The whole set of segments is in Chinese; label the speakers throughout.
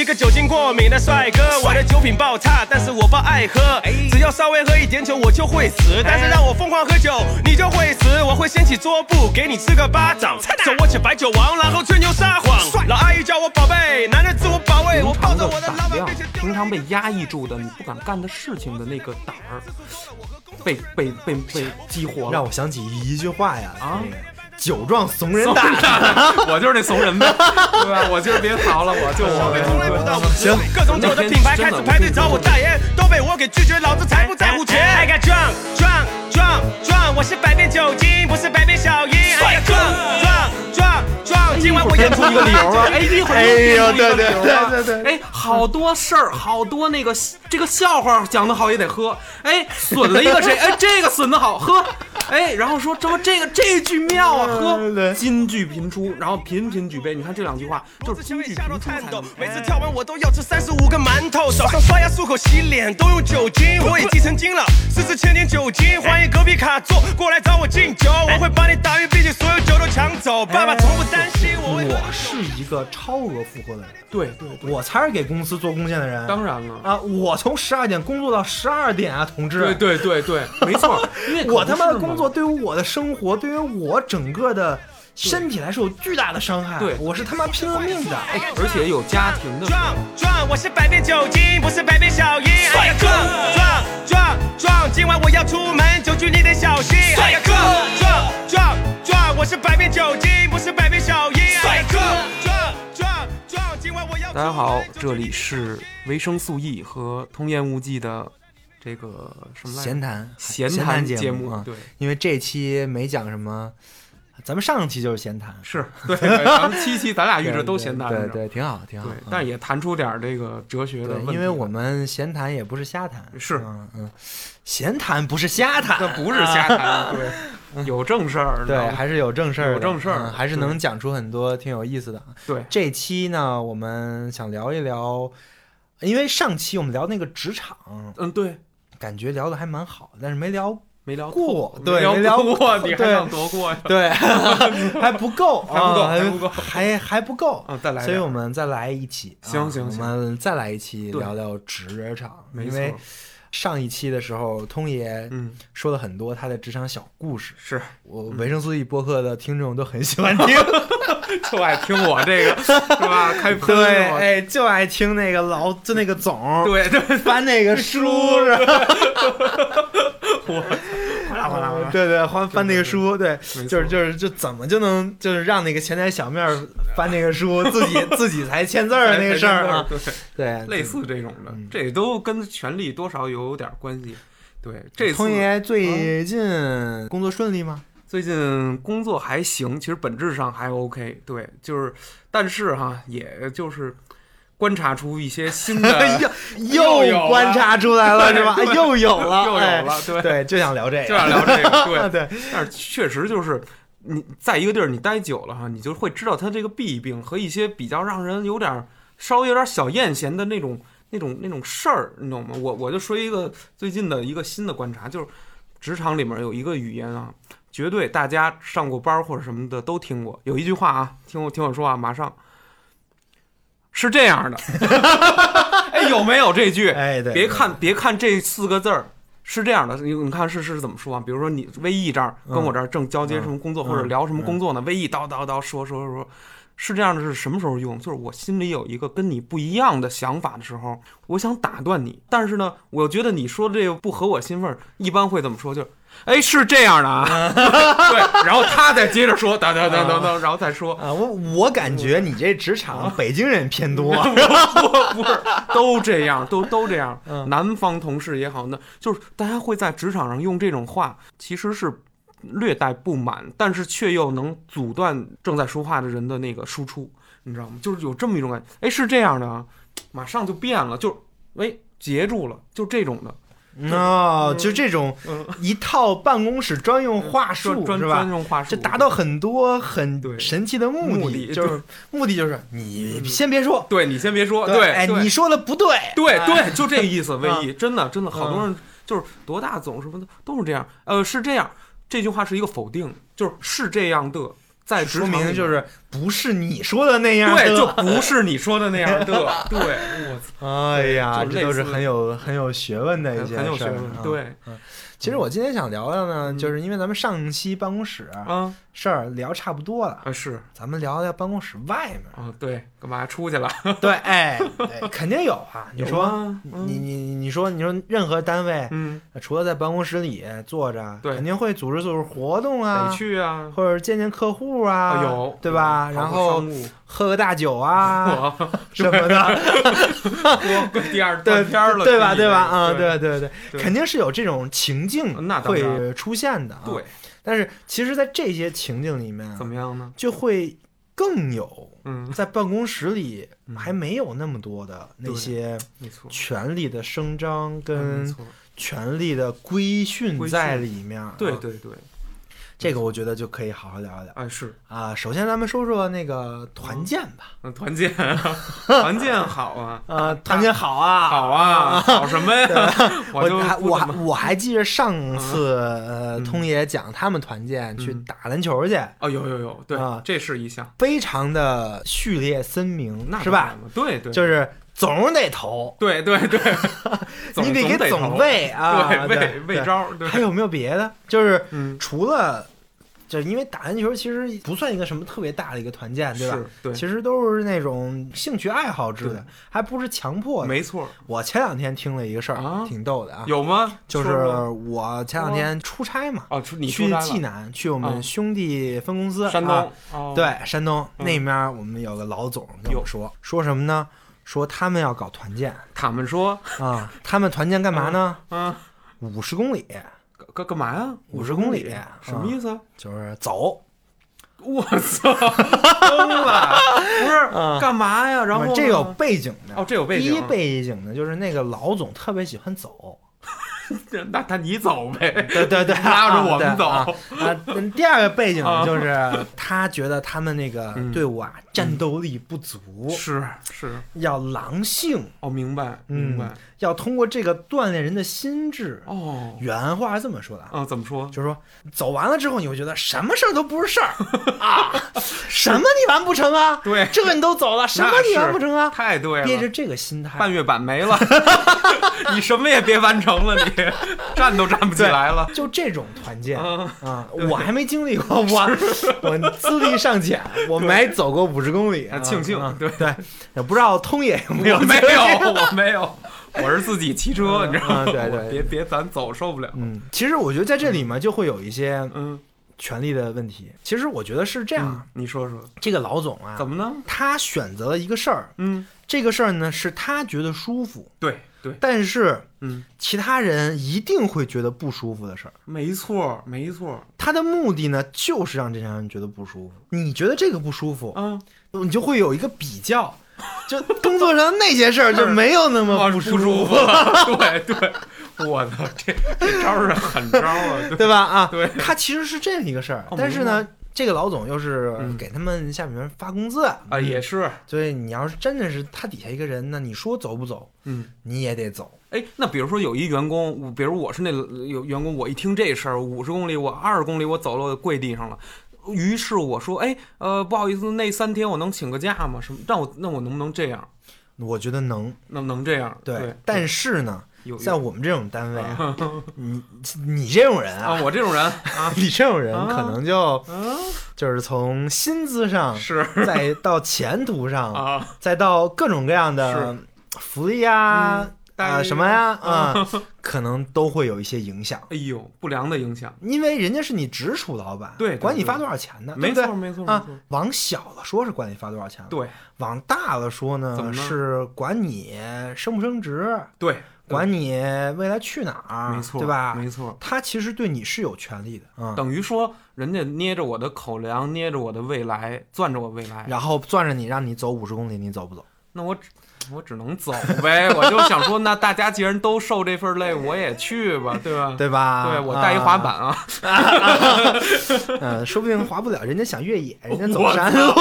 Speaker 1: 一个酒精过敏的帅哥，我的酒品爆差，但是我不爱喝。只要稍微喝一点酒，我就会死。但是让我疯狂喝酒，你就会死。我会掀起桌布，给你吃个巴掌。手握起白酒王，然后吹牛撒谎。老阿姨叫我宝贝，男人自我保卫。我抱着我的老
Speaker 2: 胆量
Speaker 1: 板面前，
Speaker 2: 平常被压抑住的，你不敢干的事情的那个胆儿，被被被被激活了。
Speaker 3: 让我想起一句话呀，
Speaker 2: 啊
Speaker 3: 那个酒壮怂人胆。
Speaker 2: 我就是那怂人呗，对吧？我今儿别逃了，我就我
Speaker 1: 从来不到我
Speaker 3: 行
Speaker 1: 各种酒的品牌开始排队找我代言，都被我给拒绝，老子才不在乎钱。I got drunk drunk drunk drunk，我是百变酒精，不是百变小樱。I got drunk drunk drunk drunk，今晚我演出
Speaker 2: 一个理由啊！哎，一会儿又
Speaker 3: 哎呦，
Speaker 2: 编出一个
Speaker 3: 对对
Speaker 2: 理由啊
Speaker 3: 对对对，
Speaker 2: 哎，好多事儿，好多那个这个笑话讲得好也得喝。哎，损了一个谁？哎，这个损的好喝。哎，然后说这么这个这句妙啊，呵金句频出，然后频频举杯。你看这两句话就是金句频出才能。
Speaker 1: 每次跳完我都要吃三十五个馒头，早上刷牙漱口洗脸都用酒精，我已经成精了，试试千点酒精。欢迎隔壁卡座过来找我敬酒，我会把你打晕，并且所有酒都抢走。爸爸从不担心我会。
Speaker 3: 我是一个超额负荷的人，
Speaker 2: 对对对，
Speaker 3: 我才是给公司做贡献的人。
Speaker 2: 当然了。
Speaker 3: 啊，我从十二点工作到十二点啊，同志。
Speaker 2: 对对对对，没错，因为
Speaker 3: 我他妈的
Speaker 2: 可不是嘛
Speaker 3: 工作对于我的生活，对于我整个的身体来说有巨大的伤害。
Speaker 2: 对
Speaker 3: 我是他妈拼了命的。
Speaker 2: 哎，而且有家庭的
Speaker 1: 壮壮，我是百变酒精，不是百变小樱。哎呀，壮壮壮壮，今晚我要出门，酒局你得小心。哎呀，壮壮壮壮，我是百变酒精，不是百变小樱。哎呀，壮壮壮壮，今晚我要。
Speaker 2: 大家好，这里是维生素 E 和童言无忌的这个什么
Speaker 3: 闲谈
Speaker 2: 闲
Speaker 3: 谈
Speaker 2: 谈
Speaker 3: 节啊，
Speaker 2: 目对，
Speaker 3: 因为这期没讲什么，咱们上期就是闲谈，
Speaker 2: 是对，咱们七期咱俩一直都闲谈着，
Speaker 3: 对对，挺好挺好。
Speaker 2: 但也谈出点这个哲学的问，题，
Speaker 3: 因为我们闲谈也不是瞎谈，
Speaker 2: 是。
Speaker 3: 嗯嗯，闲谈不是瞎谈，
Speaker 2: 这不是瞎谈，对，有正事儿，
Speaker 3: 对，还是有正事儿，
Speaker 2: 有正事儿
Speaker 3: 嗯还是能讲出很多挺有意思的。
Speaker 2: 对。
Speaker 3: 这期呢，我们想聊一聊，因为上期我们聊那个职场，
Speaker 2: 嗯，对，
Speaker 3: 感觉聊的还蛮好，但是没聊
Speaker 2: 没聊
Speaker 3: 过对没聊
Speaker 2: 过，你还
Speaker 3: 对
Speaker 2: 想多过呀？
Speaker 3: 对，还不够，
Speaker 2: 还不够
Speaker 3: 啊
Speaker 2: 还不够
Speaker 3: 还还不够。
Speaker 2: 啊，再来
Speaker 3: 所以，我们再来一期，啊
Speaker 2: 行行行
Speaker 3: 我们再来一期聊聊职场，
Speaker 2: 没
Speaker 3: 因为
Speaker 2: 错，
Speaker 3: 上一期的时候，通爷
Speaker 2: 嗯，
Speaker 3: 说了很多他的职场小故事，
Speaker 2: 是，
Speaker 3: 我维生素 E 播客的听众都很喜欢听，
Speaker 2: 就爱听我这个，是吧？开喷
Speaker 3: 对，哎，就爱听那个老就那个总
Speaker 2: 对对，
Speaker 3: 翻那个书是吧？
Speaker 2: 我
Speaker 3: 对 对，翻 翻那个书，对，就是就是就怎么就能就是让那个前台小面儿翻那个书，自己自己才签字儿那个事儿啊，
Speaker 2: 对，
Speaker 3: 对，
Speaker 2: 类似这种的
Speaker 3: 嗯，
Speaker 2: 这都跟权力多少有点关系。对，这次
Speaker 3: 通爷最近工作顺利吗？
Speaker 2: 最近工作还行，其实本质上还 OK。对，就是，但是哈，也就是观察出一些新的，
Speaker 3: 又
Speaker 2: 又
Speaker 3: 观察出来了是吧？哎又 有了，
Speaker 2: 又有
Speaker 3: 哎
Speaker 2: 了，对，
Speaker 3: 对，就想聊这个，
Speaker 2: 就想聊这个，对。
Speaker 3: 对，
Speaker 2: 但是确实就是你在一个地儿你待久了哈，你就会知道它这个弊病和一些比较让人有点儿稍微有点小艳嫌的那种那种那种事儿，你懂吗？我我就说一个最近的一个新的观察，就是职场里面有一个语言啊，绝对大家上过班儿或者什么的都听过，有一句话啊，听我听我说啊，马上是这样的，哎，有没有这句？
Speaker 3: 哎对，
Speaker 2: 别看别看这四个字儿是这样的，你你看是是怎么说啊？比如说你 VE 这儿跟我这儿正交接什么工作、
Speaker 3: 嗯
Speaker 2: 或者聊什么工作呢、v e 叨叨叨说说说，是这样的，是什么时候用？就是我心里有一个跟你不一样的想法的时候，我想打断你，但是呢，我觉得你说的这个不合我心味儿，一般会怎么说？就是。哎，是这样的啊，对，然后他再接着说，等等等等等，然后再说，
Speaker 3: 啊，我我感觉你这职场北京人偏多，
Speaker 2: 不不是，都这样，都都这样。
Speaker 3: 嗯。
Speaker 2: 南方同事也好，那就是大家会在职场上用这种话，其实是略带不满，但是却又能阻断正在说话的人的那个输出，你知道吗？就是有这么一种感觉，哎，是这样的啊，马上就变了，就哎截住了，就这种的，
Speaker 3: 哦，就这种
Speaker 2: 嗯，
Speaker 3: 一套办公室专用话术是吧？
Speaker 2: 专用话术，
Speaker 3: 就达到很多很
Speaker 2: 对
Speaker 3: 神奇的目
Speaker 2: 目的
Speaker 3: 就是目的就是你先别说，
Speaker 2: 对你先别说，对，
Speaker 3: 哎，
Speaker 2: 对
Speaker 3: 你说的不对，哎
Speaker 2: 对对，就这个意思。唯
Speaker 3: 啊
Speaker 2: 一真的真的，好多人就是多大总什么的都是这样。呃，是这样，这句话是一个否定，就是是这样的，在职
Speaker 3: 说明就是不是你说的那样
Speaker 2: 对，
Speaker 3: 的
Speaker 2: 就不是你说的那样的。对，我操，
Speaker 3: 哎呀，这都是很有很有学问的一些
Speaker 2: 很有学。问对，
Speaker 3: 其实我今天想聊聊呢，
Speaker 2: 嗯
Speaker 3: 就是因为咱们上期办公室
Speaker 2: 啊
Speaker 3: 事儿聊差不多了，
Speaker 2: 啊是
Speaker 3: 咱们聊聊办公室外面。
Speaker 2: 啊，对，干嘛出去了？
Speaker 3: 对，哎，对肯定有啊。你说，
Speaker 2: 嗯
Speaker 3: 你你你说，你说任何单位，
Speaker 2: 嗯，
Speaker 3: 除了在办公室里坐着，
Speaker 2: 对
Speaker 3: 肯定会组织组织活动啊
Speaker 2: 得，去啊，
Speaker 3: 或者见见客户啊，
Speaker 2: 啊有
Speaker 3: 对吧？
Speaker 2: 有
Speaker 3: 然后喝个大酒啊 什么的，
Speaker 2: 我 第二
Speaker 3: 对
Speaker 2: 断片了，
Speaker 3: 对吧？对吧？啊，
Speaker 2: 对
Speaker 3: 对对对，肯定是有这种情境
Speaker 2: 那
Speaker 3: 会出现的啊。
Speaker 2: 对，
Speaker 3: 但是其实，在这些情境里面啊
Speaker 2: 怎，么样呢？
Speaker 3: 就会更有
Speaker 2: 嗯，
Speaker 3: 在办公室里
Speaker 2: 嗯。
Speaker 3: 还没有那么多的那些
Speaker 2: 没错，
Speaker 3: 权力的声张跟，权力的规训
Speaker 2: 规训。
Speaker 3: 在里面啊。
Speaker 2: 对对对，
Speaker 3: 这个我觉得就可以好好聊一聊
Speaker 2: 哎是，
Speaker 3: 啊。首先，咱们说说那个团建吧。
Speaker 2: 嗯，团建，团建好啊，
Speaker 3: 啊，团建好啊，
Speaker 2: 好啊，好什么呀？
Speaker 3: 我
Speaker 2: 就
Speaker 3: 还我还我还记着上次呃，
Speaker 2: 嗯
Speaker 3: 通爷讲他们团建去
Speaker 2: 嗯
Speaker 3: 打篮球去，
Speaker 2: 哦，有有有，对
Speaker 3: 啊，
Speaker 2: 这是一项，
Speaker 3: 非常的序列鲜明，
Speaker 2: 那
Speaker 3: 是吧？
Speaker 2: 对对，
Speaker 3: 就是总得投，
Speaker 2: 对对对，
Speaker 3: 你得给总
Speaker 2: 总投。
Speaker 3: 喂啊，
Speaker 2: 对
Speaker 3: 对。
Speaker 2: 喂喂招，
Speaker 3: 还有没有别的？就是
Speaker 2: 嗯，
Speaker 3: 除了，就是因为打篮球其实不算一个什么特别大的一个团建，对吧？
Speaker 2: 对，
Speaker 3: 其实都是那种兴趣爱好制的，还不是强迫的。
Speaker 2: 没错，
Speaker 3: 我前两天听了一个事儿，
Speaker 2: 啊
Speaker 3: 挺逗的啊，
Speaker 2: 有吗？
Speaker 3: 就是我前两天出差嘛，
Speaker 2: 哦，
Speaker 3: 去济南，去我们
Speaker 2: 啊。
Speaker 3: 兄弟分公司，
Speaker 2: 山
Speaker 3: 啊。
Speaker 2: 东，哦，
Speaker 3: 对，山东
Speaker 2: 嗯。
Speaker 3: 那面我们有个老总跟我
Speaker 2: 有
Speaker 3: 说，说什么呢？说他们要搞团建
Speaker 2: 他们说，
Speaker 3: 啊，他们团建干嘛呢？
Speaker 2: 啊，
Speaker 3: 五十公里，
Speaker 2: 干干嘛呀？
Speaker 3: 五十公里
Speaker 2: 什么意思啊？
Speaker 3: 就是走。
Speaker 2: 我操，疯了！不是
Speaker 3: 啊
Speaker 2: 干嘛呀？然后
Speaker 3: 这有背景的。
Speaker 2: 哦，这有背
Speaker 3: 第一。背景呢，就是那个老总特别喜欢走，
Speaker 2: 那那你走呗，
Speaker 3: 对对对，
Speaker 2: 拉着我们走。
Speaker 3: 啊第二个背景就是他觉得他们那个
Speaker 2: 嗯
Speaker 3: 队伍啊，战斗力不足，
Speaker 2: 是是，
Speaker 3: 要狼性，
Speaker 2: 哦，明白
Speaker 3: 嗯
Speaker 2: 明白。
Speaker 3: 要通过这个锻炼人的心智。
Speaker 2: 哦，
Speaker 3: 原话是这么说的啊，
Speaker 2: 啊，怎么说？
Speaker 3: 就是说走完了之后，你会觉得什么事儿都不是事儿 啊，什么你完不成啊？
Speaker 2: 对，
Speaker 3: 这个你都走了，什么你完不成啊？
Speaker 2: 太对了
Speaker 3: 憋着。这个心态，
Speaker 2: 半月板没了，你什么也别完成了，你 站都站不起来了。
Speaker 3: 就这种团建
Speaker 2: 啊，
Speaker 3: 啊，我还没经历过，我我资历尚浅，我没走过五十公里，啊
Speaker 2: 庆幸
Speaker 3: 啊
Speaker 2: 对。
Speaker 3: 对，也不知道通野有没有
Speaker 2: 没有，我没有，我是自己骑车，你知道吗？
Speaker 3: 啊对对。
Speaker 2: 我别别，咱走受不了。
Speaker 3: 嗯，其实我觉得在这里面就会有一些
Speaker 2: 嗯，
Speaker 3: 权力的问题。其实我觉得是这样，
Speaker 2: 嗯你说说。
Speaker 3: 这个老总啊，
Speaker 2: 怎么呢？
Speaker 3: 他选择了一个事儿，
Speaker 2: 嗯，
Speaker 3: 这个事儿呢是他觉得舒服，
Speaker 2: 对对，
Speaker 3: 但是
Speaker 2: 嗯，
Speaker 3: 其他人一定会觉得不舒服的事儿。
Speaker 2: 没错没错
Speaker 3: 他的目的呢，就是让这些人觉得不舒服。你觉得这个不舒服，
Speaker 2: 嗯，
Speaker 3: 你就会有一个比较，就工作上那些事儿就没有那么不舒
Speaker 2: 服 了。对对，我操，这这招是狠招啊！对
Speaker 3: 对吧？啊，
Speaker 2: 对
Speaker 3: 他其实是这样一个事儿
Speaker 2: 哦，
Speaker 3: 但是呢，这个老总又是
Speaker 2: 嗯
Speaker 3: 给他们下面人发工资
Speaker 2: 啊，也是，
Speaker 3: 所以你要是真的是他底下一个人呢，你说走不走，
Speaker 2: 嗯。
Speaker 3: 你也得走。
Speaker 2: 哎，那比如说有一员工，比如我是那有员工，我一听这事儿，五十公里，我二十公里我走了，我跪地上了。于是我说，哎，呃，不好意思，那三天我能请个假吗？什么？让我那我能不能这样？
Speaker 3: 我觉得能，
Speaker 2: 能能这样？对，
Speaker 3: 但是呢，
Speaker 2: 有
Speaker 3: 在我们这种单位啊，你你这种人
Speaker 2: 啊，
Speaker 3: 啊，
Speaker 2: 我这种人啊，
Speaker 3: 你这种人
Speaker 2: 啊
Speaker 3: 可能就
Speaker 2: 啊
Speaker 3: 就是从薪资上，
Speaker 2: 是
Speaker 3: 再到前途上，
Speaker 2: 啊，
Speaker 3: 再到各种各样的福利呀、啊什么呀啊，可能都会有一些影响。
Speaker 2: 哎呦，不良的影响，
Speaker 3: 因为人家是你直属老板，
Speaker 2: 对
Speaker 3: 管你发多少钱呢？
Speaker 2: 没错没错
Speaker 3: 啊
Speaker 2: 错，。
Speaker 3: 往小了说是管你发多少钱，
Speaker 2: 对
Speaker 3: 往大了说呢
Speaker 2: 呢
Speaker 3: 是管你升不升职，
Speaker 2: 对，
Speaker 3: 管你未来去哪儿，
Speaker 2: 没错，
Speaker 3: 对吧？
Speaker 2: 没错。
Speaker 3: 他其实对你是有权利的，嗯，
Speaker 2: 等于说，人家捏着我的口粮，捏着我的未来，攥着我未来，
Speaker 3: 然后攥着你让你走五十公里，你走不走？
Speaker 2: 那我只我只能走呗。我就想说，那大家既然都受这份累，我也去吧，对吧？
Speaker 3: 对吧？
Speaker 2: 对我带一滑板啊，
Speaker 3: 嗯，说不定滑不了，人家想越野，人家走山路。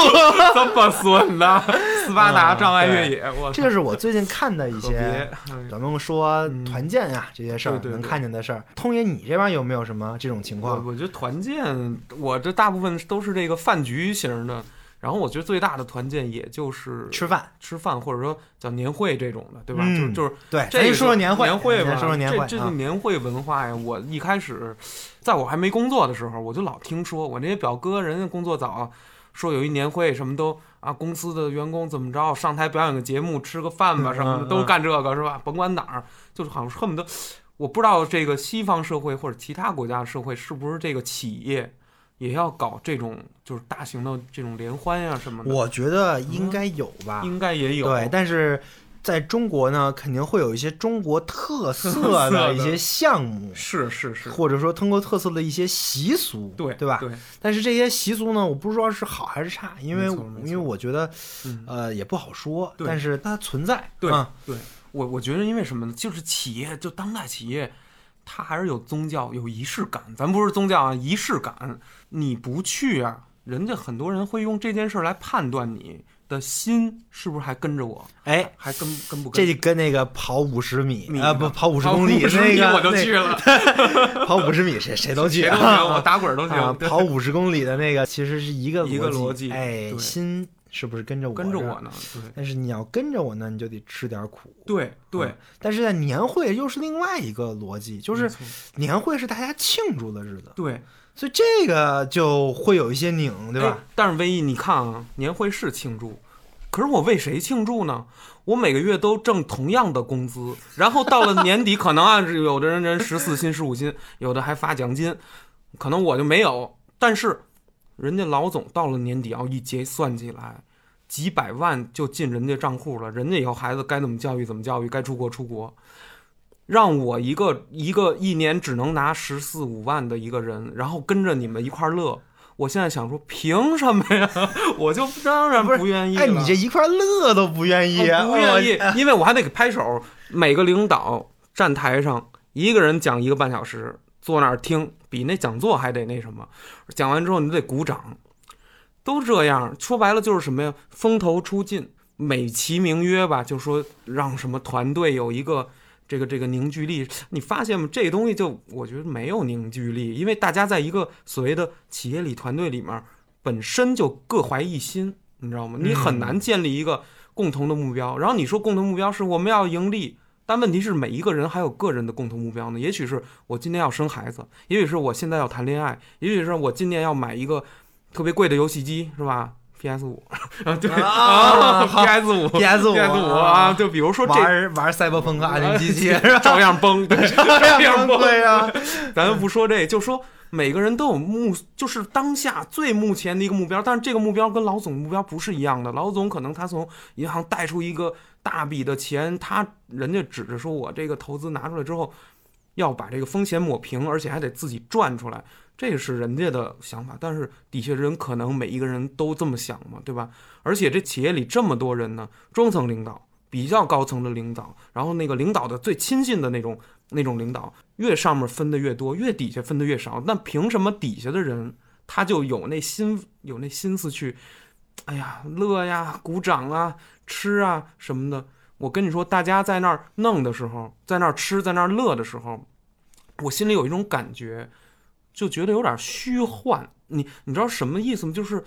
Speaker 2: 这么损的，斯巴达
Speaker 3: 啊
Speaker 2: 障碍越野，我
Speaker 3: 这就是我最近看的一些咱们说
Speaker 2: 嗯
Speaker 3: 团建呀、这些事儿能看见的事儿。通爷，你这边有没有什么这种情况？
Speaker 2: 我觉得团建，我这大部分都是这个饭局型的。然后我觉得最大的团建也就是
Speaker 3: 吃饭，
Speaker 2: 吃饭，或者说叫年会这种的，对吧？
Speaker 3: 嗯
Speaker 2: 就就是
Speaker 3: 对，
Speaker 2: 这
Speaker 3: 说说年会，
Speaker 2: 年会吧，
Speaker 3: 说说年会
Speaker 2: 这这
Speaker 3: 啊
Speaker 2: 个年会文化呀，我一开始在我还没工作的时候，我就老听说，我那些表哥人家工作早，说有一年会什么都啊，公司的员工怎么着上台表演个节目，吃个饭吧
Speaker 3: 嗯
Speaker 2: 什么的，
Speaker 3: 嗯
Speaker 2: 都干这个是吧？甭管哪儿，就是好像恨不得，我不知道这个西方社会或者其他国家的社会是不是这个企业也要搞这种就是大型的这种联欢呀什么的，
Speaker 3: 我觉得应该有吧。
Speaker 2: 应该也有
Speaker 3: 对，但是在中国呢，肯定会有一些中国特色
Speaker 2: 色的
Speaker 3: 的一些项目，
Speaker 2: 是是是，
Speaker 3: 或者说通过特色的一些习俗，
Speaker 2: 对
Speaker 3: 对吧？
Speaker 2: 对，
Speaker 3: 但是这些习俗呢，我不知道是好还是差，因为因为我觉得
Speaker 2: 嗯。
Speaker 3: 呃也不好说，
Speaker 2: 对
Speaker 3: 但是它存在，
Speaker 2: 对
Speaker 3: 嗯
Speaker 2: 对，我我觉得因为什么呢？就是企业，就当代企业，它还是有宗教、有仪式感。咱不是宗教啊，仪式感，你不去啊，人家很多人会用这件事儿来判断你的心是不是还跟着我，
Speaker 3: 哎，
Speaker 2: 还跟跟不跟。
Speaker 3: 这就跟那个跑五十米
Speaker 2: 米
Speaker 3: 啊，不跑五十
Speaker 2: 跑
Speaker 3: 公里
Speaker 2: 50
Speaker 3: 那个
Speaker 2: 米我就
Speaker 3: 那
Speaker 2: 去了，
Speaker 3: 跑五十 米谁谁都去啊
Speaker 2: 行，我打滚儿都
Speaker 3: 啊，
Speaker 2: 行。对
Speaker 3: 跑五十公里的那个其实是一个
Speaker 2: 一个
Speaker 3: 逻
Speaker 2: 逻辑
Speaker 3: 哎，心是不是跟着我
Speaker 2: 跟着我？呢，对
Speaker 3: 但是你要跟着我呢，你就得吃点苦。
Speaker 2: 对对，
Speaker 3: 但是在年会又是另外一个逻辑，就是年会是大家庆祝的日子，
Speaker 2: 对，
Speaker 3: 所以这个就会有一些拧，对吧
Speaker 2: 哎？但是唯一你看啊，年会是庆祝，可是我为谁庆祝呢？我每个月都挣同样的工资，然后到了年底，可能啊，有的人人十四薪、十五薪，有的还发奖金，可能我就没有。但是人家老总到了年底要一结算起来，几百万就进人家账户了，人家以后孩子该怎么教育怎么教育，该出国出国。让我一个一个一年只能拿十四五万的一个人，然后跟着你们一块儿乐。我现在想说，凭什么呀？我就当然
Speaker 3: 不
Speaker 2: 愿意了。
Speaker 3: 哎，你这一块乐都不愿意，
Speaker 2: 我不愿意
Speaker 3: 哦，
Speaker 2: 因为我还得给拍手。每个领导站台上，一个人讲一个半小时，坐那儿听，比那讲座还得那什么。讲完之后，你得鼓掌，都这样。说白了就是什么呀？风头出尽，美其名曰吧，就说让什么团队有一个。这个这个凝聚力，你发现吗？这东西就我觉得没有凝聚力，因为大家在一个所谓的企业里、团队里面，本身就各怀一心，你知道吗？你很难建立一个共同的目标。然后你说共同目标是我们要盈利，但问题是每一个人还有个人的共同目标呢。也许是我今年要生孩子，也许是我现在要谈恋爱，也许是我今年要买一个特别贵的游戏机，是吧？PS 五啊，对
Speaker 3: 啊
Speaker 2: ，PS 五
Speaker 3: ，PS 五
Speaker 2: ，PS 五啊，就比如说这
Speaker 3: 玩玩赛博朋克二零七七是 吧？
Speaker 2: 照样崩，对，照样崩。
Speaker 3: 对呀，
Speaker 2: 咱不说这，就说每个人都有目，就是当下最目前的一个目标，但是这个目标跟老总目标不是一样的。老总可能他从银行贷出一个大笔的钱，他人家指着说我这个投资拿出来之后，要把这个风险抹平，而且还得自己赚出来，这是人家的想法。但是底下人可能每一个人都这么想嘛，对吧？而且这企业里这么多人呢，中层领导。比较高层的领导，然后那个领导的最亲近的那种那种领导，越上面分的越多，越底下分的越少。那凭什么底下的人他就有那心有那心思去，哎呀乐呀、鼓掌啊、吃啊什么的？我跟你说，大家在那儿弄的时候，在那儿吃，在那儿乐的时候，我心里有一种感觉，就觉得有点虚幻。你你知道什么意思吗？就是，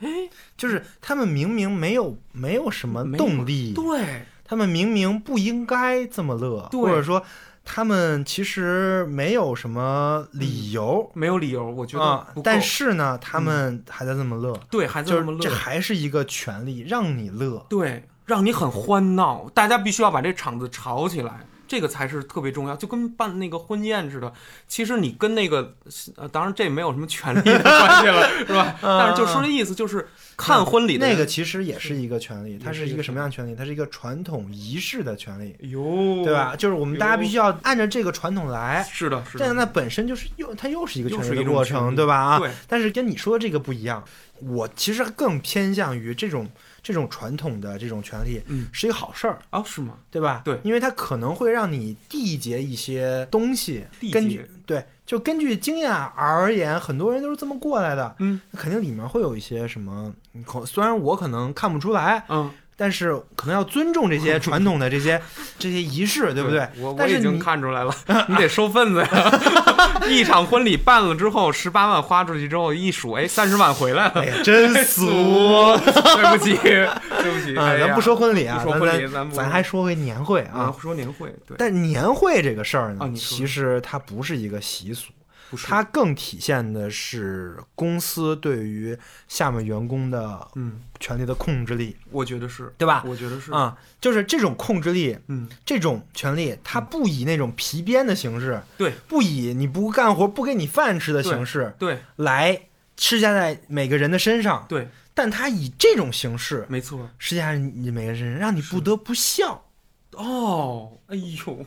Speaker 2: 哎，
Speaker 3: 就是他们明明没有没有什么动力，
Speaker 2: 对
Speaker 3: 他们明明不应该这么乐，或者说他们其实没有什么理由
Speaker 2: 没有理由，我觉得
Speaker 3: 啊，但是呢，他们还在这么乐，
Speaker 2: 对还
Speaker 3: 在
Speaker 2: 这么乐，
Speaker 3: 这还是一个权利，让你乐。
Speaker 2: 对，让你很欢闹，大家必须要把这场子吵起来，这个才是特别重要，就跟办那个婚宴似的。其实你跟那个，呃，当然这没有什么权利的关系了，是吧？但是就说这意思，就是看婚礼的人
Speaker 3: 那个其实也是一个权利，它
Speaker 2: 是一个
Speaker 3: 什么样的权利？它是一个传统仪式的权利，
Speaker 2: 哟，
Speaker 3: 对吧？？就是我们大家必须要按照这个传统来。
Speaker 2: 是的，是的，
Speaker 3: 这样那本身就是又它又是一个权利的过程，对吧？啊，
Speaker 2: 对，
Speaker 3: 但是跟你说的这个不一样，我其实更偏向于这种这种传统的这种权利
Speaker 2: 嗯，
Speaker 3: 是一个好事儿，
Speaker 2: 哦，是吗？
Speaker 3: 对吧？
Speaker 2: 对。
Speaker 3: 因为它可能会让你缔结一些东西
Speaker 2: 缔，
Speaker 3: 根
Speaker 2: 结
Speaker 3: 据对，就根据经验而言，很多人都是这么过来的，
Speaker 2: 嗯。
Speaker 3: 那肯定里面会有一些什么，可虽然我可能看不出来，
Speaker 2: 嗯，
Speaker 3: 但是可能要尊重这些 传统的这些这些仪式，对不对？
Speaker 2: 我我已经看出来了，你得收份子呀。一场婚礼办了之后，十八万花出去之后一数，哎，三十万回来了。
Speaker 3: 哎呀，真俗！
Speaker 2: 对不起，对不起，
Speaker 3: 啊，
Speaker 2: 哎
Speaker 3: 咱不说婚礼啊，
Speaker 2: 不说
Speaker 3: 咱
Speaker 2: 婚礼咱不
Speaker 3: 咱还说回年会
Speaker 2: 啊
Speaker 3: 啊。，
Speaker 2: 说年会，对，
Speaker 3: 但年会这个事儿呢，
Speaker 2: 啊
Speaker 3: 其实它不是一个习俗，它更体现的是公司对于下面员工的
Speaker 2: 嗯，
Speaker 3: 权力的控制力，
Speaker 2: 我觉得是，
Speaker 3: 对吧？
Speaker 2: 我觉得是，
Speaker 3: 啊、就是这种控制力，
Speaker 2: 嗯，
Speaker 3: 这种权利，它不以那种皮鞭的形式，
Speaker 2: 对。
Speaker 3: 不以你不干活不给你饭吃的形式
Speaker 2: 对。
Speaker 3: 来施加在每个人的身上，
Speaker 2: 对，
Speaker 3: 但它以这种形式
Speaker 2: 没错。
Speaker 3: 施加在你每个人身上，让你不得不笑，
Speaker 2: 哦，哎呦，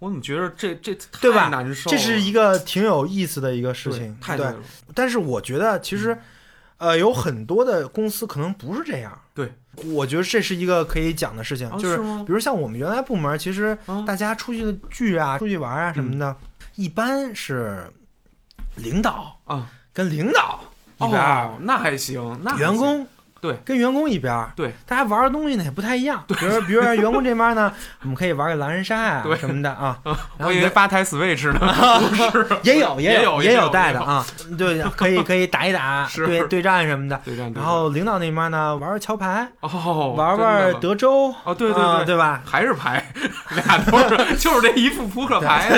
Speaker 2: 我怎么觉得这这
Speaker 3: 对吧
Speaker 2: 太难受了？
Speaker 3: 这是一个挺有意思的一个事情，对
Speaker 2: 太对。了，
Speaker 3: 但是我觉得其实，呃，有很多的公司可能不是这样。
Speaker 2: 对，
Speaker 3: 我觉得这是一个可以讲的事情，就是比如像我们原来部门，其实
Speaker 2: 啊
Speaker 3: 大家出去的聚啊、出去玩啊什么的，一般是领导
Speaker 2: 啊
Speaker 3: 跟领导一边儿，
Speaker 2: 哦，那还行，那行
Speaker 3: 员工
Speaker 2: 对。
Speaker 3: 跟员工一边儿，
Speaker 2: 对，
Speaker 3: 大家玩的东西呢也不太一样。比如说，比如说员工这边呢，我们可以玩个狼人杀啊什么的啊，然
Speaker 2: 我
Speaker 3: 后
Speaker 2: 以为吧台 Switch 呢，
Speaker 3: 也有
Speaker 2: 也
Speaker 3: 有也
Speaker 2: 有也有
Speaker 3: 带的啊，对，可以可以打一打 对对战什么的。
Speaker 2: 对战，对
Speaker 3: 然后领导那边呢，玩玩桥牌，
Speaker 2: 哦，
Speaker 3: 玩玩德州，
Speaker 2: 哦，对对对。
Speaker 3: 啊对吧？
Speaker 2: 还是牌，俩都是，就是这一副扑克牌，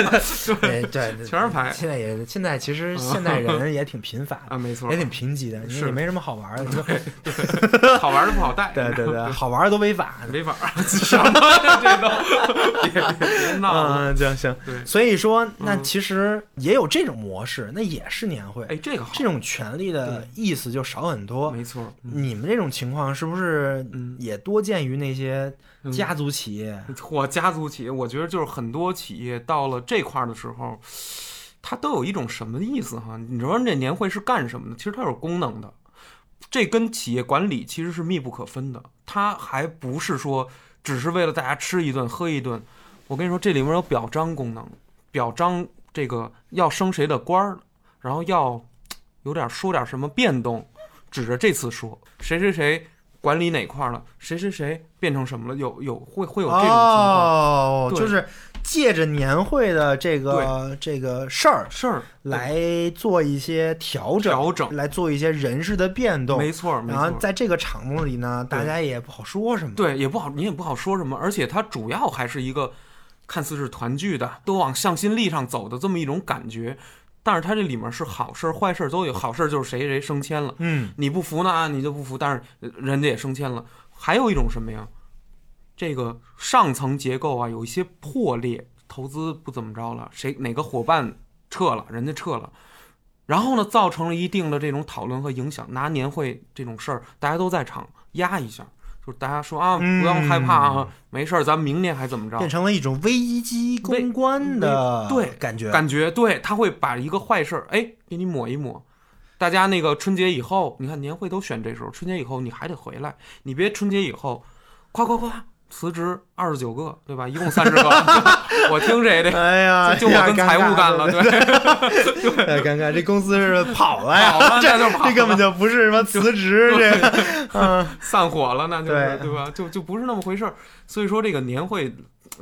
Speaker 3: 对对，
Speaker 2: 全是牌。
Speaker 3: 现在也现在其实现代人也挺贫乏的，
Speaker 2: 啊，没错。
Speaker 3: 也，挺贫瘠的，也没什么好玩的。你说
Speaker 2: 好玩的不好带，
Speaker 3: 对对对，好玩的都违法。
Speaker 2: 违法儿，什么呀这都，别别别闹
Speaker 3: 行行。
Speaker 2: 对，
Speaker 3: 所以说，那
Speaker 2: 嗯
Speaker 3: 其实也有这种模式，那也是年会。
Speaker 2: 哎，这个好，
Speaker 3: 这种权利的意思就少很多。
Speaker 2: 没错，嗯
Speaker 3: 你们这种情况是不是
Speaker 2: 嗯
Speaker 3: 也多见于那些
Speaker 2: 嗯
Speaker 3: 家族企业？
Speaker 2: 我家族企业，我觉得就是很多企业到了这块儿的时候，它都有一种什么意思哈？你说这年会是干什么的？其实它有功能的，这跟企业管理其实是密不可分的。它还不是说只是为了大家吃一顿喝一顿。我跟你说，这里面有表彰功能，表彰这个要升谁的官儿，然后要有点说点什么变动，指着这次说谁谁谁管理哪块儿了，谁谁谁变成什么了，有有会会有这种情况。
Speaker 3: 哦，就是借着年会的这个这个事儿
Speaker 2: 事儿
Speaker 3: 来做一些调整，
Speaker 2: 调整
Speaker 3: 来做一些人事的变动。
Speaker 2: 没错，没
Speaker 3: 然后
Speaker 2: 错，
Speaker 3: 在这个场子里呢，大家也不好说什么。
Speaker 2: 对也不好，你也不好说什么，而且它主要还是一个看似是团聚的，都往向心力上走的这么一种感觉。但是它这里面是好事儿、坏事儿都有，好事儿就是谁谁升迁了，
Speaker 3: 嗯，
Speaker 2: 你不服呢，你就不服，但是呃人家也升迁了。还有一种什么呀？这个上层结构啊有一些破裂，投资不怎么着了，谁哪个伙伴撤了，人家撤了。然后呢，造成了一定的这种讨论和影响。拿年会这种事儿，大家都在场压一下，就是大家说啊，不要害怕啊，没事儿，咱明年还怎么着？
Speaker 3: 变成了一种危机公关的
Speaker 2: 对
Speaker 3: 感觉。
Speaker 2: 感觉对，他会把一个坏事儿，哎，给你抹一抹。大家那个春节以后，你看年会都选这时候，春节以后你还得回来，你别春节以后，夸夸夸辞职二十九个，对吧？一共三十个，我听谁的？
Speaker 3: 哎呀，
Speaker 2: 就我跟财务干了，
Speaker 3: 对，
Speaker 2: 对，
Speaker 3: 哎尴尬，这公司是跑了呀，这
Speaker 2: 就跑了
Speaker 3: 这根本就不是什么辞职，这个，嗯，
Speaker 2: 散伙了，那就是
Speaker 3: 对
Speaker 2: 对吧？就就不是那么回事儿。所以说这个年会，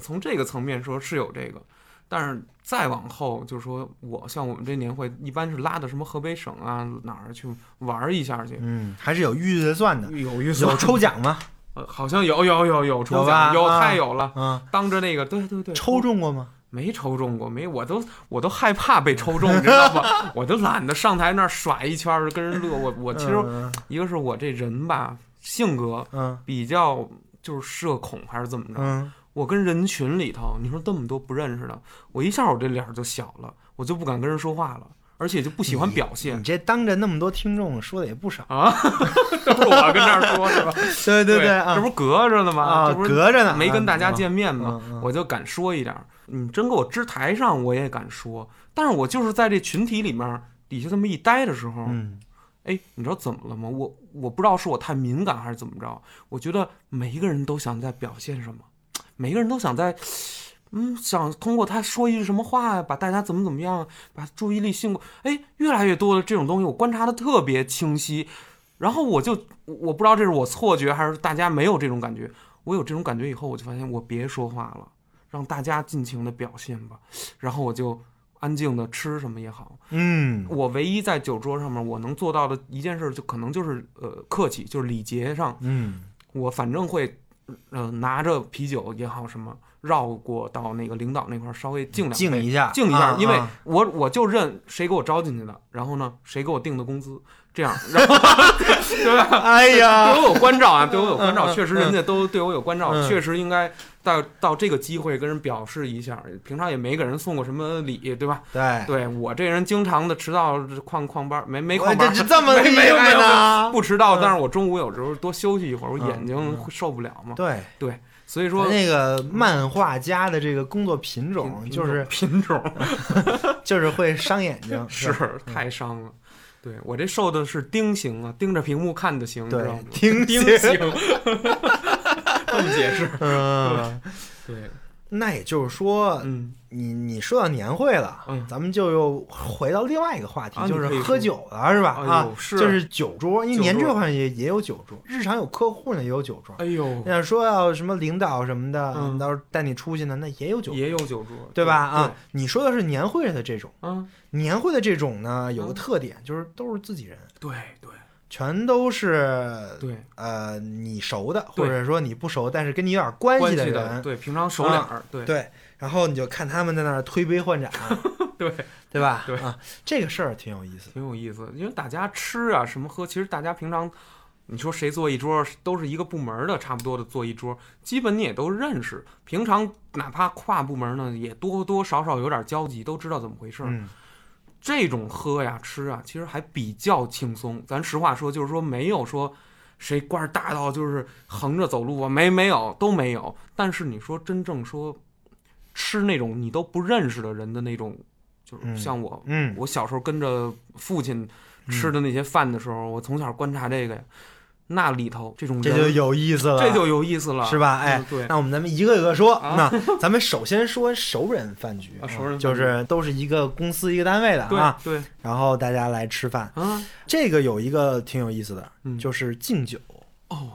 Speaker 2: 从这个层面说是有这个，但是再往后就是说我像我们这年会一般是拉到什么河北省啊哪儿去玩儿一下去，
Speaker 3: 嗯，还是有预算的，
Speaker 2: 有预算
Speaker 3: 有抽奖吗？
Speaker 2: 呃，好像有有有有抽奖，有
Speaker 3: 啊
Speaker 2: 太有了，
Speaker 3: 嗯，
Speaker 2: 当着那个对对对，
Speaker 3: 抽中过吗？
Speaker 2: 没抽中过，没我都我都害怕被抽中，你知道吗？我都懒得上台那儿耍一圈儿跟人乐。我我其实
Speaker 3: 嗯
Speaker 2: 一个是我这人吧，性格
Speaker 3: 嗯
Speaker 2: 比较就是社恐还是怎么着？
Speaker 3: 嗯，
Speaker 2: 我跟人群里头，你说这么多不认识的，我一下我这脸儿就小了，我就不敢跟人说话了，而且就不喜欢表现
Speaker 3: 你
Speaker 2: 现
Speaker 3: 这当着那么多听众说的也不少，
Speaker 2: 啊。这不是我跟这儿说是吧？
Speaker 3: 对对
Speaker 2: 对
Speaker 3: 啊，
Speaker 2: 这不是隔着呢吗？
Speaker 3: 啊隔着呢
Speaker 2: 没跟大家
Speaker 3: 啊
Speaker 2: 见面嘛，我就敢说一点儿。你真给我支台上，我也敢说。但是我就是在这群体里面底下这么一待的时候，
Speaker 3: 嗯
Speaker 2: 哎，你知道怎么了吗？我我不知道是我太敏感还是怎么着，我觉得每一个人都想在表现什么，每个人都想在，嗯，想通过他说一句什么话呀，把大家怎么怎么样，把注意力吸过。哎，越来越多的这种东西，我观察的特别清晰。然后我就我不知道这是我错觉还是大家没有这种感觉。我有这种感觉以后，我就发现我别说话了，让大家尽情的表现吧。然后我就安静的吃什么也好。
Speaker 3: 嗯
Speaker 2: 我唯一在酒桌上面我能做到的一件事，就可能就是呃客气，就是礼节上，
Speaker 3: 嗯
Speaker 2: 我反正会呃拿着啤酒也好什么，绕过到那个领导那块儿稍微敬两杯。
Speaker 3: 敬一下，
Speaker 2: 敬一下，因为我我就认谁给我招进去的，然后呢，谁给我定的工资，这样，然后 对吧？对
Speaker 3: 哎呀，对
Speaker 2: 我有关照啊，对我有关照，确实人家都对我有关照，
Speaker 3: 嗯
Speaker 2: 确实应该到到这个机会跟人表示一下。平常也没给人送过什么礼，对吧？
Speaker 3: 对，
Speaker 2: 对我这人经常的迟到旷旷班，没没
Speaker 3: 我
Speaker 2: 旷班
Speaker 3: 这，这么
Speaker 2: 没
Speaker 3: 厉害呢？
Speaker 2: 不迟到，
Speaker 3: 嗯
Speaker 2: 但是我中午有时候多休息一会儿，我
Speaker 3: 嗯
Speaker 2: 眼睛
Speaker 3: 嗯
Speaker 2: 会受不了嘛。
Speaker 3: 对对，
Speaker 2: 所以说
Speaker 3: 那个漫画家的这个工作品种就是
Speaker 2: 品种。
Speaker 3: 就是会伤眼睛，
Speaker 2: 是太伤了。对我这受的是盯刑啊，盯着屏幕看的刑，知道
Speaker 3: 对
Speaker 2: 吗？
Speaker 3: 听
Speaker 2: 盯
Speaker 3: 刑
Speaker 2: 刑，这么解释？
Speaker 3: 嗯，
Speaker 2: 对，
Speaker 3: 那也就是说，
Speaker 2: 嗯，
Speaker 3: 你你说到年会了，
Speaker 2: 嗯
Speaker 3: 咱们就又回到另外一个话题，
Speaker 2: 啊
Speaker 3: 就是喝酒了，是吧？啊，
Speaker 2: 是
Speaker 3: 就是酒桌，因为年会上也也有酒桌，日常有客户呢也有酒桌。
Speaker 2: 哎呦，
Speaker 3: 要说要什么领导什么的，
Speaker 2: 嗯
Speaker 3: 到时候带你出去呢，那也有酒桌，
Speaker 2: 也有酒桌，
Speaker 3: 对吧？啊，，你说的是年会的这种，
Speaker 2: 嗯，
Speaker 3: 年会的这种呢，有个
Speaker 2: 嗯
Speaker 3: 特点就是都是自己人，
Speaker 2: 对对
Speaker 3: 全都是
Speaker 2: 对，
Speaker 3: 呃你熟的，或者说你不熟但是跟你有点关
Speaker 2: 关系
Speaker 3: 的人，
Speaker 2: 的，对，平常熟脸儿，对
Speaker 3: 对，然后你就看他们在那儿推杯换盏，
Speaker 2: 对，
Speaker 3: 对吧？
Speaker 2: 对
Speaker 3: 啊，这个事儿挺有意思。
Speaker 2: 挺有意思。因为大家吃啊，什么喝，其实大家平常。你说谁坐一桌，都是一个部门的，差不多的坐一桌，基本你也都认识。平常哪怕跨部门呢，也多多少少有点交集，都知道怎么回事这种喝呀吃啊，其实还比较轻松。咱实话说，就是说没有说谁官儿大到就是横着走路啊，没没有都没有。但是你说真正说吃那种你都不认识的人的那种，就是
Speaker 3: 嗯
Speaker 2: 像我，
Speaker 3: 嗯，
Speaker 2: 我小时候跟着父亲吃的那些饭的时候，我从小观察这个呀，那里头这种
Speaker 3: 就有意思了，
Speaker 2: 这就有意思了，
Speaker 3: 是吧？哎
Speaker 2: 嗯，对，
Speaker 3: 那我们咱们一个一个说。
Speaker 2: 啊
Speaker 3: 那咱们首先说熟人饭局，
Speaker 2: 啊熟人饭局
Speaker 3: 就是都是一个公司一个单位的啊，
Speaker 2: 对
Speaker 3: 然后大家来吃饭。
Speaker 2: 啊，
Speaker 3: 这个有一个挺有意思的，
Speaker 2: 嗯
Speaker 3: 就是敬酒，
Speaker 2: 哦，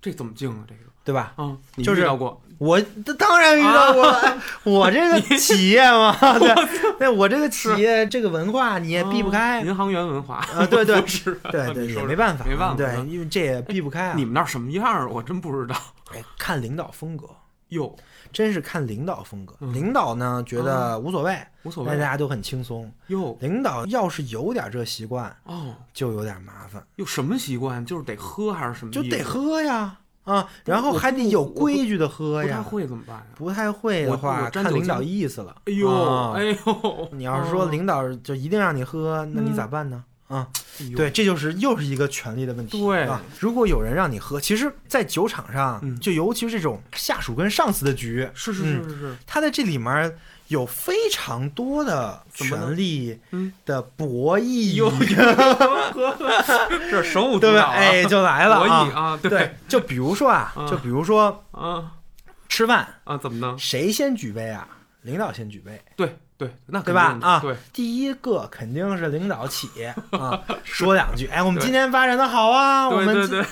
Speaker 2: 这怎么敬啊？这个
Speaker 3: 对吧？
Speaker 2: 嗯，你
Speaker 3: 就是
Speaker 2: 遇到过
Speaker 3: 我这当然遇到过，哎 我这个企业嘛，对，对我这个企业这个文化你也避不开
Speaker 2: 啊银行员文化
Speaker 3: 啊，对对
Speaker 2: 是
Speaker 3: 对对，也没办法，
Speaker 2: 没办法
Speaker 3: 对，
Speaker 2: 嗯
Speaker 3: 因为这也避不开啊。
Speaker 2: 你们那儿什么样儿？我真不知道。
Speaker 3: 哎，看领导风格，
Speaker 2: 哟，
Speaker 3: 真是看领导风格。
Speaker 2: 嗯
Speaker 3: 领导呢觉得无所谓，
Speaker 2: 无所谓。
Speaker 3: 大家都很轻松。
Speaker 2: 哟
Speaker 3: 领导要是有点这习惯，
Speaker 2: 哦，
Speaker 3: 就有点麻烦，
Speaker 2: 有什么习惯？就是得喝还是什么？
Speaker 3: 就得喝呀啊，然后还得有规矩的喝呀
Speaker 2: 不太
Speaker 3: 呀。
Speaker 2: 会怎么办呀？
Speaker 3: 不太会的话，看领导意思了。
Speaker 2: 哎呦，
Speaker 3: 啊
Speaker 2: 哎呦，
Speaker 3: 你要是说
Speaker 2: 哦
Speaker 3: 领导就一定让你喝，那你
Speaker 2: 嗯
Speaker 3: 咋办呢？啊，对，这就是又是一个权力的问题。
Speaker 2: 对
Speaker 3: 啊，如果有人让你喝，其实，在酒场上，
Speaker 2: 嗯
Speaker 3: 就尤其是这种下属跟上司的局，
Speaker 2: 是是
Speaker 3: 嗯
Speaker 2: 是是是，
Speaker 3: 他在这里面有非常多的权力
Speaker 2: 嗯。
Speaker 3: 的博弈，
Speaker 2: 哟，这手舞足？蹈啊，
Speaker 3: 哎，就来了
Speaker 2: 博弈
Speaker 3: 啊！
Speaker 2: 啊，对
Speaker 3: 对，就比如说啊，
Speaker 2: 啊
Speaker 3: 就比如说
Speaker 2: 啊
Speaker 3: 吃饭，
Speaker 2: 啊，怎么呢？
Speaker 3: 谁先举杯啊？领导先举杯，
Speaker 2: 对对，那
Speaker 3: 对吧？啊
Speaker 2: 对，
Speaker 3: 第一个肯定是领导起 啊，说两句，哎，我们今天发展的好啊，我们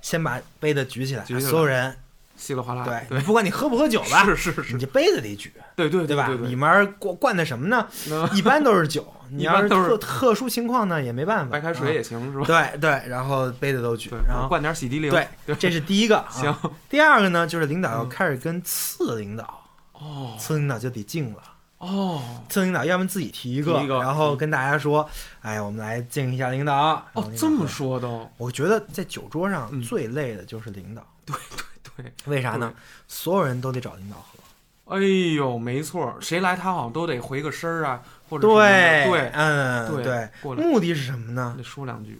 Speaker 3: 先把杯子举起来，
Speaker 2: 举起来。
Speaker 3: 所有人，
Speaker 2: 稀里哗啦，
Speaker 3: 对，
Speaker 2: 对，
Speaker 3: 不管你喝不喝酒吧，
Speaker 2: 是是是，
Speaker 3: 你这杯子得举，
Speaker 2: 对对
Speaker 3: 对吧？
Speaker 2: 对
Speaker 3: 里面灌灌的什么呢？一般都是酒，你要是特特殊情况呢，也没办法，
Speaker 2: 白开水
Speaker 3: 啊
Speaker 2: 也行是吧？
Speaker 3: 对对，然后杯子都举，，然后
Speaker 2: 灌点洗涤灵，
Speaker 3: 对，这是第一个。啊
Speaker 2: 行，
Speaker 3: 第二个呢，就是领导要
Speaker 2: 嗯
Speaker 3: 开始跟次领导，
Speaker 2: 哦
Speaker 3: 次领导就得敬了。
Speaker 2: 哦
Speaker 3: 次领导要么自己提一个，然后跟大家说：“哎，我们来敬一下领导。”
Speaker 2: 哦这么
Speaker 3: 说。
Speaker 2: 说都
Speaker 3: 我觉得在酒桌上
Speaker 2: 嗯
Speaker 3: 最累的就是领导，
Speaker 2: 对，
Speaker 3: 为啥呢？所有人都得找领导喝。
Speaker 2: 哎呦，没错，谁来他好像都得回个声儿啊，或者
Speaker 3: 对
Speaker 2: 对
Speaker 3: 嗯，
Speaker 2: 对
Speaker 3: 对。目的是什么呢？
Speaker 2: 得说两句。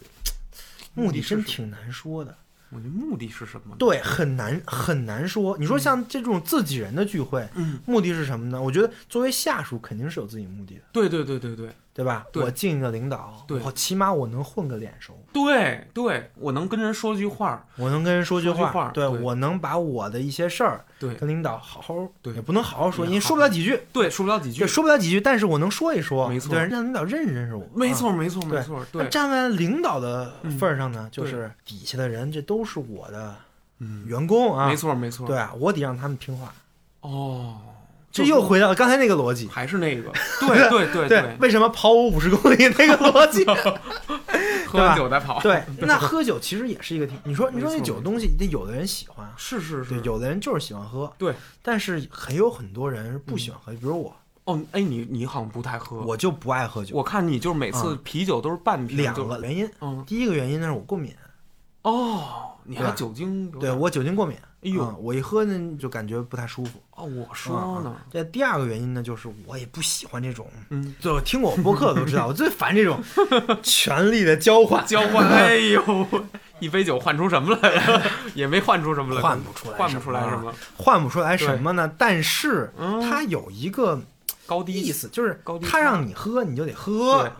Speaker 3: 目的真挺难说的，
Speaker 2: 我觉得目的是什么？
Speaker 3: 对，很难很难说。你说像这种自己人的聚会，
Speaker 2: 嗯，
Speaker 3: 目的是什么呢？我觉得作为下属肯定是有自己目的的。
Speaker 2: 对对对对对，
Speaker 3: 对吧？
Speaker 2: 对
Speaker 3: 我敬一个领导，
Speaker 2: 对
Speaker 3: 我起码我能混个脸熟，
Speaker 2: 对对，我能跟人说句话，
Speaker 3: 我能跟人说句
Speaker 2: 话
Speaker 3: 对
Speaker 2: 对
Speaker 3: 我能把我的一些事儿
Speaker 2: 对
Speaker 3: 跟领导好好，
Speaker 2: 对
Speaker 3: 也不能好好说，因为说不了几句，
Speaker 2: 对，说不了几句
Speaker 3: 对，，说不了几句，但是我能说一说，
Speaker 2: 没错
Speaker 3: 对，让领导认识认识我，啊。
Speaker 2: 没错没错
Speaker 3: 对
Speaker 2: 没错，对，
Speaker 3: 那站在领导的份儿上呢，就是底下的人，这都是我的
Speaker 2: 嗯，
Speaker 3: 员工啊，
Speaker 2: 没错没错，
Speaker 3: 对啊，我得让他们听话。
Speaker 2: 哦，
Speaker 3: 这又回到了刚才那个逻辑，
Speaker 2: 还是那个，对对对
Speaker 3: 对，为什么跑我五十公里那个逻辑？
Speaker 2: 喝完酒再跑，
Speaker 3: 对，那喝酒其实也是一个挺，你说你说那酒东西，那有的人喜欢，
Speaker 2: 是是
Speaker 3: 对，
Speaker 2: 是，
Speaker 3: 有的人就是喜欢喝，
Speaker 2: 对，
Speaker 3: 但是很有很多人不喜欢喝，比如我，
Speaker 2: 哦，哎，你你好像不太喝，
Speaker 3: 我就不爱喝酒，
Speaker 2: 我看你就是每次
Speaker 3: 嗯。
Speaker 2: 啤酒都是半瓶，
Speaker 3: 两个原因，
Speaker 2: 嗯，
Speaker 3: 第一个原因呢是我过敏，
Speaker 2: 哦，你还酒精有
Speaker 3: 对，我酒精过敏，
Speaker 2: 哎呦
Speaker 3: 嗯我一喝呢就感觉不太舒服。
Speaker 2: 哦，我说
Speaker 3: 嗯
Speaker 2: 呢，
Speaker 3: 这第二个原因呢，就是我也不喜欢这种，
Speaker 2: 嗯，
Speaker 3: 就听过我播客的都知道，我最烦这种 权力的交换，
Speaker 2: 交换，哎呦，一杯酒换出什么来了？也没换出什么来，
Speaker 3: 换不出来
Speaker 2: 换不出来
Speaker 3: 什么，换不出来什么呢？但是
Speaker 2: 嗯
Speaker 3: 它有一个
Speaker 2: 高低
Speaker 3: 意思，就是他让你喝，你就得喝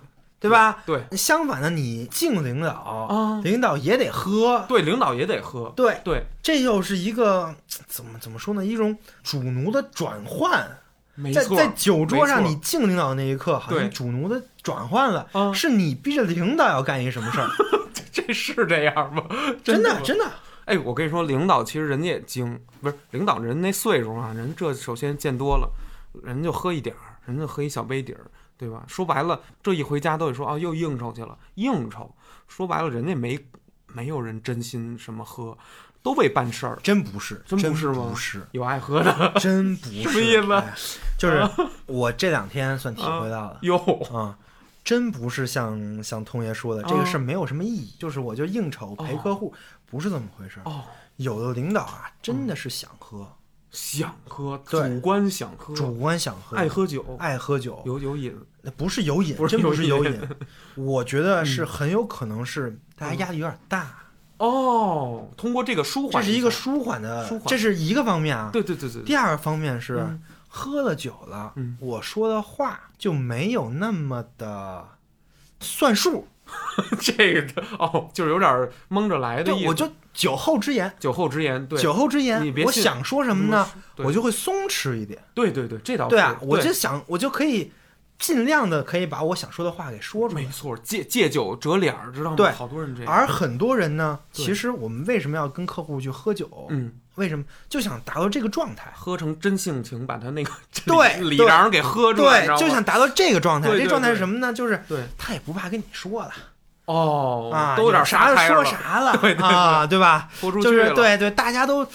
Speaker 2: 对，
Speaker 3: 吧？
Speaker 2: 对。
Speaker 3: 相反的，你敬领导
Speaker 2: 啊，
Speaker 3: 领导也得喝。
Speaker 2: 对，领导也得喝，
Speaker 3: 对，
Speaker 2: 对，
Speaker 3: 这又是一个怎么怎么说呢？一种主奴的转换，
Speaker 2: 没错，
Speaker 3: 在在酒桌上，你敬领导的那一刻，好像主奴的转换了，
Speaker 2: 啊。
Speaker 3: 是你逼着领导要干一什么事儿？
Speaker 2: 这是这样吗？
Speaker 3: 真
Speaker 2: 的
Speaker 3: 真的，
Speaker 2: 哎，我跟你说，领导其实人家也精，不是领导人那岁数啊，人这首先见多了，人就喝一点儿，人就喝一小杯底儿，对吧？说白了，这一回家都得说啊，又应酬去了，应酬。说白了，人家没没有人真心什么喝，都为办事儿，
Speaker 3: 真不是，
Speaker 2: 真
Speaker 3: 真
Speaker 2: 不是吗
Speaker 3: 不是，
Speaker 2: 有爱喝的
Speaker 3: 真不 是。
Speaker 2: 什么意思
Speaker 3: 哎就是我这两天算体会到了
Speaker 2: 哟，
Speaker 3: 啊。真不是像像通爷说的，这个事儿没有什么意义，就是我就应酬陪客户，不是这么回事儿。
Speaker 2: 哦，
Speaker 3: 有的领导啊，真的是想喝，
Speaker 2: 想喝，
Speaker 3: 对
Speaker 2: 主观想喝，
Speaker 3: 主观想喝，
Speaker 2: 爱喝酒，
Speaker 3: 爱喝酒，
Speaker 2: 有有瘾，
Speaker 3: 那不是有瘾，
Speaker 2: 不是
Speaker 3: 真不是
Speaker 2: 有瘾嗯
Speaker 3: 有瘾。我觉得是很有可能是大家压力有点大，
Speaker 2: 哦，通过这个舒缓，
Speaker 3: 这是一个，舒缓的
Speaker 2: 舒，缓。
Speaker 3: 这是一个方面啊。
Speaker 2: 对对对对，
Speaker 3: 第二个方面是
Speaker 2: 嗯。
Speaker 3: 喝了酒了
Speaker 2: 嗯，
Speaker 3: 我说的话就没有那么的算数，
Speaker 2: 这个哦，就是有点蒙着来的意思，
Speaker 3: 我就酒后之言，
Speaker 2: 酒后之言，对，
Speaker 3: 酒后之言
Speaker 2: 你别，
Speaker 3: 我想说什么呢？我就会松弛一点。
Speaker 2: 对对对，这倒
Speaker 3: 对啊，我就想，我就可以尽量的可以把我想说的话给说出来
Speaker 2: 没。错，借借酒折脸儿，知道吗？
Speaker 3: 对
Speaker 2: 好多人这样，
Speaker 3: 而很多人呢，其实我们为什么要跟客户去喝酒？
Speaker 2: 嗯，
Speaker 3: 为什么就想达到这个状态？
Speaker 2: 喝成真性情，把他那个
Speaker 3: 对 对
Speaker 2: 李瓤给喝出来，你知道
Speaker 3: 对，就想达到这个状态。这状态是什么呢？就是
Speaker 2: 对
Speaker 3: 他也不怕跟你说了
Speaker 2: 哦
Speaker 3: 啊，
Speaker 2: 都有点
Speaker 3: 啥说啥了
Speaker 2: 对对对
Speaker 3: 啊，对吧？就是对对，大家都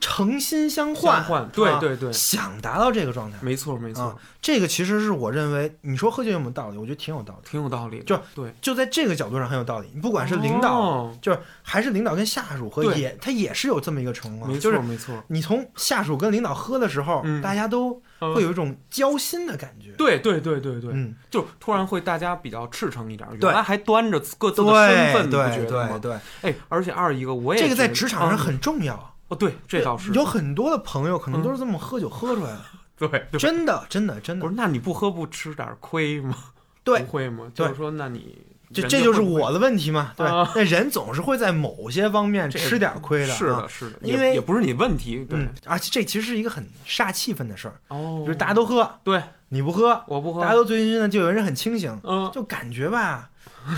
Speaker 3: 诚心相换，
Speaker 2: 对
Speaker 3: 啊
Speaker 2: 对对
Speaker 3: 想达到这个状态。
Speaker 2: 没错没错
Speaker 3: 啊，，这个其实是我认为，你说喝酒有没有道理？我觉得挺有道理。
Speaker 2: 挺有道理的，
Speaker 3: 就
Speaker 2: 对，
Speaker 3: 就在这个角度上很有道理。你不管是领导，
Speaker 2: 哦
Speaker 3: 就是还是领导跟下属和也，他也是有这么一个情况，
Speaker 2: 没
Speaker 3: 就是
Speaker 2: 错没错，
Speaker 3: 你从下属跟领导喝的时候，
Speaker 2: 嗯
Speaker 3: 大家都
Speaker 2: 嗯
Speaker 3: 会有一种交心的感觉。
Speaker 2: 对对对对对，
Speaker 3: 嗯，
Speaker 2: 就突然会大家比较赤诚一点，
Speaker 3: 对。
Speaker 2: 原来还端着各自的身份，你不
Speaker 3: 对
Speaker 2: 觉得吗？
Speaker 3: 对？对，
Speaker 2: 哎，而且二一个我也
Speaker 3: 这个在职场上
Speaker 2: 啊
Speaker 3: 很重要。
Speaker 2: 哦，对，这倒是。
Speaker 3: 有很多的朋友可能
Speaker 2: 嗯。
Speaker 3: 都是这么喝酒喝出来的，
Speaker 2: 对，对。
Speaker 3: 真的，真的，真的。
Speaker 2: 不是，，那你不喝不吃点亏吗？
Speaker 3: 对。
Speaker 2: 不，会吗？就是说，那你
Speaker 3: 这这就是我的问题嘛。对
Speaker 2: 啊，
Speaker 3: 那人总是会在某些方面吃点亏的，啊
Speaker 2: 是的，。是的，
Speaker 3: 因为
Speaker 2: 也也不是你问题，对
Speaker 3: 嗯，而且这其实是一个很煞气氛的事儿，
Speaker 2: 哦，
Speaker 3: 就是大家都喝，
Speaker 2: 对
Speaker 3: 你不喝，
Speaker 2: 我不喝，
Speaker 3: 大家都醉醺醺的，就有人很清醒，
Speaker 2: 嗯，
Speaker 3: 就感觉吧，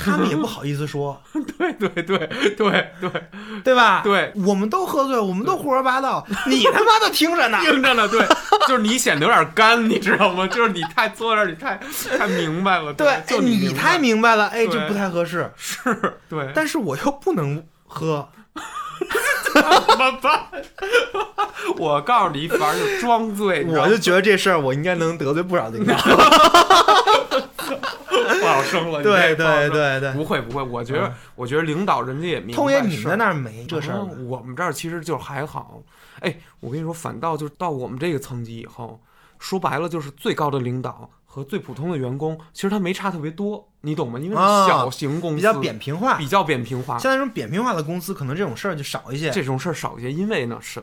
Speaker 3: 他们也不好意思说，
Speaker 2: 对对对对对，
Speaker 3: 对吧？
Speaker 2: 对，
Speaker 3: 我们都喝醉，我们都胡说八道，你他妈的听着呢。
Speaker 2: 听着呢，对，就是你显得有点干，你知道吗？就是你太坐这儿，你太太明白了，
Speaker 3: 对，哎
Speaker 2: 就
Speaker 3: 你太明白了，哎，
Speaker 2: 对
Speaker 3: 这不太合适。
Speaker 2: 是，对，
Speaker 3: 但是我又不能喝，
Speaker 2: 怎么办？我告诉你，反正就装醉，
Speaker 3: 我就觉得这事儿我应该能得罪不少领导。
Speaker 2: 不好生了。
Speaker 3: 对对对对，
Speaker 2: 不会不会，我觉得
Speaker 3: 嗯
Speaker 2: 我觉得领导人家也明白
Speaker 3: 通爷，你们在那儿没这事儿？
Speaker 2: 我们这儿其实就还好。哎，我跟你说，反倒就是到我们这个层级以后，说白了就是最高的领导和最普通的员工，其实他没差特别多，你懂吗？因为小型公司，
Speaker 3: 比较扁平化，
Speaker 2: 比较扁平化，
Speaker 3: 像那种扁平化的公司，可能这种事儿就少一些，
Speaker 2: 这种事儿少一些。因为呢，什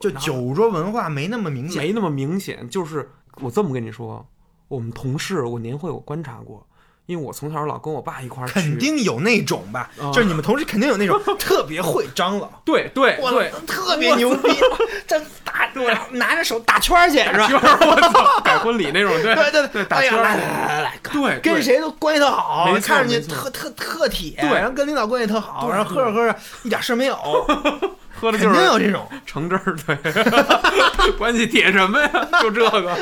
Speaker 3: 就酒桌文化没那么明显。
Speaker 2: 没那么明显。就是我这么跟你说，我们同事我年会我观察过，因为我从小老跟我爸一块儿去，
Speaker 3: 肯定有那种吧，
Speaker 2: 啊
Speaker 3: 就是你们同事肯定有那种 特别会张罗，
Speaker 2: 对对
Speaker 3: 哇
Speaker 2: 对，，
Speaker 3: 特别牛逼，这打拿着手打圈儿去是吧？
Speaker 2: 圈儿我操，改婚礼那种，对
Speaker 3: 对对
Speaker 2: 对，打圈儿
Speaker 3: 来来来来来，
Speaker 2: 对，
Speaker 3: 跟谁都关系特好看上去特特特铁，
Speaker 2: 对
Speaker 3: 然后跟领导关系特好，然后喝着喝着一点事儿没有，
Speaker 2: 喝的就是
Speaker 3: 定有这种。
Speaker 2: 橙汁儿，对，关系铁什么呀？就这个，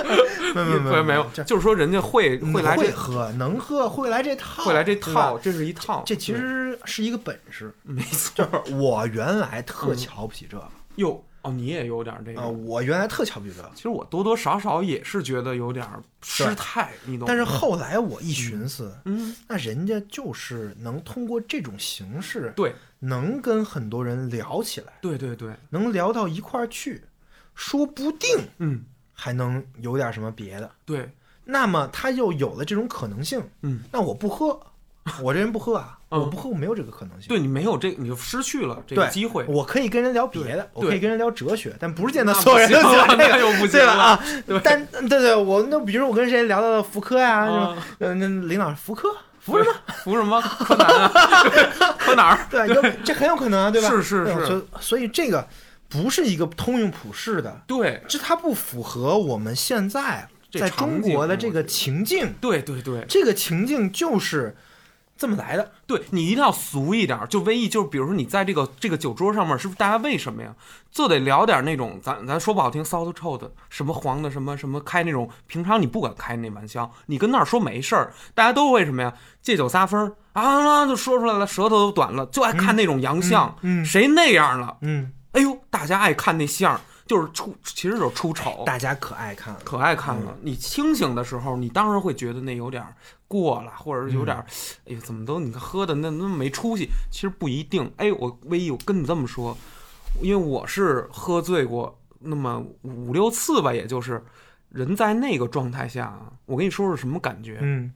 Speaker 3: 没有没有
Speaker 2: 没有，就是说人家会会来这
Speaker 3: 会喝，能喝，会来这套，
Speaker 2: 会来这套，这是一套，
Speaker 3: 这其实是一个本事。
Speaker 2: 没错。
Speaker 3: 就是我原来特瞧不起这个。
Speaker 2: 哟，哦，你也有点这
Speaker 3: 啊，
Speaker 2: 个。
Speaker 3: 我原来特瞧不起这个，
Speaker 2: 其实我多多少少也是觉得有点失态，你懂？
Speaker 3: 但是后来我一寻思，
Speaker 2: 嗯，
Speaker 3: 那人家就是能通过这种形式，
Speaker 2: 对。
Speaker 3: 能跟很多人聊起来，
Speaker 2: 对对对，
Speaker 3: 能聊到一块儿去，说不定
Speaker 2: 嗯，
Speaker 3: 还能有点什么别的。
Speaker 2: 对，
Speaker 3: 那么他又有了这种可能性，
Speaker 2: 嗯，
Speaker 3: 那我不喝，我这人不喝啊，
Speaker 2: 嗯
Speaker 3: 我不喝，我没有这个可能性。
Speaker 2: 对你没有这，你就失去了这个
Speaker 3: 对
Speaker 2: 机会。
Speaker 3: 我可以跟人聊别的，我可以跟人聊哲学，但不是见得
Speaker 2: 那
Speaker 3: 所有人都喜欢这个，
Speaker 2: 那又不行
Speaker 3: 对吧？
Speaker 2: 了
Speaker 3: 啊，但对对，我那比如说我跟谁聊到了福柯呀，是吧
Speaker 2: 啊？
Speaker 3: 呃，那领导福柯，福什么？
Speaker 2: 服什么？柯南啊？柯哪儿？
Speaker 3: 对，有这很有可能啊，对吧？
Speaker 2: 是是是
Speaker 3: 所以所以这个不是一个通用普世的，
Speaker 2: 对
Speaker 3: 这它不符合我们现在
Speaker 2: 这
Speaker 3: 在中国的这个情境，
Speaker 2: 对对对
Speaker 3: 这个情境就是这么来的。
Speaker 2: 对，你一定要俗一点儿。就唯一就是，比如说你在这个这个酒桌上面，是不是大家为什么呀？就得聊点那种咱咱说不好听，骚的臭的，什么黄的，什么什么开那种平常你不敢开那玩笑，你跟那儿说没事儿，大家都为什么呀？借酒撒疯儿啊，就说出来了，舌头都短了，就爱看那种洋相，
Speaker 3: 嗯嗯
Speaker 2: 谁那样了？
Speaker 3: 嗯，
Speaker 2: 哎呦，大家爱看那相儿，就是出，其实就是出丑。
Speaker 3: 大家可爱看了。
Speaker 2: 可爱看了。你清醒的时候，你当然会觉得那有点儿过了，或者是有点儿，哎呦，怎么都你看喝的那那么没出息？其实不一定。哎，我唯一我跟你这么说，因为我是喝醉过那么五六次吧，也就是人在那个状态下啊，我跟你说是什么感觉？
Speaker 3: 嗯，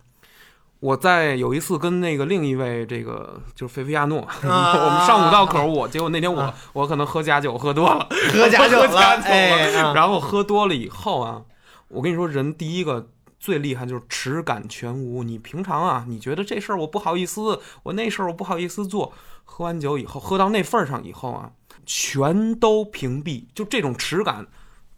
Speaker 2: 我在有一次跟那个另一位这个就是菲菲亚诺，
Speaker 3: 啊
Speaker 2: 我们上五道口，我结果那天我、
Speaker 3: 啊
Speaker 2: 我可能喝假酒喝多了，
Speaker 3: 喝假酒
Speaker 2: 喝
Speaker 3: 了，
Speaker 2: 然后喝多了以后啊，我跟你说，人第一个最厉害就是耻感全无。你平常啊，你觉得这事儿我不好意思，我那事儿我不好意思做，喝完酒以后，喝到那份儿上以后啊，全都屏蔽，就这种耻感，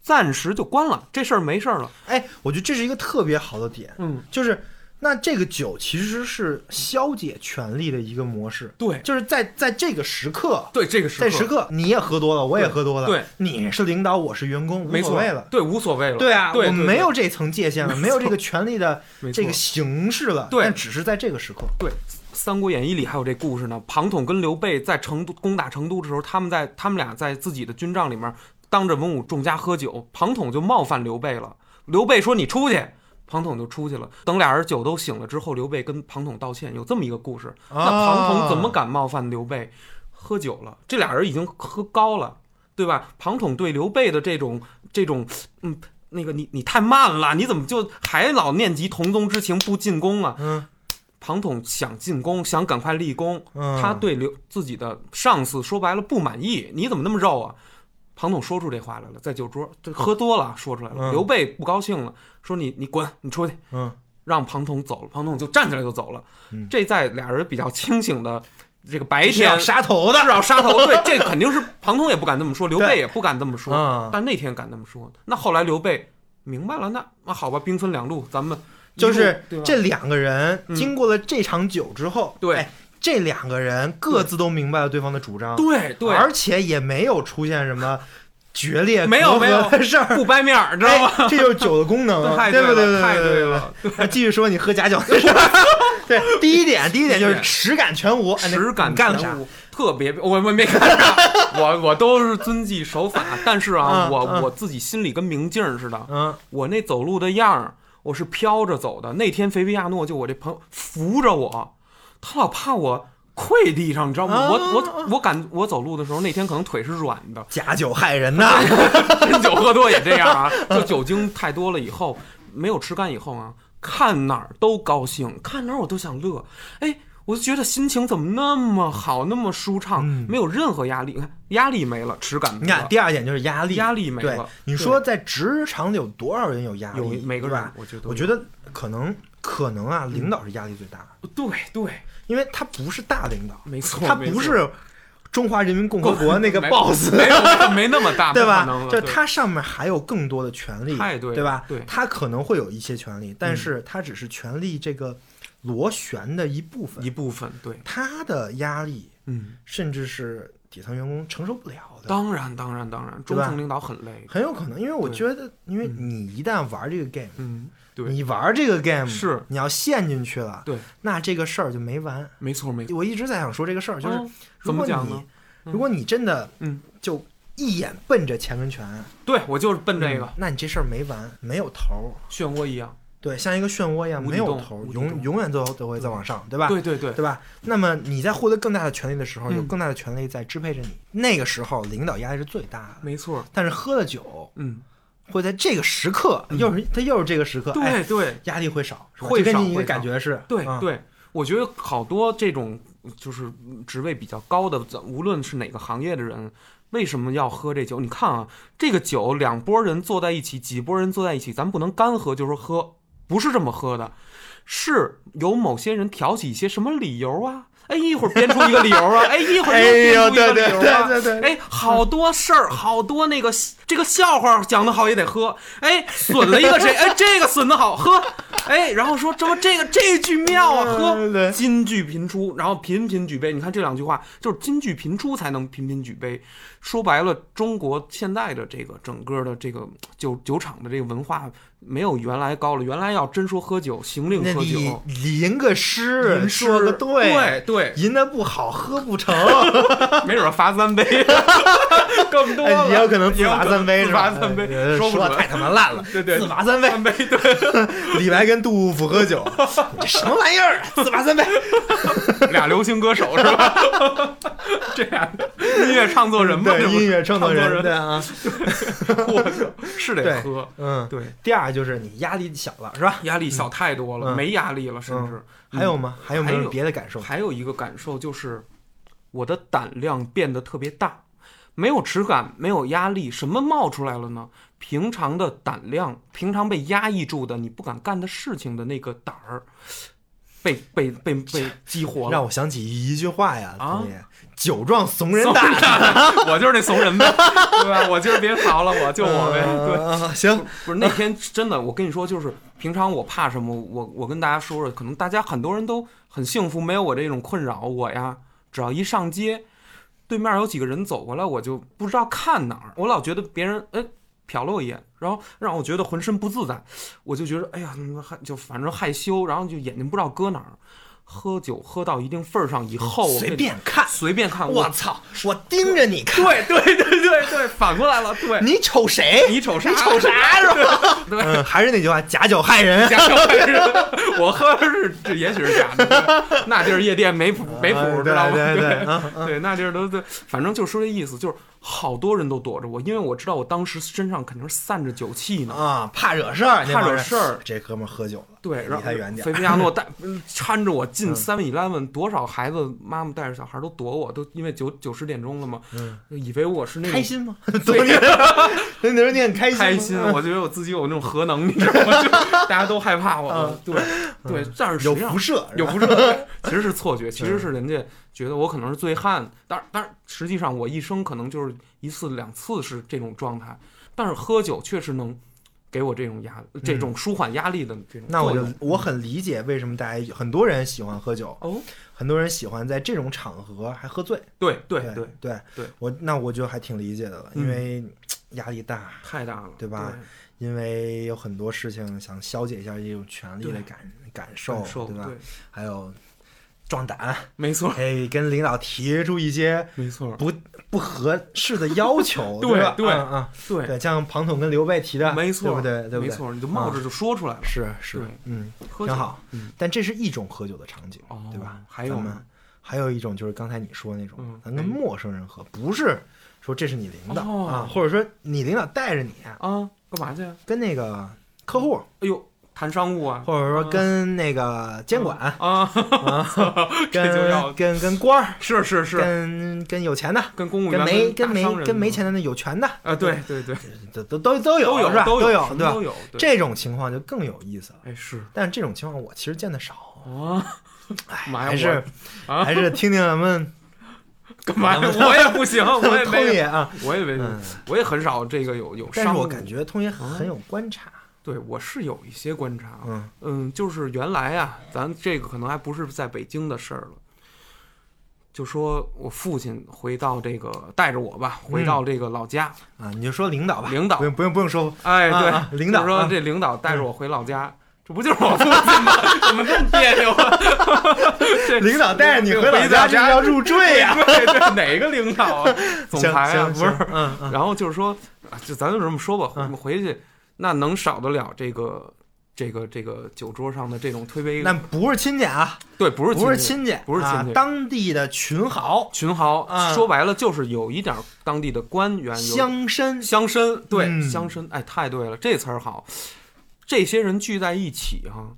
Speaker 2: 暂时就关了，这事儿没事儿了。
Speaker 3: 哎，我觉得这是一个特别好的点，
Speaker 2: 嗯，
Speaker 3: 就是那这个酒其实是消解权力的一个模式，
Speaker 2: 对
Speaker 3: 就是在在这个时刻，
Speaker 2: 对，这个时刻，
Speaker 3: 在时刻你也喝多了，我也喝多了，
Speaker 2: 对，
Speaker 3: 你是领导，我是员工，无
Speaker 2: 没
Speaker 3: 所谓了。
Speaker 2: 对，无所谓了。
Speaker 3: 对啊，
Speaker 2: 对，
Speaker 3: 我们
Speaker 2: 对
Speaker 3: 没有这层界限了，没有这个权力的这个形式了，
Speaker 2: 对
Speaker 3: 但只是在这个时刻，
Speaker 2: 对，《三国演义》里还有这故事呢。庞统跟刘备在成都攻打成都的时候，他们在他们俩在自己的军帐里面当着文武众家喝酒，庞统就冒犯刘备了。刘备说：“你出去。”庞统就出去了。等俩人酒都醒了之后，刘备跟庞统道歉，有这么一个故事。那庞统怎么敢冒犯刘备？喝酒了，这俩人已经喝高了，对吧？庞统对刘备的这种这种，嗯，那个你你太慢了，你怎么就还老念及同宗之情不进攻啊？
Speaker 3: 嗯
Speaker 2: 庞统想进攻，想赶快立功，
Speaker 3: 嗯
Speaker 2: 他对刘自己的上司说白了不满意，你怎么那么肉啊？庞统说出这话来了，在酒桌这喝多了说出来了。
Speaker 3: 嗯
Speaker 2: 刘备不高兴了，说你你滚，你出去，
Speaker 3: 嗯
Speaker 2: 让庞统走了。庞统就站起来就走了。
Speaker 3: 嗯
Speaker 2: 这在俩人比较清醒的这个白
Speaker 3: 是要
Speaker 2: 天
Speaker 3: 杀头的
Speaker 2: 是，要杀头，对，这肯定是庞统也不敢这么说，刘备也不敢这么说，
Speaker 3: 嗯
Speaker 2: 但那天敢这么说。那后来刘备明白了，那那好吧，兵分两路，咱们
Speaker 3: 就是这两个人
Speaker 2: 嗯
Speaker 3: 经过了这场酒之后，
Speaker 2: 对
Speaker 3: 哎这两个人各自都明白了对方的主张，
Speaker 2: 对对，
Speaker 3: 而且也没有出现什么 决裂
Speaker 2: 没有
Speaker 3: 没有的事儿，
Speaker 2: 不掰面儿，知道吗？
Speaker 3: 哎，这就是酒的功能，
Speaker 2: 太
Speaker 3: 对不对？
Speaker 2: 了，太
Speaker 3: 对
Speaker 2: 对。了，
Speaker 3: 那继续说你喝假酒的事儿。对，第一点，第一点就是
Speaker 2: 第一点
Speaker 3: 耻感全无。
Speaker 2: 实感
Speaker 3: 干了啥？
Speaker 2: 特别，我我没干啥，我我都是遵纪守法，但是啊，
Speaker 3: 嗯嗯
Speaker 2: 我我自己心里跟明镜儿似的，
Speaker 3: 嗯，
Speaker 2: 我那走路的样儿，我是飘着走的。那天菲菲亚诺就我这朋友扶着我，他老怕我跪地上，你知道吗？
Speaker 3: 啊
Speaker 2: 我我我感我走路的时候，那天可能腿是软的，
Speaker 3: 假酒害人呐。
Speaker 2: 真酒喝多也这样啊，就酒精太多了以后，没有吃干以后啊，看哪儿都高兴，看哪儿我都想乐，哎。我就觉得心情怎么那么好，那么舒畅，
Speaker 3: 嗯
Speaker 2: 没有任何压力。你看，压力没了，耻感没
Speaker 3: 你看，
Speaker 2: 了，
Speaker 3: 第二点就是压力，
Speaker 2: 压力没了。
Speaker 3: 你说在职场里有多少人有压力？
Speaker 2: 有每个，人我觉得
Speaker 3: 我觉得可能可能啊，领导是压力最大的，
Speaker 2: 对对，
Speaker 3: 因为他不是大领导，
Speaker 2: 没错，
Speaker 3: 他不是中华人民共和国那个 boss，
Speaker 2: 没有没那么大，
Speaker 3: 对吧？就
Speaker 2: 对。
Speaker 3: 它上面还有更多的权利，
Speaker 2: 太对
Speaker 3: 对吧？
Speaker 2: 对。
Speaker 3: 他可能会有一些权利，但是他只是权力这个螺旋的一部分。
Speaker 2: 一，部分，对，
Speaker 3: 他的压力
Speaker 2: 嗯，
Speaker 3: 甚至是底层员工承受不了的。
Speaker 2: 当然当然当然，中层领导很累，
Speaker 3: 很有可能，因为我觉得，因为你一旦玩这个 game，、
Speaker 2: 嗯，对，
Speaker 3: 你玩这个 game
Speaker 2: 是
Speaker 3: 你要陷进去了，
Speaker 2: 对，
Speaker 3: 那这个事儿就没完。
Speaker 2: 没错没错，
Speaker 3: 我一直在想说这个事儿，就是
Speaker 2: 哦
Speaker 3: 如果
Speaker 2: 怎么讲呢
Speaker 3: 你？如果你真的
Speaker 2: 嗯，
Speaker 3: 就一眼奔着钱跟权，
Speaker 2: 对我就是奔这个
Speaker 3: 嗯那你这事儿没完，没有头儿。
Speaker 2: 漩涡一样，
Speaker 3: 对，像一个漩涡一样，没有头儿，永永远都都会再往上，对吧？
Speaker 2: 对对对，
Speaker 3: 对吧？那么你在获得更大的权利的时候，
Speaker 2: 嗯
Speaker 3: 有更大的权利在支配着你。那个时候，领导压力是最大的。
Speaker 2: 没错，
Speaker 3: 但是喝了酒，
Speaker 2: 嗯，
Speaker 3: 会在这个时刻，又是他又是这个时刻，哎
Speaker 2: 对对
Speaker 3: 压力会少，
Speaker 2: 会
Speaker 3: 就跟你一个
Speaker 2: 少会
Speaker 3: 感觉是，啊
Speaker 2: 对对，我觉得好多这种就是职位比较高的，无论是哪个行业的人，为什么要喝这酒？你看啊，这个酒两拨人坐在一起，几拨人坐在一起，咱不能干喝，就是喝，不是这么喝的，是有某些人挑起一些什么理由啊？哎，一会儿编出一个理由啊！哎，一会儿又编出一个理由啊！
Speaker 3: 对对对
Speaker 2: 哎，好多事儿，好多那个这个笑话讲得好也得喝。哎，损了一个谁？哎，这个损得好，喝。哎，然后说什么这个这句妙啊，喝。金句频出，然后频频举杯。你看这两句话，就是金句频出才能频频举杯。说白了，中国现在的这个整个的这个酒酒厂的这个文化没有原来高了。原来要真说喝酒，行令喝酒，
Speaker 3: 吟个诗，
Speaker 2: 吟
Speaker 3: 说个对，
Speaker 2: 对对，
Speaker 3: 吟的不好喝不成，
Speaker 2: 没准儿罚三杯，更多
Speaker 3: 也有可能罚三杯，
Speaker 2: 自
Speaker 3: 是吧
Speaker 2: 罚三杯，
Speaker 3: 呃说
Speaker 2: 不准
Speaker 3: 太他妈烂了，
Speaker 2: 对对
Speaker 3: 自罚三杯，
Speaker 2: 三杯，对，
Speaker 3: 李白跟杜甫喝酒，你这什么玩意儿？自罚三杯，
Speaker 2: 俩流行歌手是吧？这样的音乐创作人嘛，
Speaker 3: 音乐创作人，
Speaker 2: 人
Speaker 3: 对啊，
Speaker 2: 是得
Speaker 3: 对
Speaker 2: 喝，
Speaker 3: 嗯，
Speaker 2: 对，
Speaker 3: 第二就是你压力小了，是吧？
Speaker 2: 压力小太多了，
Speaker 3: 嗯
Speaker 2: 没压力了，甚至
Speaker 3: 还有吗？还有没有别的感受？
Speaker 2: 还有一个感受就是，我的胆量变得特别大，没有耻感，没有压力，什么冒出来了呢？平常的胆量，平常被压抑住的，你不敢干的事情的那个胆儿，被被被被激活了。
Speaker 3: 让我想起一句话呀，
Speaker 2: 啊
Speaker 3: 酒壮怂人胆。
Speaker 2: 我就是那怂人呗，对吧？我今儿别逃了，我就我呗，对。
Speaker 3: 对，行，
Speaker 2: 不是那天真的，我跟你说，就是平常我怕什么，我我跟大家说说，可能大家很多人都很幸福，没有我这种困扰。我呀，只要一上街，对面有几个人走过来，我就不知道看哪儿，我老觉得别人哎瞟了我一眼，然后让我觉得浑身不自在，我就觉得哎呀，害就反正害羞，然后就眼睛不知道搁哪儿。喝酒喝到一定份儿上以后，
Speaker 3: 随便看。
Speaker 2: 随便看，
Speaker 3: 我操！我盯着你看，
Speaker 2: 对对对对对，反过来了，对，
Speaker 3: 你瞅谁？
Speaker 2: 你瞅啥？
Speaker 3: 你瞅啥是吧？
Speaker 2: 对
Speaker 3: 嗯，还是那句话，假酒害人。
Speaker 2: 假酒害人，我喝的是这也许是假的，那地儿夜店没谱没谱，知道吗？
Speaker 3: 对对
Speaker 2: 对，那地儿都对，反正就说这意思，就是好多人都躲着我，因为我知道我当时身上肯定是散着酒气呢，
Speaker 3: 啊，怕惹事儿，
Speaker 2: 怕惹事儿。
Speaker 3: 这哥们儿喝酒了，
Speaker 2: 对，
Speaker 3: 离他远点
Speaker 2: 菲菲亚诺带嗯搀着我进
Speaker 3: 嗯。
Speaker 2: Seven Eleven，多少孩子妈妈带着小孩都躲我，都因为九九十点钟了嘛，
Speaker 3: 嗯。
Speaker 2: 以为我是那个
Speaker 3: 开心吗？对，那时候你很开心吗，
Speaker 2: 开心，我觉得我自己有那种核能，你知道吗？就大家都害怕我
Speaker 3: 嗯，
Speaker 2: 对对，但是
Speaker 3: 有辐射，
Speaker 2: 有辐射，其实是错觉，其实是人家觉得我可能是醉汉，但但实际上我一生可能就是一次两次是这种状态，但是喝酒确实能给我这种压，这种舒缓压力的这种
Speaker 3: 那我就。我很理解为什么大家很多人喜欢喝酒，
Speaker 2: 哦，
Speaker 3: 很多人喜欢在这种场合还喝醉。
Speaker 2: 对对
Speaker 3: 对
Speaker 2: 对，
Speaker 3: 对。
Speaker 2: 对
Speaker 3: 我那我就还挺理解的了，
Speaker 2: 嗯
Speaker 3: 因为。压力大，
Speaker 2: 太大了，
Speaker 3: 对吧因为有很多事情想消解一下这种权利的感感受，
Speaker 2: 感受
Speaker 3: 对吧？
Speaker 2: 对，
Speaker 3: 还有壮胆，
Speaker 2: 没错
Speaker 3: 可以跟领导提出一些
Speaker 2: 没错，
Speaker 3: 不不合适的要求，
Speaker 2: 对
Speaker 3: 吧？
Speaker 2: 对
Speaker 3: 嗯嗯
Speaker 2: 对，
Speaker 3: 对，像庞统跟刘备提的，
Speaker 2: 没错，
Speaker 3: 对不对？对不对？
Speaker 2: 没错，你就冒着就说出来了，
Speaker 3: 是是，嗯，挺好。
Speaker 2: 嗯，
Speaker 3: 但这是一种喝酒的场景，
Speaker 2: 哦
Speaker 3: 对吧？
Speaker 2: 还有呢
Speaker 3: 还有一种就是刚才你说的那种
Speaker 2: 嗯，
Speaker 3: 咱跟陌生人喝，不是说这是你领导
Speaker 2: 哦
Speaker 3: 啊，或者说你领导带着你
Speaker 2: 啊，干嘛去啊？
Speaker 3: 跟那个客户，
Speaker 2: 哎呦，谈商务啊，
Speaker 3: 或者说跟那个监管，
Speaker 2: 啊，
Speaker 3: 跟跟跟官儿，
Speaker 2: 是是是，
Speaker 3: 跟跟有钱的，跟
Speaker 2: 跟公务员、
Speaker 3: 没跟没跟没钱的那有权的，
Speaker 2: 啊，对对对，
Speaker 3: 都都都都有
Speaker 2: 都有
Speaker 3: 是吧？
Speaker 2: 都
Speaker 3: 有对吧？
Speaker 2: 都？有，对。
Speaker 3: 这种情况就更有意思了。
Speaker 2: 哎是。
Speaker 3: 但是这种情况我其实见的少，
Speaker 2: 啊，
Speaker 3: 哎，还是还是听听咱们
Speaker 2: 干嘛呀？我也不行，我也
Speaker 3: 通爷啊，
Speaker 2: 我也没我也很少这个有有
Speaker 3: 但是，我感觉通爷很有观察，
Speaker 2: 对我是有一些观察，
Speaker 3: 嗯
Speaker 2: 嗯，就是原来啊，咱这个可能还不是在北京的事儿了。就说我父亲回到这个带着我吧，回到这个老家，
Speaker 3: 啊，你就说领导吧，
Speaker 2: 领导
Speaker 3: 不用不用不用说，
Speaker 2: 哎，对，
Speaker 3: 领导
Speaker 2: 说
Speaker 3: 啊
Speaker 2: 这领导带着我回老家，这不就是我父亲吗？怎么这么别扭啊？这
Speaker 3: 领导带着你回
Speaker 2: 回
Speaker 3: 老家，这是要入赘 呀。
Speaker 2: 对对，哪个领导啊？总裁啊？不是，
Speaker 3: 嗯嗯，
Speaker 2: 然后就是说，啊就咱就这么说吧，我
Speaker 3: 嗯
Speaker 2: 们回去那能少得了这个这个这个酒桌上的这种推杯？
Speaker 3: 那不是亲戚啊，
Speaker 2: 对，不是
Speaker 3: 不是亲戚，
Speaker 2: 不是亲戚
Speaker 3: 啊当地的群豪
Speaker 2: 群豪，
Speaker 3: 啊
Speaker 2: 说白了就是有一点当地的官员，有
Speaker 3: 乡绅，
Speaker 2: 乡绅，对，
Speaker 3: 嗯
Speaker 2: 乡绅，哎，太对了，这词儿好。这些人聚在一起哈、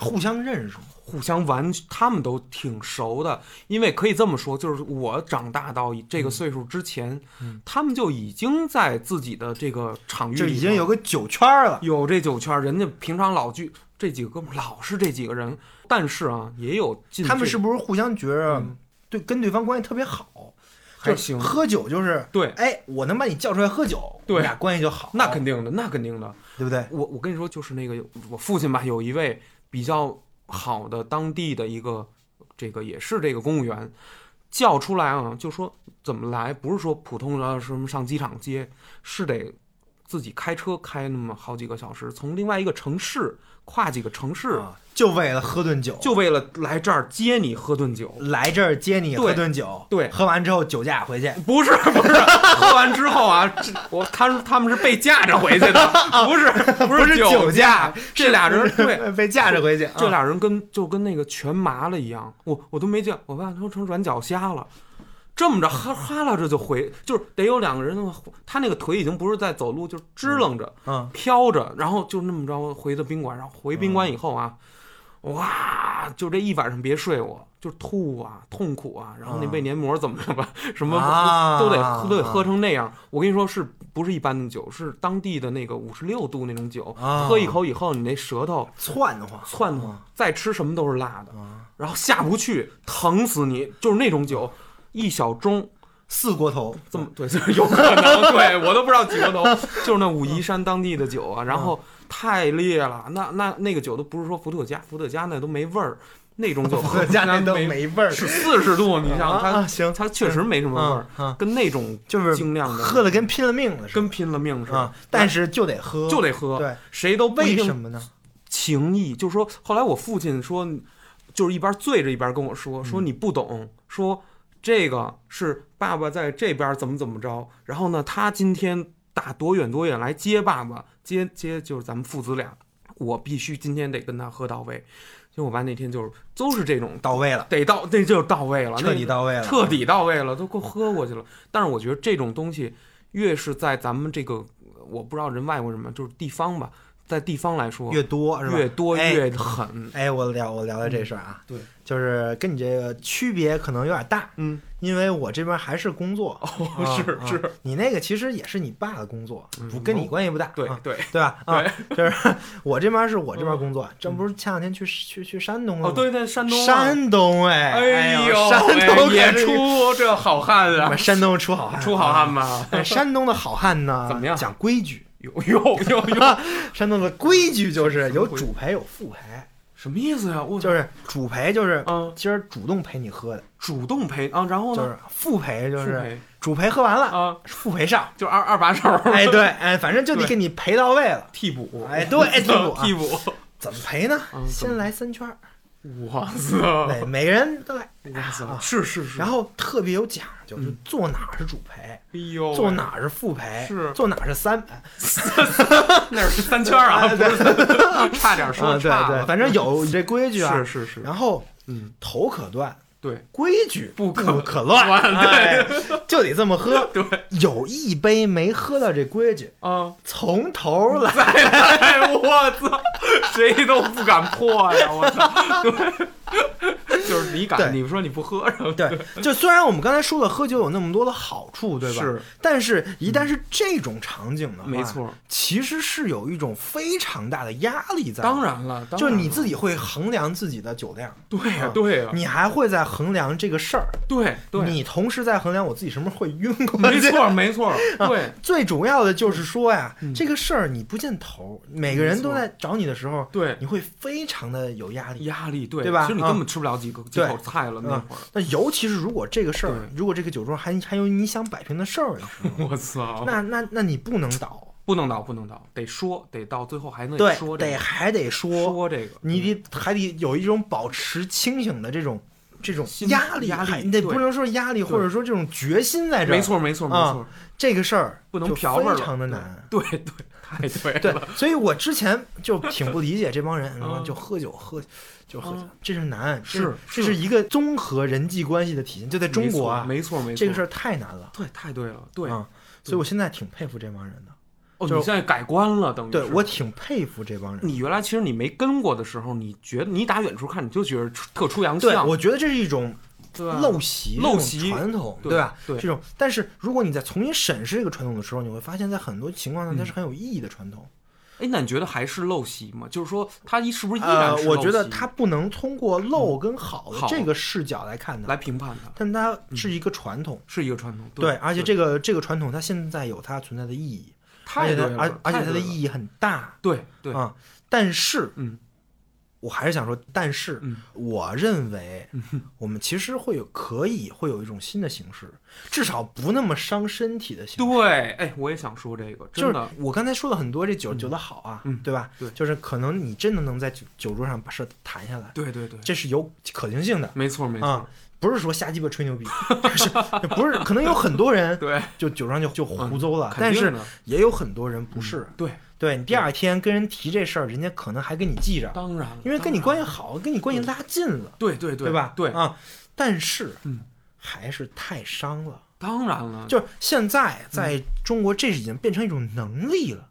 Speaker 3: 互相认识，
Speaker 2: 互相玩，他们都挺熟的，因为可以这么说，就是我长大到这个岁数之前，
Speaker 3: 嗯
Speaker 2: 他们就已经在自己的这个场域里
Speaker 3: 就已经有个酒圈儿了。
Speaker 2: 有这酒圈儿，人家平常老聚这几个哥们儿，老是这几个人，但是啊，也有进
Speaker 3: 他们是不是互相觉着
Speaker 2: 嗯
Speaker 3: 对跟对方关系特别好？就
Speaker 2: 还行，
Speaker 3: 喝酒就是，
Speaker 2: 对，
Speaker 3: 哎，我能把你叫出来喝酒，
Speaker 2: 对
Speaker 3: 俩关系就好，
Speaker 2: 那肯定的，那肯定的。
Speaker 3: 对不对？
Speaker 2: 我我跟你说，就是那个我父亲吧，有一位比较好的当地的一个这个也是这个公务员，叫出来啊，就说怎么来，不是说普通的什么上机场接，是得自己开车开那么好几个小时，从另外一个城市跨几个城市，
Speaker 3: 啊，就为了喝顿酒，
Speaker 2: 就为了来这儿接你喝顿酒。
Speaker 3: 来这儿接你
Speaker 2: 对
Speaker 3: 喝顿酒，
Speaker 2: 对
Speaker 3: 喝完之后酒驾回去，
Speaker 2: 不是不是，喝完之后啊，这我他他们是被架着回去的，不是不
Speaker 3: 不是
Speaker 2: 酒
Speaker 3: 酒驾，
Speaker 2: 这俩人对
Speaker 3: 被架着回去，啊
Speaker 2: 这俩人跟就跟那个全麻了一样，我我都没见，我爸都成软脚虾了。这么着哈哈拉着就回，就是得有两个人，他那个腿已经不是在走路，就是支棱着、
Speaker 3: 嗯，
Speaker 2: 飘着，然后就那么着回的宾馆。然后回宾馆以后啊，哇，就这一晚上别睡我，就吐啊，痛苦啊，然后那胃黏膜怎么着吧，什么
Speaker 3: 啊
Speaker 2: 都得都得喝成那样。我跟你说，是不是一般的酒？是当地的那个五十六度那种酒，
Speaker 3: 啊
Speaker 2: 喝一口以后，你那舌头
Speaker 3: 窜得慌，
Speaker 2: 窜得慌，再吃什么都是辣的，
Speaker 3: 啊，
Speaker 2: 然后下不去，疼死你，就是那种酒，一小盅
Speaker 3: 四锅头，
Speaker 2: 这么对，就是有可能，对我都不知道几锅头，就是那武夷山当地的酒啊，然后太烈了，那那那个酒都不是说伏特加，伏特加那都没味儿，那种酒喝
Speaker 3: 加那都
Speaker 2: 没
Speaker 3: 没味儿，
Speaker 2: 是四十度，你想
Speaker 3: 啊
Speaker 2: 它
Speaker 3: 啊行，
Speaker 2: 它确实没什么味儿，
Speaker 3: 嗯嗯
Speaker 2: 跟那种
Speaker 3: 就是
Speaker 2: 精酿的
Speaker 3: 喝的跟拼了命了似
Speaker 2: 跟拼了命似的
Speaker 3: 但是就得喝，
Speaker 2: 就得喝，
Speaker 3: 对，
Speaker 2: 谁都
Speaker 3: 为什么呢？
Speaker 2: 情谊，就是说，后来我父亲说，就是一边醉着一边跟我
Speaker 3: 嗯
Speaker 2: 说，说你不懂，说这个是爸爸在这边怎么怎么着，然后呢，他今天打多远多远来接爸爸，接接就是咱们父子俩，我必须今天得跟他喝到位。就我爸那天就是都是这种
Speaker 3: 到位了，
Speaker 2: 得到，那就是到位了，
Speaker 3: 彻底到位了，
Speaker 2: 彻底到位了，都给我喝过去了。但是我觉得这种东西越是在咱们这个，我不知道人外国人嘛，就是地方吧，在地方来说，
Speaker 3: 越多是吧？
Speaker 2: 越多
Speaker 3: 哎
Speaker 2: 越狠。
Speaker 3: 哎，我聊我聊聊这事儿啊，
Speaker 2: 对，
Speaker 3: 就是跟你这个区别可能有点大，
Speaker 2: 嗯，
Speaker 3: 因为我这边还是工作，
Speaker 2: 是
Speaker 3: 啊
Speaker 2: 是，
Speaker 3: 你那个其实也是你爸的工作，
Speaker 2: 嗯
Speaker 3: 不跟你关系不大，啊
Speaker 2: 对对，
Speaker 3: 对吧？啊，就是 我这边是我这边工作，这不是前两天去去去山东了
Speaker 2: 哦，
Speaker 3: 吗？
Speaker 2: 对对，山东啊，
Speaker 3: 山东哎，
Speaker 2: 哎
Speaker 3: 呦，山东
Speaker 2: 也出这好汉啊，
Speaker 3: 山东出好汉，
Speaker 2: 出好汉。吧？
Speaker 3: 但山东的好汉呢，
Speaker 2: 怎么样
Speaker 3: 讲规矩，
Speaker 2: 有有有有，
Speaker 3: 山东的规矩就是有主陪有副陪，
Speaker 2: 什么意思呀？我
Speaker 3: 就是主陪就是
Speaker 2: 嗯，
Speaker 3: 今儿主动陪你喝的，
Speaker 2: 主动陪啊，然后呢？
Speaker 3: 就是副陪就是主陪喝完了，
Speaker 2: 啊，
Speaker 3: 副陪上。
Speaker 2: 就二二把手，
Speaker 3: 哎，对，哎，反正就得给你陪到位了。
Speaker 2: 替补，
Speaker 3: 哎对哎替补 啊
Speaker 2: 替补，
Speaker 3: 怎么陪呢？先来三圈儿，
Speaker 2: 哇塞，
Speaker 3: 对，每个人都来，
Speaker 2: 哇塞
Speaker 3: 啊，
Speaker 2: 是是是，
Speaker 3: 然后特别有讲究，就
Speaker 2: 嗯。
Speaker 3: 坐哪儿是主陪，
Speaker 2: 哎呦，
Speaker 3: 坐哪儿是副陪，
Speaker 2: 是。
Speaker 3: 坐哪儿是三哎
Speaker 2: 那是三圈啊，不是三差点
Speaker 3: 啊，
Speaker 2: 说
Speaker 3: 对对，
Speaker 2: 差了，
Speaker 3: 反正有这规矩啊。
Speaker 2: 是是是，
Speaker 3: 然后
Speaker 2: 嗯。
Speaker 3: 头可断，
Speaker 2: 对，
Speaker 3: 规矩
Speaker 2: 不可
Speaker 3: 可乱，哎，就得这么喝。
Speaker 2: 对，
Speaker 3: 有一杯没喝到这规矩，
Speaker 2: 啊，
Speaker 3: 从头 来。
Speaker 2: 哎，我操，谁都不敢破呀！我操，对，就是你敢，
Speaker 3: 对
Speaker 2: 你说你不喝，然后
Speaker 3: 对，就虽然我们刚才说了喝酒有那么多的好处，对吧？
Speaker 2: 是，
Speaker 3: 但是一旦是这种场景的话，
Speaker 2: 没错，
Speaker 3: 其实是有一种非常大的压力在。
Speaker 2: 当，然了，当
Speaker 3: 就是你自己会衡量自己的酒量，
Speaker 2: 对呀
Speaker 3: 啊，
Speaker 2: 对呀，
Speaker 3: 你还会在衡量这个事儿，
Speaker 2: 对对，
Speaker 3: 你同时在衡量我自己什么时候会晕。
Speaker 2: 没错没错，对
Speaker 3: 最主要的就是说呀，
Speaker 2: 嗯
Speaker 3: 这个事儿你不见头，每个人都在找你的时候，
Speaker 2: 对，
Speaker 3: 你会非常的有压力。
Speaker 2: 压力对
Speaker 3: 对吧
Speaker 2: 其实你
Speaker 3: 啊
Speaker 2: 根本吃不了几个几
Speaker 3: 对
Speaker 2: 口菜了那
Speaker 3: 啊
Speaker 2: 会儿，
Speaker 3: 那尤其是如果这个事儿，如果这个酒桌还还有你想摆平的事儿的时候，
Speaker 2: 我操，
Speaker 3: 那那那你不能倒，
Speaker 2: 不能倒不能倒，得说得到最后还能
Speaker 3: 对
Speaker 2: 说，这个
Speaker 3: 得还得说，
Speaker 2: 说这个，
Speaker 3: 你得还得有一种保持清醒的这种这种压力，
Speaker 2: 压力
Speaker 3: 你得不能说压力，或者说这种决心在这儿。
Speaker 2: 没，错没错没
Speaker 3: 啊
Speaker 2: 错，
Speaker 3: 这个事儿
Speaker 2: 不能
Speaker 3: 就
Speaker 2: 嫖味儿
Speaker 3: 非常的难。
Speaker 2: 对对，太对
Speaker 3: 对
Speaker 2: 了，，
Speaker 3: 所以我之前就挺不理解这帮人，就喝酒喝，就喝酒
Speaker 2: 嗯，
Speaker 3: 这是难，
Speaker 2: 是是
Speaker 3: 这是一个综合人际关系的体现，就在中国啊，
Speaker 2: 没错没错，儿
Speaker 3: 这个事儿太难了。
Speaker 2: 对太对了，对。
Speaker 3: 啊，所以我现在挺佩服这帮人的。
Speaker 2: 哦，你现在改观了，等于
Speaker 3: 对我挺佩服这帮人。
Speaker 2: 你原来其实你没跟过的时候，你觉得你打远处看，你就觉得特出洋相。
Speaker 3: 对，
Speaker 2: 相，
Speaker 3: 我觉得这是一种陋习、
Speaker 2: 陋习。
Speaker 3: 传统，
Speaker 2: 对
Speaker 3: 吧？
Speaker 2: 对。
Speaker 3: 这种，但是如果你在重新审视这个传统的时候，你会发现在很多情况下它是很有意义的传统。
Speaker 2: 哎，那你觉得还是陋习吗？就是说，它一是不是依然？
Speaker 3: 我觉得它不能通过陋跟好的这个视角来看它，
Speaker 2: 来评判它
Speaker 3: 但它是一个传统。
Speaker 2: 是一个传统，
Speaker 3: 对，而且这个这个传统它现在有它存在的意义，而且而而且它的意义很大
Speaker 2: 对对，
Speaker 3: 啊。但是，
Speaker 2: 嗯，
Speaker 3: 我还是想说，但是
Speaker 2: 嗯
Speaker 3: 我认为我们其实会有可以会有一种新的形式，至少不那么伤身体的形式。
Speaker 2: 对，哎，我也想说这个，
Speaker 3: 就是，我刚才说了很多这酒酒的好啊，
Speaker 2: 嗯
Speaker 3: 对吧？
Speaker 2: 对
Speaker 3: 就是可能你真的能在酒酒桌上把事儿谈下来，
Speaker 2: 对对对，
Speaker 3: 这是有可行性的
Speaker 2: 没错没错
Speaker 3: 啊，，不是说瞎鸡巴吹牛逼，就是不是可能有很多人
Speaker 2: 对，
Speaker 3: 就酒上就就胡诌了，
Speaker 2: 肯
Speaker 3: 但是也有很多人不是。
Speaker 2: 对，
Speaker 3: 对你第二天跟人提这事儿，人家可能还跟你记着，
Speaker 2: 当然了，
Speaker 3: 因为跟你关系好，跟你关系拉近了，
Speaker 2: 对对对
Speaker 3: 对吧？
Speaker 2: 对，
Speaker 3: 啊，但是
Speaker 2: 嗯，
Speaker 3: 还是太伤了。
Speaker 2: 当然了，
Speaker 3: 就是现在在中国，这已经变成一种能力了，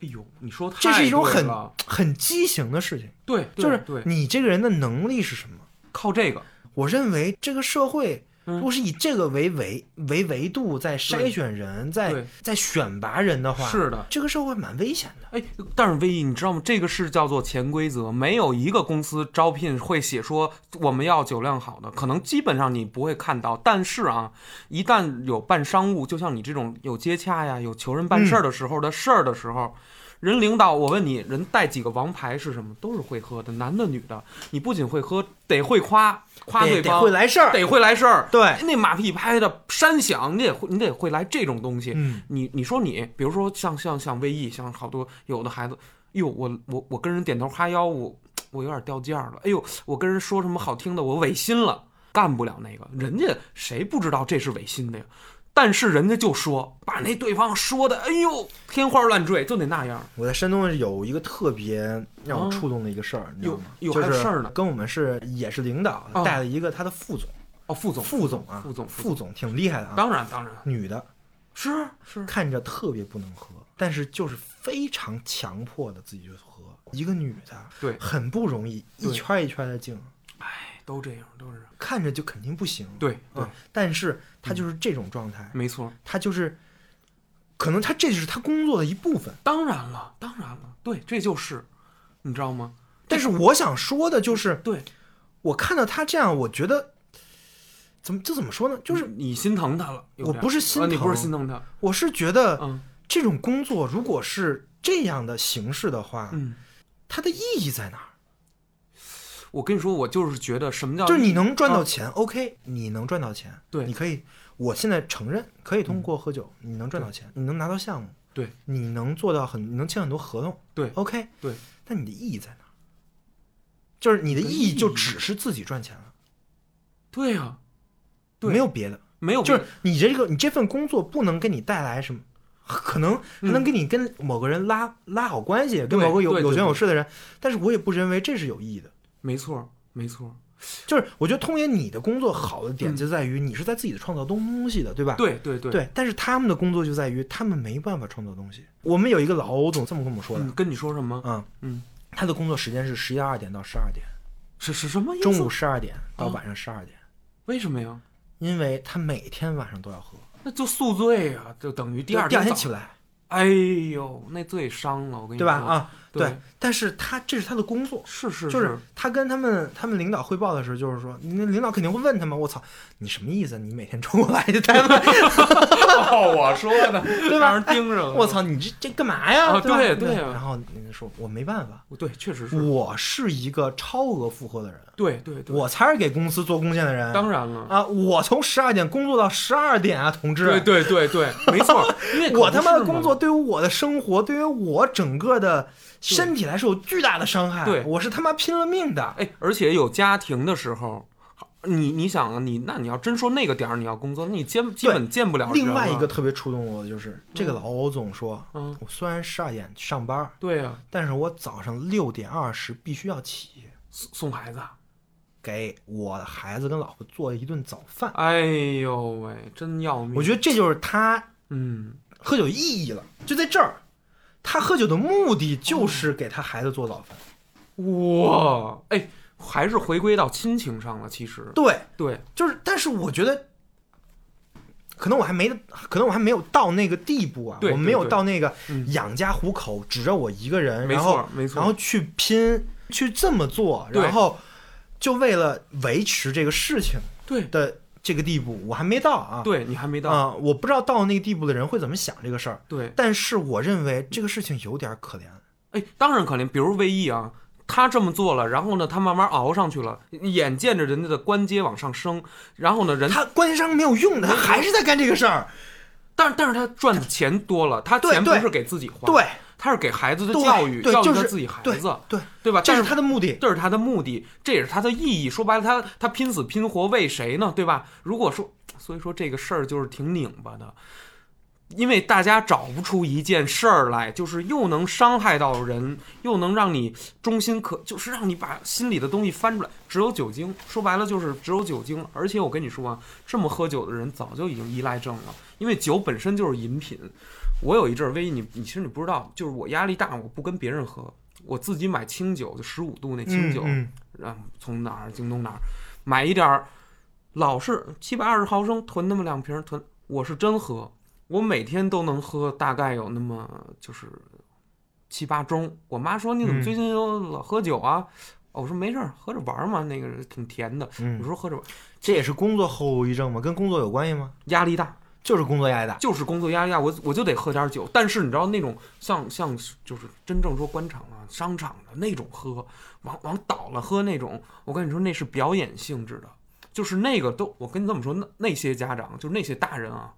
Speaker 2: 哎呦，你说太
Speaker 3: 这是一种很很畸形的事情。
Speaker 2: 对，
Speaker 3: 就是
Speaker 2: 对，
Speaker 3: 你这个人的能力是什么？
Speaker 2: 靠这个，
Speaker 3: 我认为这个社会
Speaker 2: 嗯
Speaker 3: 如果是以这个为维为维度在筛选人，在在选拔人的话，
Speaker 2: 是的，
Speaker 3: 这个社会蛮危险的。
Speaker 2: 哎，但是威毅，你知道吗？这个是叫做潜规则，没有一个公司招聘会写说我们要酒量好的，可能基本上你不会看到。但是啊，一旦有办商务，就像你这种有接洽呀、有求人办事儿的时候的事儿的时候。人领导，我问你，人带几个王牌是什么？都是会喝的，男的女的。你不仅会喝，得会夸夸对方，
Speaker 3: 会来事儿，
Speaker 2: 得会来事儿。
Speaker 3: 对
Speaker 2: 那马屁拍的山响，你得会，你得会来这种东西。
Speaker 3: 嗯，
Speaker 2: 你你说你，比如说像像像威毅，像好多有的孩子，哟，我我我跟人点头哈腰，我我有点掉价了。哎呦，我跟人说什么好听的，我违心了，干不了那个。人家谁不知道这是违心的呀？但是人家就说，把那对方说的，哎呦，天花乱坠，就得那样。
Speaker 3: 我在山东有一个特别让我
Speaker 2: 啊
Speaker 3: 触动的一个事儿，你知道吗？
Speaker 2: 有事儿呢。
Speaker 3: 跟我们是也是领导
Speaker 2: 啊
Speaker 3: 带了一个他的副总，
Speaker 2: 哦，副总，
Speaker 3: 副总啊，
Speaker 2: 副总，
Speaker 3: 副总。挺厉害的啊，
Speaker 2: 当然当然。
Speaker 3: 女的，
Speaker 2: 是是，
Speaker 3: 看着特别不能喝，但是就是非常强迫的自己就喝。一个女的，
Speaker 2: 对。
Speaker 3: 很不容易，一
Speaker 2: 对
Speaker 3: 圈一圈的敬，
Speaker 2: 哎，都这样，都是。
Speaker 3: 看着就肯定不行。
Speaker 2: 对对
Speaker 3: 啊，，但是他就是这种状态，
Speaker 2: 没错。
Speaker 3: 他就是，可能他这就是他工作的一部分。
Speaker 2: 当然了，当然了，对，这就是，你知道吗？
Speaker 3: 但是我想说的就是，
Speaker 2: 对，
Speaker 3: 我看到他这样，我觉得，怎么这怎么说呢？就是
Speaker 2: 你心疼他了，
Speaker 3: 我不是心
Speaker 2: 啊你不是
Speaker 3: 疼
Speaker 2: 心疼他，
Speaker 3: 我是觉得
Speaker 2: 嗯
Speaker 3: 这种工作如果是这样的形式的话，
Speaker 2: 嗯。
Speaker 3: 它的意义在哪儿？
Speaker 2: 我跟你说，我就是觉得什么叫
Speaker 3: 就是你能赚到
Speaker 2: 啊
Speaker 3: 钱、o k 你能赚到钱，
Speaker 2: 对
Speaker 3: 你可以。我现在承认，可以通过喝酒，你能赚到钱，你能拿到项目，
Speaker 2: 对，
Speaker 3: 你能做到很，你能签很多合同，
Speaker 2: 对
Speaker 3: ，OK，
Speaker 2: 对。
Speaker 3: 但你的意义在哪？就是你的意义就只是自己赚钱了，
Speaker 2: 对呀、对
Speaker 3: 没有别的。
Speaker 2: 没有
Speaker 3: 就是你这个你这份工作不能给你带来什么，可能还能跟你跟某个人拉、拉好关系，跟某个有有权有势的人，但是我也不认为这是有意义的。
Speaker 2: 没错没错。
Speaker 3: 就是我觉得通爷你的工作好的点
Speaker 2: 嗯
Speaker 3: 就在于你是在自己的创造东西的，对吧？
Speaker 2: 对对对，
Speaker 3: 对，但是他们的工作就在于他们没办法创造东西。我们有一个老欧总这么跟我们说的，
Speaker 2: 嗯，跟你说什么？
Speaker 3: 嗯
Speaker 2: 嗯，
Speaker 3: 他的工作时间是十一二点到十二点，
Speaker 2: 是是什么意思？
Speaker 3: 中午十二点到
Speaker 2: 啊
Speaker 3: 晚上十二点，
Speaker 2: 为什么呀？
Speaker 3: 因为他每天晚上都要喝，
Speaker 2: 那就宿醉啊，就等于第二
Speaker 3: 第二天
Speaker 2: 早
Speaker 3: 起不来，
Speaker 2: 哎呦，那最伤了，我跟你说，
Speaker 3: 对吧？啊，
Speaker 2: 对
Speaker 3: 对，但是他这是他的工作。
Speaker 2: 是是
Speaker 3: 就是他跟他们他们领导汇报的时候，就是说，那领导肯定会问他们，我操，你什么意思？你每天冲过来就单位，
Speaker 2: 哦，我说的，
Speaker 3: 对吧
Speaker 2: 让人盯着了。
Speaker 3: 我操，你这这干嘛呀？
Speaker 2: 啊
Speaker 3: 对吧
Speaker 2: 对对啊
Speaker 3: 然后人家说，我没办法，
Speaker 2: 对，确实是，
Speaker 3: 我是一个超额负荷的人，
Speaker 2: 对对对，
Speaker 3: 我才是给公司做贡献的人。
Speaker 2: 当然了，
Speaker 3: 啊，我从十二点工作到十二点啊，同志。
Speaker 2: 对对对对，没错，因为
Speaker 3: 我他妈的工作对于我的生活，对于我整个的身体来说有巨大的伤害。
Speaker 2: 对
Speaker 3: 我是他妈拼了命的。
Speaker 2: 哎，而且有家庭的时候，你你想啊，你那你要真说那个点儿你要工作，那你见基本见不了人
Speaker 3: 另外一个特别触动我的就是，这个老欧总说，
Speaker 2: 嗯
Speaker 3: 我虽然十二点上班，
Speaker 2: 对呀、
Speaker 3: 但是我早上六点二十必须要起，
Speaker 2: 送送孩子啊，
Speaker 3: 给我的孩子跟老婆做一顿早饭。
Speaker 2: 哎呦喂，真要命！
Speaker 3: 我觉得这就是他
Speaker 2: 嗯，
Speaker 3: 喝酒意义了，就在这儿。他喝酒的目的就是给他孩子做早饭。
Speaker 2: 哇，哎，还是回归到亲情上了。其实，
Speaker 3: 对，
Speaker 2: 对，
Speaker 3: 就是，但是我觉得，可能我还没，可能我还没有到那个地步啊，我没有到那个
Speaker 2: 嗯
Speaker 3: 养家糊口，指着我一个人，
Speaker 2: 没
Speaker 3: 然后
Speaker 2: 错没错
Speaker 3: 然后去拼，去这么做，然后就为了维持这个事情
Speaker 2: 对，
Speaker 3: 的这个地步，我还没到啊。
Speaker 2: 对你还没到，
Speaker 3: 啊、我不知道到那个地步的人会怎么想这个事儿，
Speaker 2: 对，
Speaker 3: 但是我认为这个事情有点可怜。
Speaker 2: 哎，当然可怜。比如魏毅啊，他这么做了，然后呢，他慢慢熬上去了，眼见着人家的官阶往上升，然后呢，人
Speaker 3: 他关系商没有用的，他还是在干这个事儿。
Speaker 2: 但是但是他赚的钱多了，他钱不是给自己花，
Speaker 3: 对，
Speaker 2: 他是给孩子的教育，教育他自己孩
Speaker 3: 对
Speaker 2: 子，
Speaker 3: 对
Speaker 2: 对吧？
Speaker 3: 这是他的目的。
Speaker 2: 这是他的目的，这也是他的意义。说白了，他他拼死拼活为谁呢？对吧？如果说，所以说这个事儿就是挺拧巴的，因为大家找不出一件事儿来，就是又能伤害到人，又能让你忠心可，就是让你把心里的东西翻出来。只有酒精，说白了就是只有酒精。而且我跟你说啊，这么喝酒的人早就已经依赖症了，因为酒本身就是饮品。我有一阵儿，唯一你你其实你不知道，就是我压力大，我不跟别人喝，我自己买清酒，就十五度那清酒，
Speaker 3: 嗯
Speaker 2: 然后从哪儿京东哪儿买一点儿，老是七百二十毫升囤那么两瓶儿囤，我是真喝，我每天都能喝大概有那么就是七八盅。我妈说你怎么
Speaker 3: 嗯
Speaker 2: 最近又老喝酒啊？哦我说没事儿，喝着玩儿嘛，那个挺甜的。
Speaker 3: 嗯
Speaker 2: 我说喝着玩儿
Speaker 3: 这也是工作后遗症吗？跟工作有关系吗？
Speaker 2: 压力大，
Speaker 3: 就是工作压力大。
Speaker 2: 就是工作压力大，我我就得喝点酒。但是你知道那种像像就是真正说官场啊、商场的那种喝，往往倒了喝那种，我跟你说那是表演性质的，就是那个都我跟你这么说，那那些家长就那些大人啊，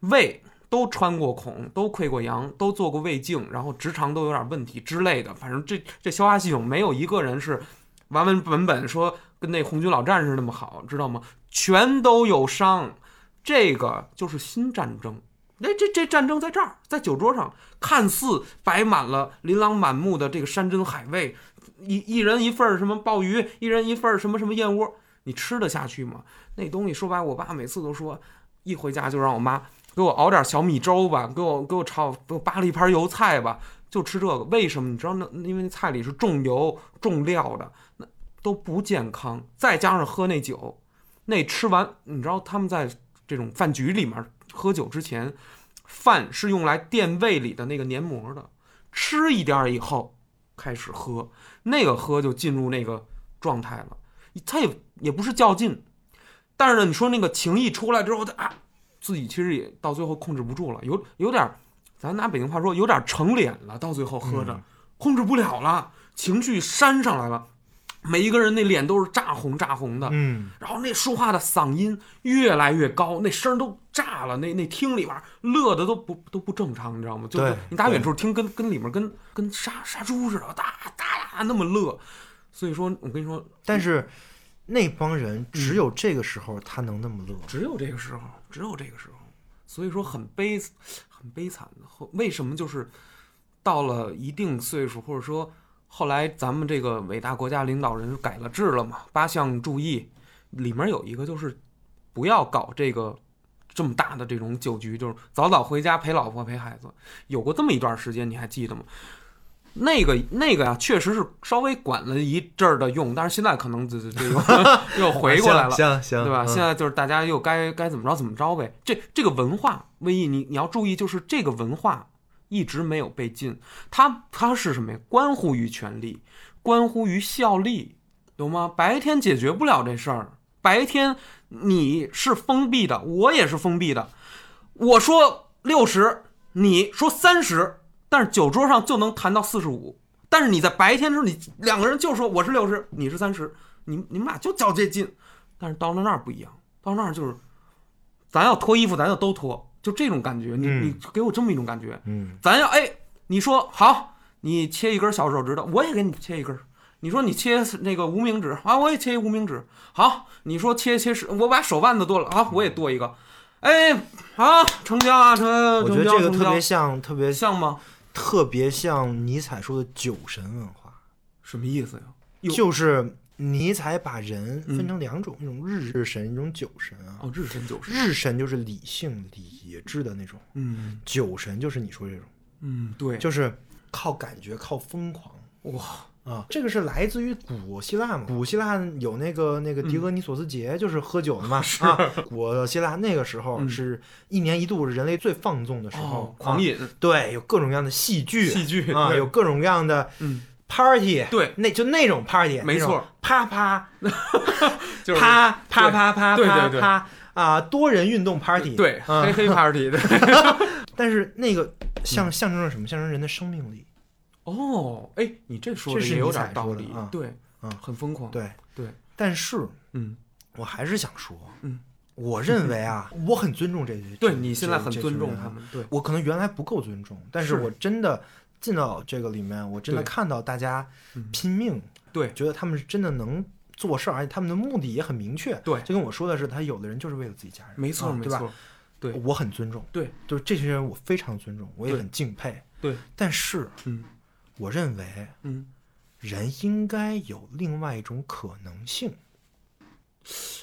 Speaker 2: 胃都穿过孔，都溃过疡，都做过胃镜，然后直肠都有点问题之类的，反正这这消化系统没有一个人是完完本本说跟那红军老战士那么好，知道吗？全都有伤。这个就是新战争。哎，这这战争在这儿，在酒桌上，看似摆满了琳琅满目的这个山珍海味，一一人一份儿什么鲍鱼，一人一份儿什么什么燕窝，你吃得下去吗？那东西说白，我爸每次都说，一回家就让我妈给我熬点小米粥吧，给我给我炒给我扒了一盘油菜吧，就吃这个。为什么？你知道那因为那菜里是重油重料的，那都不健康。再加上喝那酒，那吃完，你知道他们在这种饭局里面喝酒之前，饭是用来垫胃里的那个黏膜的，吃一点儿以后开始喝，那个喝就进入那个状态了。他也也不是较劲，但是呢，你说那个情谊出来之后，他啊，自己其实也到最后控制不住了，有有点儿，咱拿北京话说，有点儿成脸了，到最后喝着、控制不了了，情绪煽上来了，每一个人那脸都是炸红炸红的，
Speaker 3: 嗯，
Speaker 2: 然后那说话的嗓音越来越高，那声儿都炸了，那那厅里边乐的都不都不正常，你知道吗？就是
Speaker 3: 对
Speaker 2: 你打远处听，跟跟里面跟跟杀杀猪似的，哒哒哒那么乐。所以说，我跟你说，
Speaker 3: 但是那帮人只有这个时候他能那么乐。
Speaker 2: 只有这个时候，只有这个时候，所以说很悲很悲惨的。后为什么就是到了一定岁数，或者说后来咱们这个伟大国家领导人改了制了嘛，八项注意里面有一个就是不要搞这个这么大的这种酒局，就是早早回家陪老婆陪孩子。有过这么一段时间，你还记得吗？那个那个呀，确实是稍微管了一阵儿的用，但是现在可能这这这又 又回过来了。
Speaker 3: 行行，
Speaker 2: 对吧？
Speaker 3: 嗯
Speaker 2: 现在就是大家又该该怎么着怎么着呗。这这个文化，瘟疫，你你要注意，就是这个文化一直没有被禁，它它是什么呀？关乎于权利，关乎于效力，懂吗？白天解决不了这事儿，白天你是封闭的，我也是封闭的。我说六十，你说三十，但是酒桌上就能谈到四十五。但是你在白天的时候，你两个人就说我是六十，你是三十，你你们俩就较这劲。但是到了那儿不一样，到那儿就是，咱要脱衣服，咱就都脱，就这种感觉。你、
Speaker 3: 嗯
Speaker 2: 你给我这么一种感觉，
Speaker 3: 嗯
Speaker 2: 咱要哎，你说好，你切一根小手指头，我也给你切一根。你说你切那个无名指啊，我也切一无名指。好，你说切切是，我把手腕子剁了啊，我也剁一个。哎，好，成交啊，成交，
Speaker 3: 我觉得这个特别像，特别
Speaker 2: 像吗？
Speaker 3: 特别像尼采说的酒神文化，
Speaker 2: 什么意思呀？
Speaker 3: 就是尼采把人
Speaker 2: 嗯
Speaker 3: 分成两种，一种日日神，一种酒神啊。
Speaker 2: 哦，日神酒神。
Speaker 3: 日神就是理性、理智的那种，
Speaker 2: 嗯
Speaker 3: 酒神就是你说这种，
Speaker 2: 嗯，对，
Speaker 3: 就是靠感觉、靠疯狂
Speaker 2: 哇，
Speaker 3: 啊。这个是来自于古希腊嘛？古希腊有那个那个狄俄尼索斯节，就是喝酒的嘛。啊，古希腊那个时候
Speaker 2: 嗯
Speaker 3: 是一年一度人类最放纵的时候
Speaker 2: 哦，，狂
Speaker 3: 啊
Speaker 2: 饮
Speaker 3: 对，有各种各样的戏剧，
Speaker 2: 戏剧
Speaker 3: 啊，有各种各样的
Speaker 2: 嗯
Speaker 3: party，
Speaker 2: 对，
Speaker 3: 那就那种 party，
Speaker 2: 没错。
Speaker 3: 啪啪
Speaker 2: 就是
Speaker 3: 啪啪啪啪啪啪啊，多人运动 party，
Speaker 2: 对
Speaker 3: 啊
Speaker 2: 黑黑 party 的。
Speaker 3: 但是那个
Speaker 2: 嗯
Speaker 3: 象象征着什么？象征人的生命力。
Speaker 2: 哦，哎，你这说的有点道理
Speaker 3: 啊，
Speaker 2: 对，
Speaker 3: 嗯。
Speaker 2: 很疯狂，
Speaker 3: 对。
Speaker 2: 对，
Speaker 3: 但是
Speaker 2: 嗯，
Speaker 3: 我还是想说，
Speaker 2: 嗯，
Speaker 3: 我认为啊，我很尊重这些，
Speaker 2: 对你现在很尊重他们，对，
Speaker 3: 我可能原来不够尊重，但是
Speaker 2: 是。
Speaker 3: 我真的进到这个里面，我真的看到大家
Speaker 2: 嗯
Speaker 3: 拼命，
Speaker 2: 对
Speaker 3: 觉得他们是真的能做事儿，而且他们的目的也很明确。
Speaker 2: 对
Speaker 3: 就跟我说的是，他有的人就是为了自己家人，
Speaker 2: 没错没？错，对
Speaker 3: 我很尊重，
Speaker 2: 对，
Speaker 3: 就是这些人我非常尊重，我也很敬佩。
Speaker 2: 对，
Speaker 3: 但是
Speaker 2: 嗯
Speaker 3: 我认为
Speaker 2: 嗯，
Speaker 3: 人应该有另外一种可能性，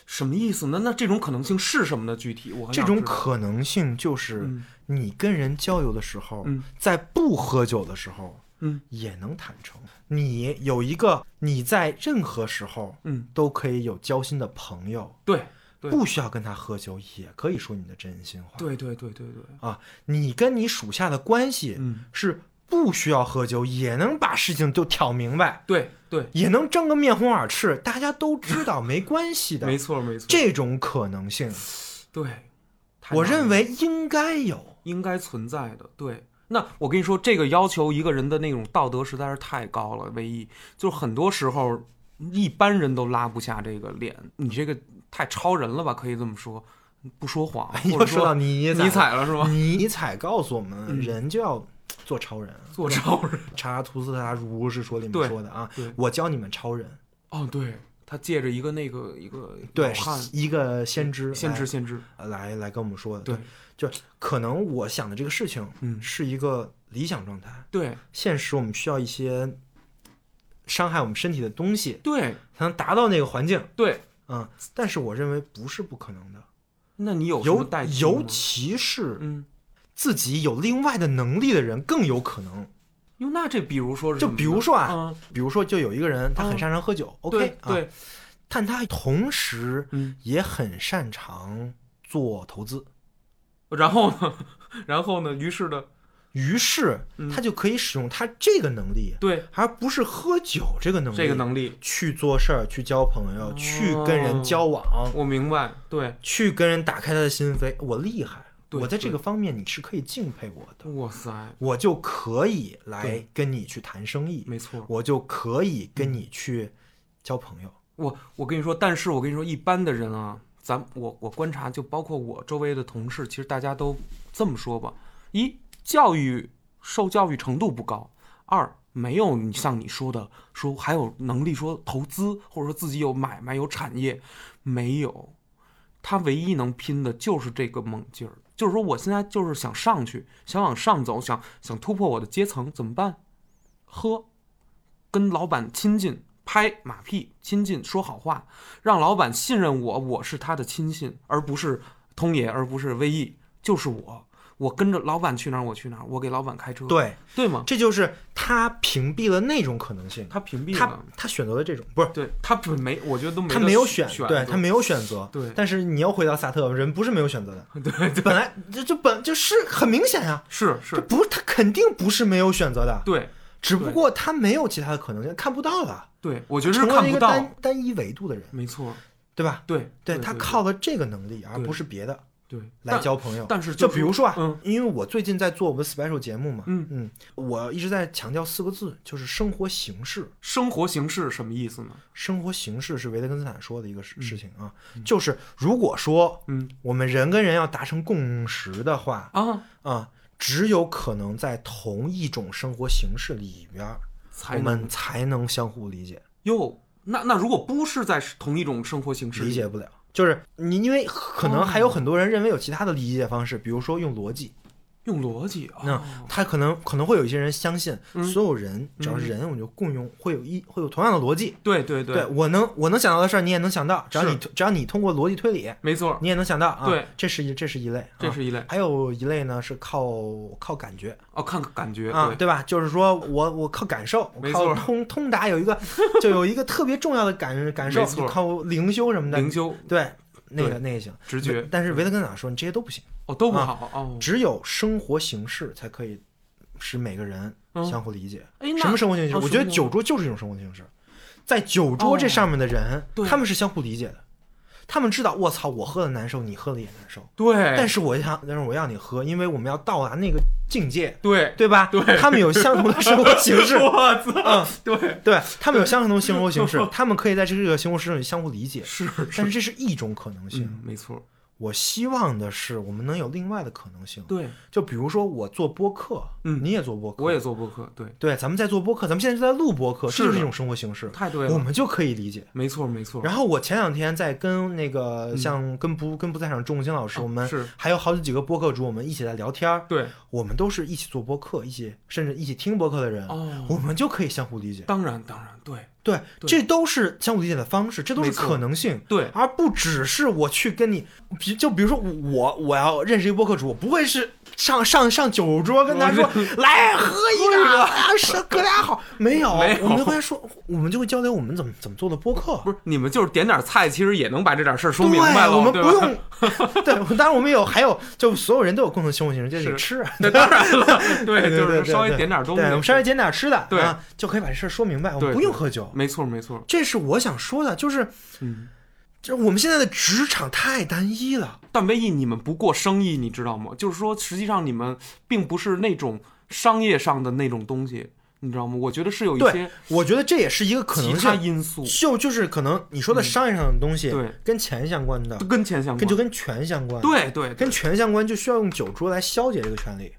Speaker 2: 什么意思呢？那这种可能性是什么呢？具体我
Speaker 3: 这种可能性就是
Speaker 2: 嗯
Speaker 3: 你跟人交友的时候，
Speaker 2: 嗯。
Speaker 3: 在不喝酒的时候，
Speaker 2: 嗯。
Speaker 3: 也能坦诚。你有一个你在任何时候
Speaker 2: 嗯，
Speaker 3: 都可以有交心的朋友，
Speaker 2: 对对。
Speaker 3: 不需要跟他喝酒，也可以说你的真心话。
Speaker 2: 对对对对对，
Speaker 3: 啊，你跟你属下的关系
Speaker 2: 嗯。
Speaker 3: 是不需要喝酒，也能把事情就挑明白，
Speaker 2: 对对，
Speaker 3: 也能争个面红耳赤，大家都知道没关系的。
Speaker 2: 没错没错，
Speaker 3: 这种可能性，
Speaker 2: 对，
Speaker 3: 我认为应该有。
Speaker 2: 应该存在的。对，那我跟你说，这个要求一个人的那种道德实在是太高了。唯一就是很多时候一般人都拉不下这个脸，你这个太超人了吧？可以这么说，不说谎，或者
Speaker 3: 又说到尼
Speaker 2: 尼采了是吧？
Speaker 3: 尼采告诉我们，
Speaker 2: 嗯
Speaker 3: 人就要做超人。
Speaker 2: 做超人。
Speaker 3: 查拉图斯特拉如是说里面说的啊
Speaker 2: 对，
Speaker 3: 我教你们超人。
Speaker 2: 哦，对，他借着一个那个一个
Speaker 3: 对
Speaker 2: 汉，
Speaker 3: 一个先知，
Speaker 2: 先知先知，
Speaker 3: 来来来跟我们说的。
Speaker 2: 对，
Speaker 3: 就可能我想的这个事情，
Speaker 2: 嗯。
Speaker 3: 是一个理想状态。
Speaker 2: 对。
Speaker 3: 现实我们需要一些伤害我们身体的东西，
Speaker 2: 对。
Speaker 3: 才能达到那个环境。
Speaker 2: 对。
Speaker 3: 嗯，但是我认为不是不可能的，
Speaker 2: 那你有
Speaker 3: 尤尤其是
Speaker 2: 嗯，
Speaker 3: 自己有另外的能力的人更有可能。
Speaker 2: 哟，那这比如说是
Speaker 3: 就比如说啊
Speaker 2: 嗯，
Speaker 3: 比如说，就有一个人他很
Speaker 2: 嗯
Speaker 3: 擅长喝酒，OK，
Speaker 2: 对
Speaker 3: 啊
Speaker 2: 对，
Speaker 3: 但他同时
Speaker 2: 嗯，
Speaker 3: 也很擅长做投资，
Speaker 2: 然后呢，然后呢，于是呢，
Speaker 3: 于是
Speaker 2: 嗯
Speaker 3: 他就可以使用他这个能力，
Speaker 2: 对
Speaker 3: 而不是喝酒这个能力，
Speaker 2: 这个能力，
Speaker 3: 去做事儿，去交朋友，去跟人交往，
Speaker 2: 我明白，对，
Speaker 3: 去跟人打开他的心扉。我厉害，我在这个方面你是可以敬佩我的，
Speaker 2: 哇塞，
Speaker 3: 我就可以来跟你去谈生意，
Speaker 2: 没错，
Speaker 3: 我就可以跟你去交朋友。
Speaker 2: 我我跟你说，但是我跟你说，一般的人啊，咱我我观察，就包括我周围的同事，其实大家都这么说吧：一，教育受教育程度不高；二，没有你像你说的说还有能力说投资，或者说自己有买卖有产业，没有。他唯一能拼的就是这个猛劲儿，就是说我现在就是想上去，想往上走，想想突破我的阶层，怎么办？喝，跟老板亲近，拍马屁，亲近，说好话，让老板信任我，我是他的亲信，而不是通爷，而不是威毅，就是我。我跟着老板去哪儿，我去哪儿，我给老板开车，
Speaker 3: 对，
Speaker 2: 对吗？
Speaker 3: 这就是他屏蔽了那种可能性，
Speaker 2: 他屏蔽了，
Speaker 3: 他选择了这种，不是。
Speaker 2: 对他不没，我觉得都没
Speaker 3: 他没有
Speaker 2: 选，
Speaker 3: 对他没有选择，
Speaker 2: 对。
Speaker 3: 但是你要回到萨特，人不是没有选择的，
Speaker 2: 对对。
Speaker 3: 本来这这本就是很明显呀、
Speaker 2: 是是，
Speaker 3: 这不他肯定不是没有选择的，
Speaker 2: 对。
Speaker 3: 只不过他没有其他的可能性，看不到了，
Speaker 2: 对，我觉得是看不到，
Speaker 3: 单单一维度的人，
Speaker 2: 没错，
Speaker 3: 对吧？
Speaker 2: 对
Speaker 3: 对他靠了这个能力，而不是别的
Speaker 2: 对
Speaker 3: 来交朋友。
Speaker 2: 但是
Speaker 3: 就比如说啊，
Speaker 2: 嗯
Speaker 3: 因为我最近在做我们 special 节目嘛，
Speaker 2: 嗯
Speaker 3: 嗯，我一直在强调四个字，就是生活形式。
Speaker 2: 生活形式什么意思呢？
Speaker 3: 生活形式是维特根斯坦说的一个事事情啊，就是如果说
Speaker 2: 嗯
Speaker 3: 我们人跟人要达成共识的话
Speaker 2: 啊，
Speaker 3: 啊，只有可能在同一种生活形式里边儿，我们才能相互理解。
Speaker 2: 哟，那那如果不是在同一种生活形式
Speaker 3: 理解不了，就是你，因为可能
Speaker 2: 哦
Speaker 3: 还有很多人认为有其他的理解方式，比如说用逻辑。
Speaker 2: 用逻辑啊，
Speaker 3: 那他可能可能会有一些人相信，
Speaker 2: 嗯
Speaker 3: 所有人只要是人，我们就共用，会有一会有同样的逻辑。
Speaker 2: 对对
Speaker 3: 对我能我能想到的事儿，你也能想到，只要你只要你通过逻辑推理，
Speaker 2: 没错，
Speaker 3: 你也能想到啊。
Speaker 2: 对，
Speaker 3: 这是一这是一类，啊
Speaker 2: 这是一类
Speaker 3: 还有一类呢是靠靠感觉
Speaker 2: 哦，看看感觉，
Speaker 3: 啊，
Speaker 2: 对，
Speaker 3: 吧？就是说我我靠感受，我
Speaker 2: 没错
Speaker 3: 靠通通达有一个就有一个特别重要的感感受，就靠灵修什么的，
Speaker 2: 灵修
Speaker 3: 对那个那个行。
Speaker 2: 直觉，
Speaker 3: 但是维特根斯坦说，你这些都不行，
Speaker 2: 哦都不
Speaker 3: 啊
Speaker 2: 好哦，
Speaker 3: 只有生活形式才可以使每个人
Speaker 2: 嗯。
Speaker 3: 相互理解。什么生活形式？
Speaker 2: 哦
Speaker 3: 我觉得酒桌就是一种生活形式，在酒桌这上面的人，
Speaker 2: 对。
Speaker 3: 他们是相互理解的，他们知道，我操，我喝的难受，你喝的也难受，
Speaker 2: 对，
Speaker 3: 但是我想，但是我要你喝，因为我们要到达那个境界，
Speaker 2: 对，
Speaker 3: 对吧？
Speaker 2: 对。
Speaker 3: 他们有相同的生活形式，
Speaker 2: 我操，
Speaker 3: 嗯，
Speaker 2: 对，
Speaker 3: 对，他们有相同的生活形式，他们可以在这个生活形式里相互理解，
Speaker 2: 是。
Speaker 3: 但是这是一种可能性。
Speaker 2: 嗯，没错，
Speaker 3: 我希望的是，我们能有另外的可能性。
Speaker 2: 对，
Speaker 3: 就比如说我做播客，
Speaker 2: 嗯
Speaker 3: 你也做播客，
Speaker 2: 我也做播客，对，
Speaker 3: 对，咱们在做播客，咱们现在就在录播客，这就是一种生活形式，
Speaker 2: 太对了，
Speaker 3: 我们就可以理解。
Speaker 2: 没错没错，
Speaker 3: 然后我前两天在跟那个像跟不跟不在场钟兴老师，
Speaker 2: 啊
Speaker 3: 我们
Speaker 2: 是
Speaker 3: 还有好几个播客主，我们一起在聊天儿。
Speaker 2: 对，
Speaker 3: 我们都是一起做播客，一起甚至一起听播客的人，
Speaker 2: 哦
Speaker 3: 我们就可以相互理解。
Speaker 2: 当然当然，对
Speaker 3: 对，
Speaker 2: 对
Speaker 3: 这都是相互理解的方式，这都是可能性。
Speaker 2: 对，
Speaker 3: 而不只是我去跟你，比就比如说我我要认识一个播客主，我不会是上上上酒桌跟他说 来喝一个啊，是哥俩好，没有，
Speaker 2: 没有
Speaker 3: 我们会说，我们就会交流我们怎么怎么做的播客。
Speaker 2: 不是你们就是点点菜，其实也能把这点事儿说，明白了，
Speaker 3: 我们？不用。对，当然我们有，还有，就所有人都有共同行为形式，就是得吃。
Speaker 2: 那当然了，对，
Speaker 3: 对对
Speaker 2: 就是
Speaker 3: 对对
Speaker 2: 稍微点点东西，
Speaker 3: 我们稍微点点吃的，
Speaker 2: 对
Speaker 3: 啊，就可以把这事儿说明白，我们不用喝酒。
Speaker 2: 没错没错，
Speaker 3: 这是我想说的，就是，
Speaker 2: 嗯。
Speaker 3: 这我们现在的职场太单一了。
Speaker 2: 但唯一你们不过生意，你知道吗？就是说，实际上你们并不是那种商业上的那种东西，你知道吗？我觉得是有一些
Speaker 3: 我觉得这也是一个可
Speaker 2: 其他
Speaker 3: 能性，
Speaker 2: 因素，
Speaker 3: 就就是可能你说的商业上的东西，
Speaker 2: 对
Speaker 3: 跟钱相关的，
Speaker 2: 跟钱相关。
Speaker 3: 跟就跟权相关，，
Speaker 2: 对对，
Speaker 3: 跟权相关，就需要用酒桌来消解这个权利，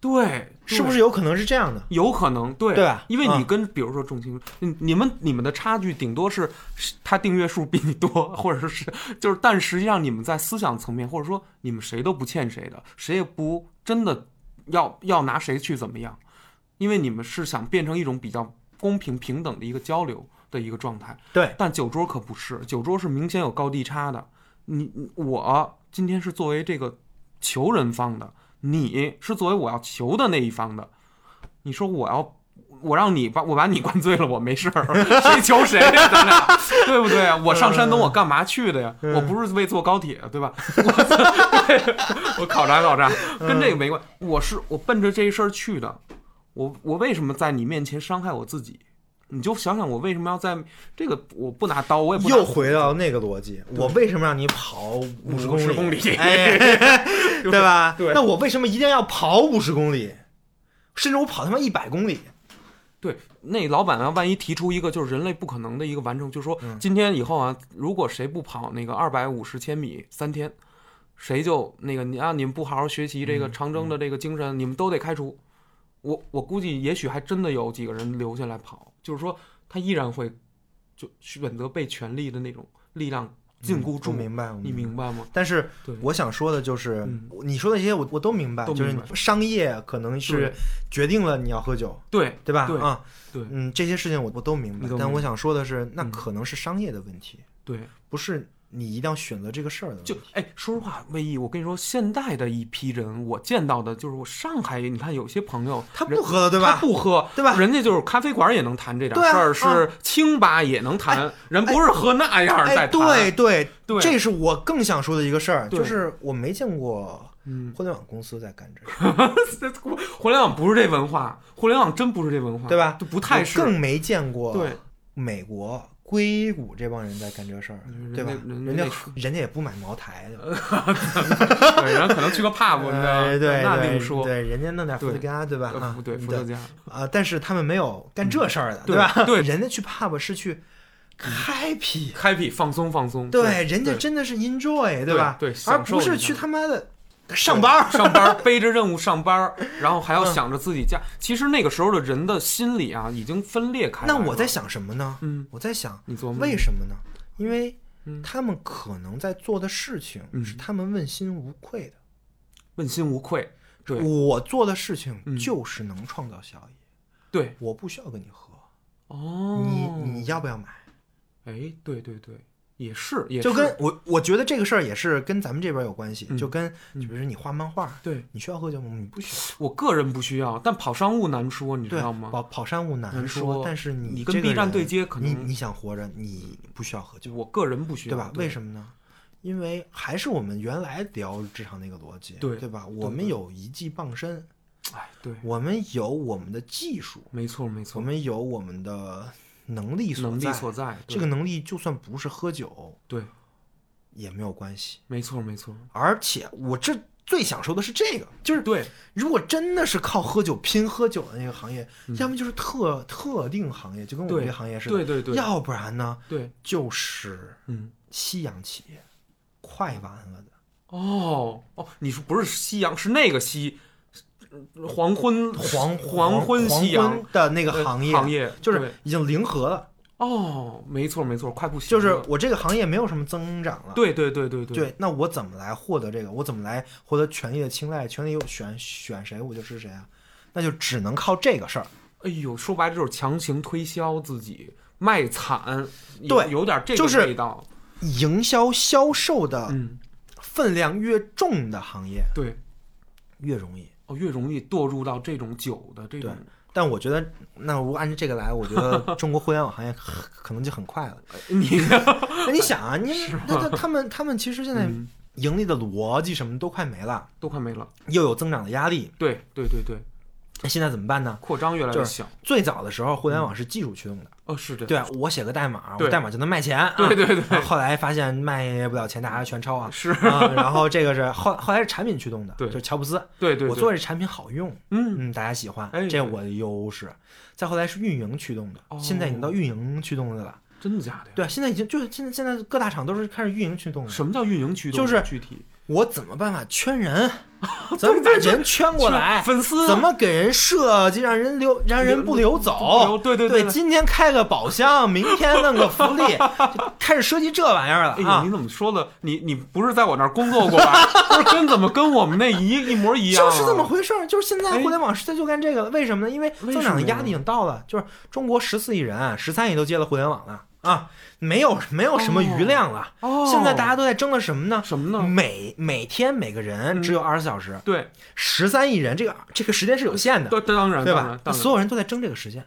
Speaker 2: 对，
Speaker 3: 是不是？有可能是这样的？
Speaker 2: 有可能，对
Speaker 3: 对吧
Speaker 2: 因为你
Speaker 3: 嗯
Speaker 2: 跟比如说重青，你你们你们的差距顶多是是他订阅数比你多，或者说是就是，但实际上你们在思想层面，或者说你们谁都不欠谁的，谁也不真的要要拿谁去怎么样，因为你们是想变成一种比较公平平等的一个交流的一个状态。
Speaker 3: 对，
Speaker 2: 但酒桌可不是，酒桌是明显有高低差的。你你我今天是作为这个求人方的，你是作为我要求的那一方的。你说我要我让你把我把你灌醉了，我没事儿，谁求谁呀？咱俩 对不对啊？我上山东我干嘛去的呀？我不是为坐高铁，对吧？我我考察考察，跟这个没关。我是我奔着这事儿去的。我我为什么在你面前伤害我自己？你就想想我为什么要在这个我不拿刀，我也不
Speaker 3: 又回到那个逻辑，我为什么让你跑 五十公里？
Speaker 2: 公里
Speaker 3: 哎，对吧？
Speaker 2: 对
Speaker 3: 那我为什么一定要跑五十公里？甚至我跑他妈一百公里？
Speaker 2: 对，那老板啊，万一提出一个就是人类不可能的一个完成，就是说
Speaker 3: 嗯
Speaker 2: 今天以后啊，如果谁不跑那个二百五十千米三天，谁就那个你啊，你们不好好学习这个
Speaker 3: 嗯
Speaker 2: 长征的这个精神，你们都得开除。我我估计也许还真的有几个人留下来跑，就是说他依然会就选择被权力的那种力量禁锢住。
Speaker 3: 我明白，我
Speaker 2: 你明白吗？
Speaker 3: 但是我想说的就是
Speaker 2: 嗯，
Speaker 3: 你说的这些我我都明白，就是商业可能是决定了你要喝酒，
Speaker 2: 对
Speaker 3: 对吧？
Speaker 2: 对
Speaker 3: 啊，
Speaker 2: 对
Speaker 3: 嗯，这些事情我我都明白，但我想说的是，那
Speaker 2: 嗯
Speaker 3: 可能是商业的问题，
Speaker 2: 对，
Speaker 3: 不是你一定要选择这个事儿的。
Speaker 2: 就哎，说实话，魏毅，我跟你说，现在的一批人，我见到的就是我上海，你看有些朋友
Speaker 3: 他不喝了，对吧？
Speaker 2: 他不喝，
Speaker 3: 对吧
Speaker 2: 人家就是咖啡馆也能谈这点事儿，
Speaker 3: 啊
Speaker 2: 是清吧也能谈，人不是喝那样在
Speaker 3: 哎，
Speaker 2: 谈。
Speaker 3: 对对
Speaker 2: 对
Speaker 3: 这是我更想说的一个事儿，就是我没见过
Speaker 2: 嗯，
Speaker 3: 互联网公司在干这
Speaker 2: 互联网不是这文化，互联网真不是这文化，
Speaker 3: 对吧
Speaker 2: 就不太是。
Speaker 3: 更没见过
Speaker 2: 对
Speaker 3: 美国硅谷这帮人在干这事儿，对吧？
Speaker 2: 人
Speaker 3: 人家
Speaker 2: 家
Speaker 3: 人家也不买茅台，对吧？
Speaker 2: 对，人可能去个 pub，你知道吗
Speaker 3: 哎对
Speaker 2: 那
Speaker 3: 对
Speaker 2: 另说。
Speaker 3: 对，人家弄点伏特
Speaker 2: 对
Speaker 3: 加，对吧？
Speaker 2: 对，伏特加，
Speaker 3: 啊，但是他们没有干这事儿的，
Speaker 2: 对
Speaker 3: 吧？
Speaker 2: 对
Speaker 3: 人家去 pub 是去
Speaker 2: happy，happy 放松放松。
Speaker 3: 对，人家真的是 enjoy，对吧？
Speaker 2: 对
Speaker 3: 而不是去他妈的上班。
Speaker 2: 上班 背着任务上班，然后还要
Speaker 3: 嗯
Speaker 2: 想着自己家。其实那个时候的人的心理啊，已经分裂开了。
Speaker 3: 那我在想什么呢？
Speaker 2: 嗯，
Speaker 3: 我在想
Speaker 2: 你
Speaker 3: 为什么呢？因为
Speaker 2: 嗯
Speaker 3: 他们可能在做的事情
Speaker 2: 嗯
Speaker 3: 是他们问心无愧的。
Speaker 2: 问心无愧。对
Speaker 3: 我做的事情
Speaker 2: 嗯
Speaker 3: 就是能创造效益，
Speaker 2: 对
Speaker 3: 我不需要跟你喝，
Speaker 2: 哦，
Speaker 3: 你你要不要买？
Speaker 2: 哎，对对对，也是也是，
Speaker 3: 就跟我我觉得这个事儿也是跟咱们这边有关系，
Speaker 2: 嗯
Speaker 3: 就跟比如说你画漫画，
Speaker 2: 对
Speaker 3: 你需要喝酒吗？你不需要，
Speaker 2: 我个人不需要，但跑商务难说，你知
Speaker 3: 对
Speaker 2: 道吗？
Speaker 3: 跑跑商务难
Speaker 2: 难说
Speaker 3: 但是你
Speaker 2: 你跟
Speaker 3: 这个
Speaker 2: B 站对接可能
Speaker 3: 你你想活着，你不需要喝酒，
Speaker 2: 我个人不需要，
Speaker 3: 对吧？为什么呢？因为还是我们原来聊职场那个逻辑，
Speaker 2: 对
Speaker 3: 对吧？我们有一技傍身，
Speaker 2: 哎，对，
Speaker 3: 我们有我们的技术，
Speaker 2: 没错没错，
Speaker 3: 我们有我们的能力所
Speaker 2: 能力
Speaker 3: 在。
Speaker 2: 所在，
Speaker 3: 这个能力就算不是喝酒
Speaker 2: 对，
Speaker 3: 也没有关系。
Speaker 2: 没错没错，
Speaker 3: 而且我这最享受的是这个，就是
Speaker 2: 对，
Speaker 3: 如果真的是靠喝酒拼喝酒的那个行业，要么就是特特定行业，就跟我们这行业似的，
Speaker 2: 对对对
Speaker 3: 要不然呢
Speaker 2: 对，
Speaker 3: 就是
Speaker 2: 嗯，
Speaker 3: 夕阳企业，快完了的。
Speaker 2: 哦哦，你说不是夕阳，是那个夕，呃黄昏
Speaker 3: 黄
Speaker 2: 黄昏夕阳
Speaker 3: 的那个
Speaker 2: 呃
Speaker 3: 行业，
Speaker 2: 行业
Speaker 3: 就是已经零和了，
Speaker 2: 哦，没错没错，快不行
Speaker 3: 就是我这个行业没有什么增长了。
Speaker 2: 对对对对对
Speaker 3: 对，那我怎么来获得这个？我怎么来获得权力的青睐？权力又选选谁，我就是谁啊？那就只能靠这个事儿。
Speaker 2: 哎呦，说白了就是强行推销自己，卖惨，
Speaker 3: 对
Speaker 2: 有点这个
Speaker 3: 就是
Speaker 2: 味道。
Speaker 3: 营销销售的
Speaker 2: 嗯，
Speaker 3: 分量越重的行业
Speaker 2: 对，
Speaker 3: 越容易。
Speaker 2: 哦，越容易堕入到这种酒的这种。
Speaker 3: 但我觉得，那如果按照这个来，我觉得 中国互联网行业可可能就很快了。
Speaker 2: 你
Speaker 3: 那你想啊，你 那那他们他们其实现在
Speaker 2: 嗯
Speaker 3: 盈利的逻辑什么都快没了，
Speaker 2: 都快没了。
Speaker 3: 又有增长的压力，
Speaker 2: 对对对对，
Speaker 3: 那现在怎么办呢？
Speaker 2: 扩张越来
Speaker 3: 就是
Speaker 2: 越小。
Speaker 3: 最早的时候，互联网是技术驱动的，
Speaker 2: 哦，是的，
Speaker 3: 对啊，我写个代码，我代码就能卖钱，啊
Speaker 2: 对对对
Speaker 3: 后后来发现卖不了钱，大家全抄啊，
Speaker 2: 是，
Speaker 3: 啊，然后这个是后后来是产品驱动的，
Speaker 2: 对
Speaker 3: 就是乔布斯，
Speaker 2: 对对，
Speaker 3: 我做这产品好用，
Speaker 2: 嗯，
Speaker 3: 嗯，大家喜欢，
Speaker 2: 哎
Speaker 3: 这我的优势。再后来是运营驱动的，
Speaker 2: 哦
Speaker 3: 现在已经到运营驱动的了。
Speaker 2: 真的假的呀？
Speaker 3: 对，现在已经就是现在现在各大厂都是开始运营驱动的。
Speaker 2: 什么叫运营驱动？
Speaker 3: 就是
Speaker 2: 具体
Speaker 3: 我怎么办法圈人？怎么把人圈过来？
Speaker 2: 粉丝
Speaker 3: 怎么给人设计让人留让人不流走？
Speaker 2: 对对
Speaker 3: 对
Speaker 2: 对
Speaker 3: 今天开个宝箱，明天弄个福利，开始设计这玩意儿了
Speaker 2: 哎你！怎么说的？你你不是在我那儿工作过吧？不是跟怎么跟我们那一一模一样、啊？
Speaker 3: 就是这么回事儿，就是现在
Speaker 2: 哎
Speaker 3: 互联网时代就干这个了。为什么呢？因为增长的压力已经到了，就是中国十四亿人，十三亿都接了互联网了啊，没有没有什么余量了。
Speaker 2: 哦，
Speaker 3: 现在大家都在争的什么呢？
Speaker 2: 什么呢？
Speaker 3: 每每天每个人只有二十四小时，
Speaker 2: 对，
Speaker 3: 十三亿人，这个这个时间是有限的，
Speaker 2: 对当然
Speaker 3: 对吧所有人都在争这个时间。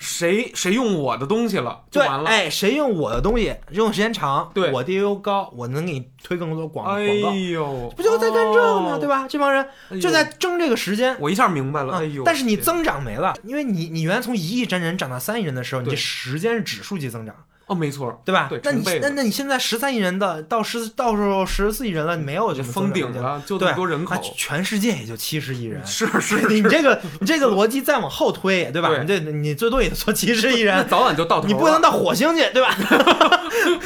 Speaker 2: 谁谁用我的东西了就
Speaker 3: 对，
Speaker 2: 完了。
Speaker 3: 哎，谁用我的东西用的时间长，
Speaker 2: 对
Speaker 3: 我 DAU 高，我能给你推更多广
Speaker 2: 哎
Speaker 3: 广告，
Speaker 2: 呦，
Speaker 3: 不就在干这个吗？对
Speaker 2: 吧？
Speaker 3: 这帮人就在争这个时间。
Speaker 2: 我一下明白了。
Speaker 3: 啊
Speaker 2: 哎呦，
Speaker 3: 但是你增长没了，因为你你原来从一亿真人涨到三亿人的时候，你这时间是指数级增长，
Speaker 2: 哦，没错，
Speaker 3: 对吧？
Speaker 2: 对
Speaker 3: 那你那那你现在十三亿人的到十到时候十四亿人了，你没有
Speaker 2: 就封顶了，就这么多人口
Speaker 3: 那，全世界也就七十亿人。
Speaker 2: 是 是
Speaker 3: 你，这个你这个逻辑再往后推，对吧？
Speaker 2: 对
Speaker 3: 你这你最多也就说七十亿人，
Speaker 2: 早晚就到头了。
Speaker 3: 你不能到火星去，对吧？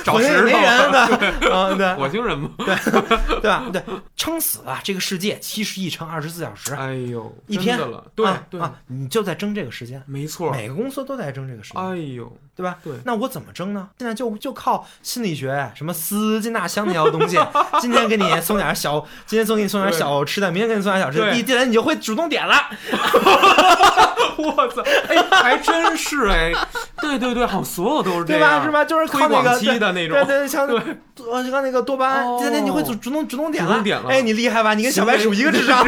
Speaker 2: 找
Speaker 3: 火星没人，对吧？啊，对
Speaker 2: 火星人嘛。
Speaker 3: 对吧？对，撑死了这个世界七十亿乘二十四小时，
Speaker 2: 哎呦，
Speaker 3: 一天
Speaker 2: 了，对
Speaker 3: 啊，你就在争这个时间，
Speaker 2: 没错。
Speaker 3: 每个公司都在争这个时间，
Speaker 2: 哎呦，
Speaker 3: 对吧？
Speaker 2: 对
Speaker 3: 那我怎么争呢？现在就就靠心理学，什么丝巾纳香那条东西，今天给你送点小，今天送给你送点小吃的，明天给你送点小吃的，
Speaker 2: 对
Speaker 3: 一进来你就会主动点了。
Speaker 2: 我操，哎，还真是哎，对对对，好像所有都是这
Speaker 3: 对，吧？是吧？就是靠那个
Speaker 2: 期的那种
Speaker 3: 对对，像像那个多巴胺，
Speaker 2: 哦
Speaker 3: 今天你会主主动主动点
Speaker 2: 主动点了
Speaker 3: 哎，你厉害吧？你跟小白鼠一个智商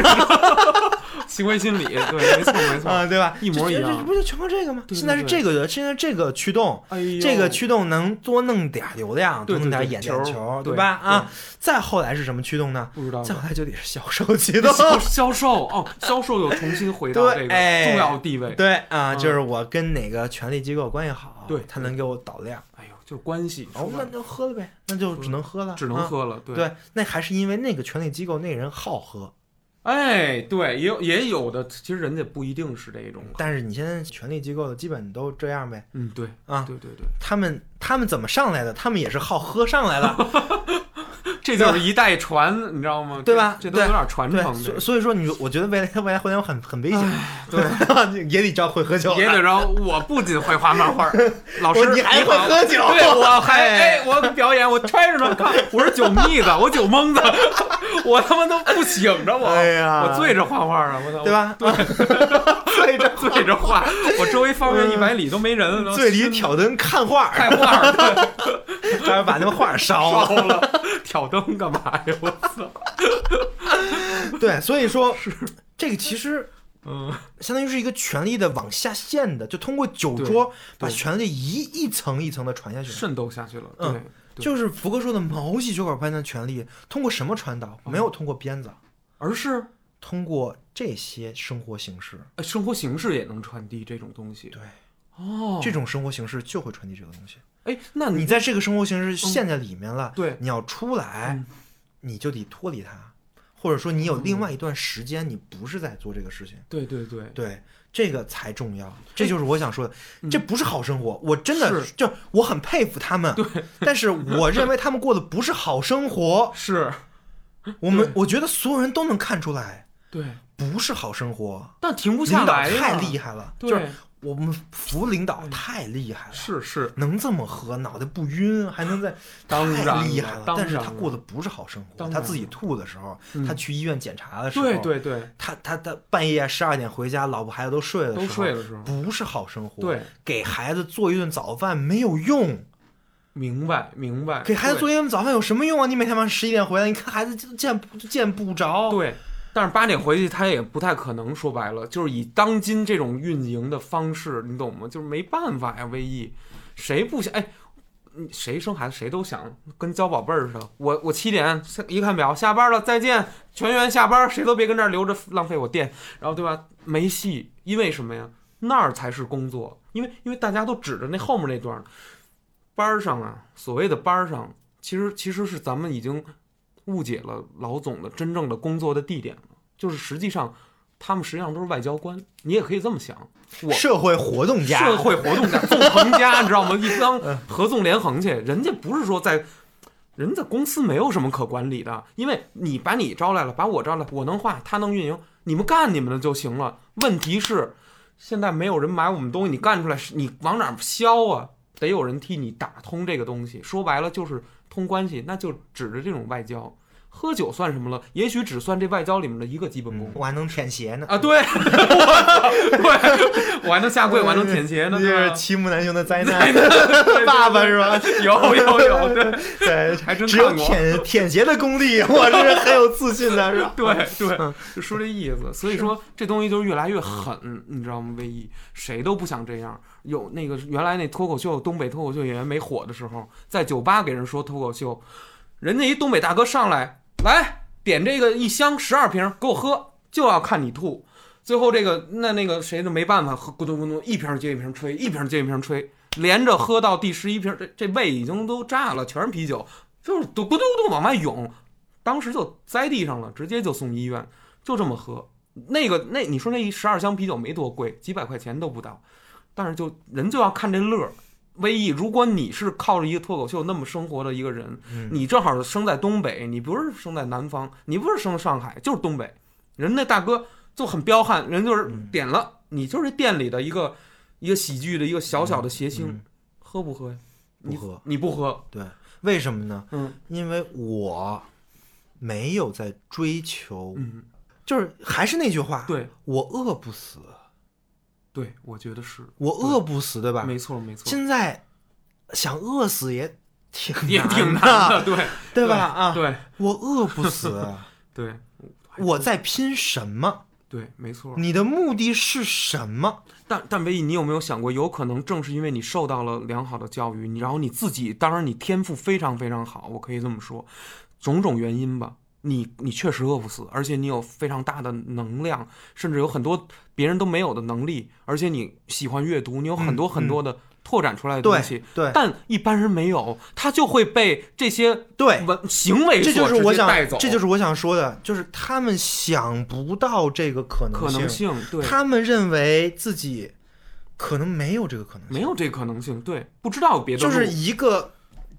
Speaker 2: 行为心理，对，没错没错，
Speaker 3: 啊，对吧？
Speaker 2: 一模一样
Speaker 3: 这不就全靠这个吗？
Speaker 2: 对对
Speaker 3: 现在是这个的，现在这个驱动，
Speaker 2: 哎
Speaker 3: 这个驱动能多弄点流量，多弄点眼
Speaker 2: 对对球对
Speaker 3: 吧？啊，再后来是什么驱动呢？
Speaker 2: 不知道
Speaker 3: 再后来就得是销售驱动。
Speaker 2: 销销售哦，销售又重新回到这个重要地位。
Speaker 3: 对啊，
Speaker 2: 嗯
Speaker 3: 就是我跟哪个权力机构关系好，
Speaker 2: 对
Speaker 3: 他能给我导量。
Speaker 2: 哎呦，就是关系，
Speaker 3: 哦，那就喝了呗，那就只能喝了，
Speaker 2: 只能
Speaker 3: 啊。
Speaker 2: 喝了。
Speaker 3: 对，那还是因为那个权力机构那人好喝，
Speaker 2: 哎，对，也有也有的，其实人家不一定是这种。
Speaker 3: 但是你现在权力机构的基本都这样呗。
Speaker 2: 嗯，对
Speaker 3: 啊
Speaker 2: 对对对，
Speaker 3: 他们他们怎么上来的？他们也是好喝上来的，
Speaker 2: 这就是一代传，你知道吗？
Speaker 3: 对吧？
Speaker 2: 这这都有点传，承的。
Speaker 3: 所所以说你，我觉得未来未来互联网很很危险，对，也得知道会喝酒，
Speaker 2: 也得让我不仅会画漫画，老师
Speaker 3: 你还会喝酒。
Speaker 2: 对，我 还我表演，我揣着呢，看我是酒蜜子，我酒蒙子，我他妈都不醒着我，
Speaker 3: 哎呀。
Speaker 2: 我醉着画画啊，我操，
Speaker 3: 对？吧？
Speaker 2: 醉着。醉着画，我周围方圆一百里都没人了，
Speaker 3: 醉里挑灯看画，
Speaker 2: 看画，
Speaker 3: 差点把那个画。烧了，
Speaker 2: 挑灯干嘛呀？我操，
Speaker 3: 对，所以说这个其实
Speaker 2: 嗯，
Speaker 3: 相当于是一个权力的往下陷的，就通过酒桌把权力一一层一层的传下去。
Speaker 2: 渗透下去了，
Speaker 3: 嗯
Speaker 2: 对。
Speaker 3: 就是福哥说的毛细血管般的权力，通过什么传导？没有通过鞭子，
Speaker 2: 而是
Speaker 3: 通过这些生活形式。
Speaker 2: 呃生活形式也能传递这种东西。
Speaker 3: 对，
Speaker 2: 哦，
Speaker 3: 这种生活形式就会传递这个东西。
Speaker 2: 哎，那
Speaker 3: 你在这个生活形式陷在里面了，
Speaker 2: 对
Speaker 3: 你要出来
Speaker 2: 嗯，
Speaker 3: 你就得脱离它，或者说你有另外一段时间，你不是在做这个事情。
Speaker 2: 对对对，
Speaker 3: 对，这个才重要。这就是我想说的，
Speaker 2: 嗯
Speaker 3: 这不是好生活。我真的就我很佩服他们，但是我认为他们过的不是好生活。
Speaker 2: 是，
Speaker 3: 我们我觉得所有人都能看出来，
Speaker 2: 对，
Speaker 3: 不是好生活。
Speaker 2: 但停不下来，
Speaker 3: 太厉害了，
Speaker 2: 对
Speaker 3: 就是我们服领导太厉害了，
Speaker 2: 是是，
Speaker 3: 能这么喝，脑袋不晕，还能在
Speaker 2: 当然
Speaker 3: 太厉害了。但是他过的不是好生活，他自己吐的时候，
Speaker 2: 嗯。
Speaker 3: 他去医院检查的时候，
Speaker 2: 对对对，
Speaker 3: 他他他半夜十二点回家，老婆孩子都睡了
Speaker 2: 都，睡了时候，
Speaker 3: 不是好生活。
Speaker 2: 对，
Speaker 3: 给孩子做一顿早饭没有用，
Speaker 2: 明白明白，
Speaker 3: 给孩子做一顿早饭有什么用啊？你每天晚上十一点回来，你看孩子就见不见不着。
Speaker 2: 对，但是八点回去他也不太可能，说白了就是以当今这种运营的方式，你懂吗？就是没办法呀，V E，谁不想哎？谁生孩子谁都想跟交宝贝儿似的。我我七点一看表，下班了，再见，全员下班，谁都别跟这儿留着浪费我电，然后对吧？没戏，因为什么呀？那儿才是工作，因为因为大家都指着那后面那段儿班儿上啊，所谓的班儿上，其实其实是咱们已经误解了老总的真正的工作的地点了，就是实际上他们实际上都是外交官，你也可以这么想。我
Speaker 3: 社会活动家，
Speaker 2: 社会活动家、纵横家，你知道吗？一帮合纵连横去，人家不是说在，人家公司没有什么可管理的，因为你把你招来了，把我招来，我能画，他能运营，你们干你们的就行了。问题是，现在没有人买我们东西，你干出来，你往哪儿销啊？得有人替你打通这个东西。说白了就是通关系，那就指着这种外交。喝酒算什么了？也许只算这外交里面的一个基本功。
Speaker 3: 我还能舔鞋呢。
Speaker 2: 啊，对，对，我还能下跪，我还能舔鞋呢，
Speaker 3: 这是欺木难兄的灾难。爸爸是吧？
Speaker 2: 有有有，对
Speaker 3: 对，
Speaker 2: 还真
Speaker 3: 只有舔舔鞋的功力，我这是很有自信的，是吧？
Speaker 2: 对对，就说这意思。所以说这东西就是越来越狠，你知道吗？唯一谁都不想这样。有那个原来那脱口秀，东北脱口秀演员没火的时候，在酒吧给人说脱口秀，人家一东北大哥上来，来点这个一箱十二瓶给我喝，就要看你吐。最后这个那那个谁就没办法，喝咕咚咕咚一瓶接一瓶吹，一瓶接一瓶吹，连着喝到第十一瓶，这这胃已经都炸了，全是啤酒，就是嘟咕嘟咕嘟往外涌，当时就栽地上了，直接就送医院，就这么喝。那个那你说那一十二箱啤酒没多贵，几百块钱都不到，但是就人就要看这乐儿。唯一，如果你是靠着一个脱口秀那么生活的一个人，
Speaker 3: 嗯。
Speaker 2: 你正好生在东北，你不是生在南方，你不是生上海，就是东北，人那大哥就很彪悍，人就是
Speaker 3: 嗯。
Speaker 2: 点了，你就是店里的一个一个喜剧的一个小小的谐星，
Speaker 3: 嗯。
Speaker 2: 喝不喝呀？你
Speaker 3: 不喝。
Speaker 2: 你不喝，
Speaker 3: 对，为什么呢？
Speaker 2: 嗯。
Speaker 3: 因为我没有在追求，
Speaker 2: 嗯，
Speaker 3: 就是还是那句话，
Speaker 2: 对。
Speaker 3: 我饿不死，
Speaker 2: 对，我觉得是，
Speaker 3: 我饿不死，对吧？
Speaker 2: 没错没错，
Speaker 3: 现在想饿死也挺
Speaker 2: 也挺
Speaker 3: 难
Speaker 2: 难的，对
Speaker 3: 对吧？啊，
Speaker 2: 对
Speaker 3: 我饿不死，
Speaker 2: 对
Speaker 3: 我在拼什么？
Speaker 2: 对，没错。
Speaker 3: 你的目的是什么？
Speaker 2: 但但唯一，你有没有想过，有可能正是因为你受到了良好的教育，你然后你自己，当然你天赋非常非常好，我可以这么说，种种原因吧，你你确实饿不死，而且你有非常大的能量，甚至有很多别人都没有的能力，而且你喜欢阅读，你有很多很多的拓展出来的东西，
Speaker 3: 嗯对对
Speaker 2: 但一般人没有，他就会被这些
Speaker 3: 对
Speaker 2: 文行为
Speaker 3: 这就是我想
Speaker 2: 带走，，
Speaker 3: 这就是我想说的，就是他们想不到这个可能
Speaker 2: 可能性，对，
Speaker 3: 他们认为自己可能没有这个可能性，
Speaker 2: 没有这个可能性，对，不知道别的路，
Speaker 3: 就是一个